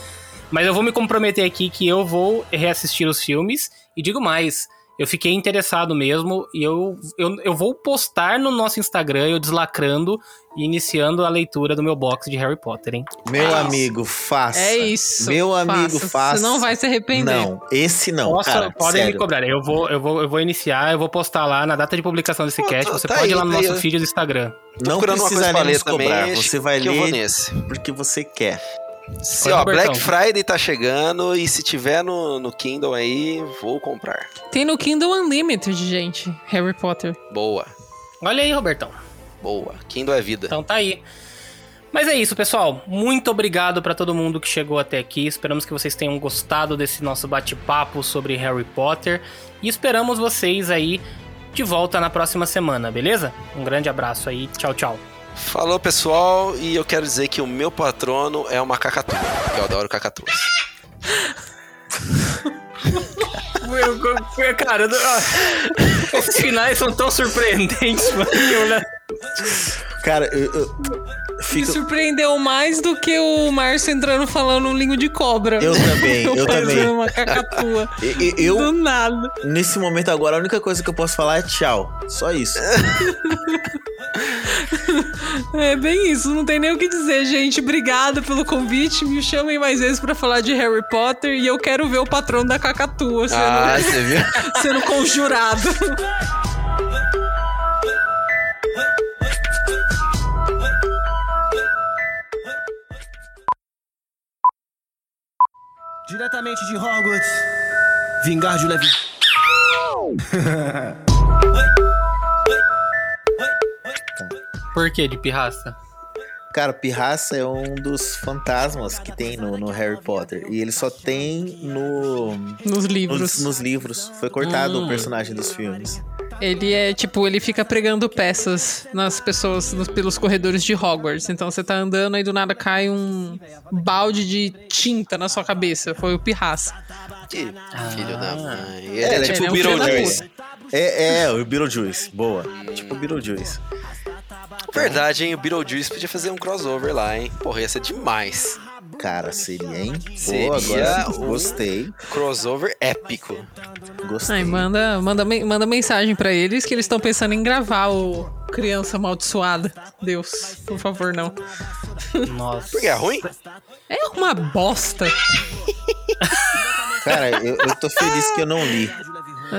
Mas eu vou me comprometer aqui que eu vou reassistir os filmes e digo mais. Eu fiquei interessado mesmo e eu, eu, eu vou postar no nosso Instagram, eu deslacrando e iniciando a leitura do meu box de Harry Potter, hein? Meu É amigo, faça. É isso. Meu amigo, faça. Você não vai se arrepender. Não, esse não, Posso- cara. podem sério. me cobrar. Eu vou, eu, vou, eu vou iniciar, eu vou postar lá na data de publicação desse Pô, cast. tá- Você tá pode ir aí, lá no tá nosso feed do Instagram. Tô Não ler também. cobrar. Você vai eu ler nesse. porque você quer. Se, ó. Black Friday tá chegando e se tiver no, no Kindle aí, vou comprar. Tem no Kindle Unlimited, gente. Harry Potter. Boa, Olha aí, Robertão. boa. Kindle é vida. Então tá aí. Mas é isso, pessoal. Muito obrigado pra todo mundo que chegou até aqui. Esperamos que vocês tenham gostado desse nosso bate-papo sobre Harry Potter. E esperamos vocês aí de volta na próxima semana, beleza? Um grande abraço aí. Tchau, tchau. Falou, pessoal, e eu quero dizer que o meu patrono é uma cacatua, porque eu adoro cacatuas. Cara, eu- ah, finais são tão surpreendentes, mano. eu, né? Cara, eu, eu Me fico. surpreendeu mais do que o Márcio entrando falando um língua de cobra. Eu também, eu Fazendo também. uma cacatua. Eu, Do nada. nesse momento agora, a única coisa que eu posso falar é tchau. Só isso. É bem isso, não tem nem o que dizer, gente. Obrigada pelo convite. Me chamem mais vezes pra falar de Harry Potter e eu quero ver o patrão da cacatua sendo, Ah, você viu? sendo conjurado. Diretamente de Hogwarts, vingar de Levi. Por que de pirraça? Cara, Pirraça é um dos fantasmas que tem no, no Harry Potter. E ele só tem no, Nos livros. nos, nos livros. Foi cortado Hum. o personagem dos filmes. Ele é tipo, ele fica pregando peças nas pessoas nos- pelos corredores de Hogwarts. Então você tá andando e do nada cai um balde de tinta na sua cabeça. Foi o pirraça. Que filho da mãe. Ele É, é, é tipo um o Beetlejuice. É, é, o Beetlejuice. Boa. Tipo Beetlejuice. Verdade, hein? O Beetlejuice podia fazer um crossover lá, hein? Porra, ia ser demais. Cara, seria, hein? Pô, Seria agora um- gostei. Crossover épico. Gostei. Ai, manda, manda, manda mensagem pra eles que eles estão pensando em gravar o Criança Amaldiçoada. Deus, por favor, não. Nossa. Porque é ruim? É uma bosta. Cara, eu, eu tô feliz que eu não li.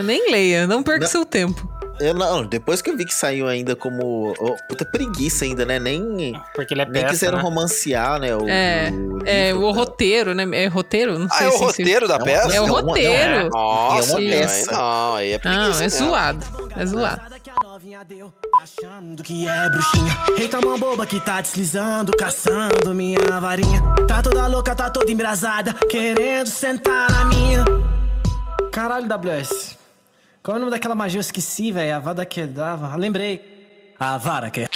Nem leia, não perca Não. seu tempo. Eu não, depois que eu vi que saiu ainda como. oh, puta preguiça ainda, né? Nem, Porque ele é nem peça, quiseram né? romancear, né? O, É, o É livro, o tá? roteiro, né? É roteiro? Não Ah, sei é o se- se- roteiro da É peça? É o É roteiro. Nossa, É uma aí peça. não, aí é Não, preguiça é mesmo. zoado. É zoado. achando que é bruxinha. Eita, mão boba que tá deslizando, caçando minha varinha. Tá toda louca, tá toda embrasada, querendo sentar na minha. Caralho, WS. Qual é o nome daquela magia? Eu esqueci, velho. A vada que dava. Ah, Lembrei. A vara que.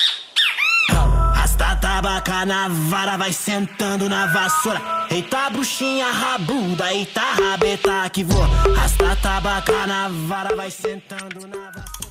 Rasta tabaca na vara, vai sentando na vassoura. Eita, bruxinha rabuda, eita, rabeta que voa. Rasta tabaca na vara, vai sentando na vassoura.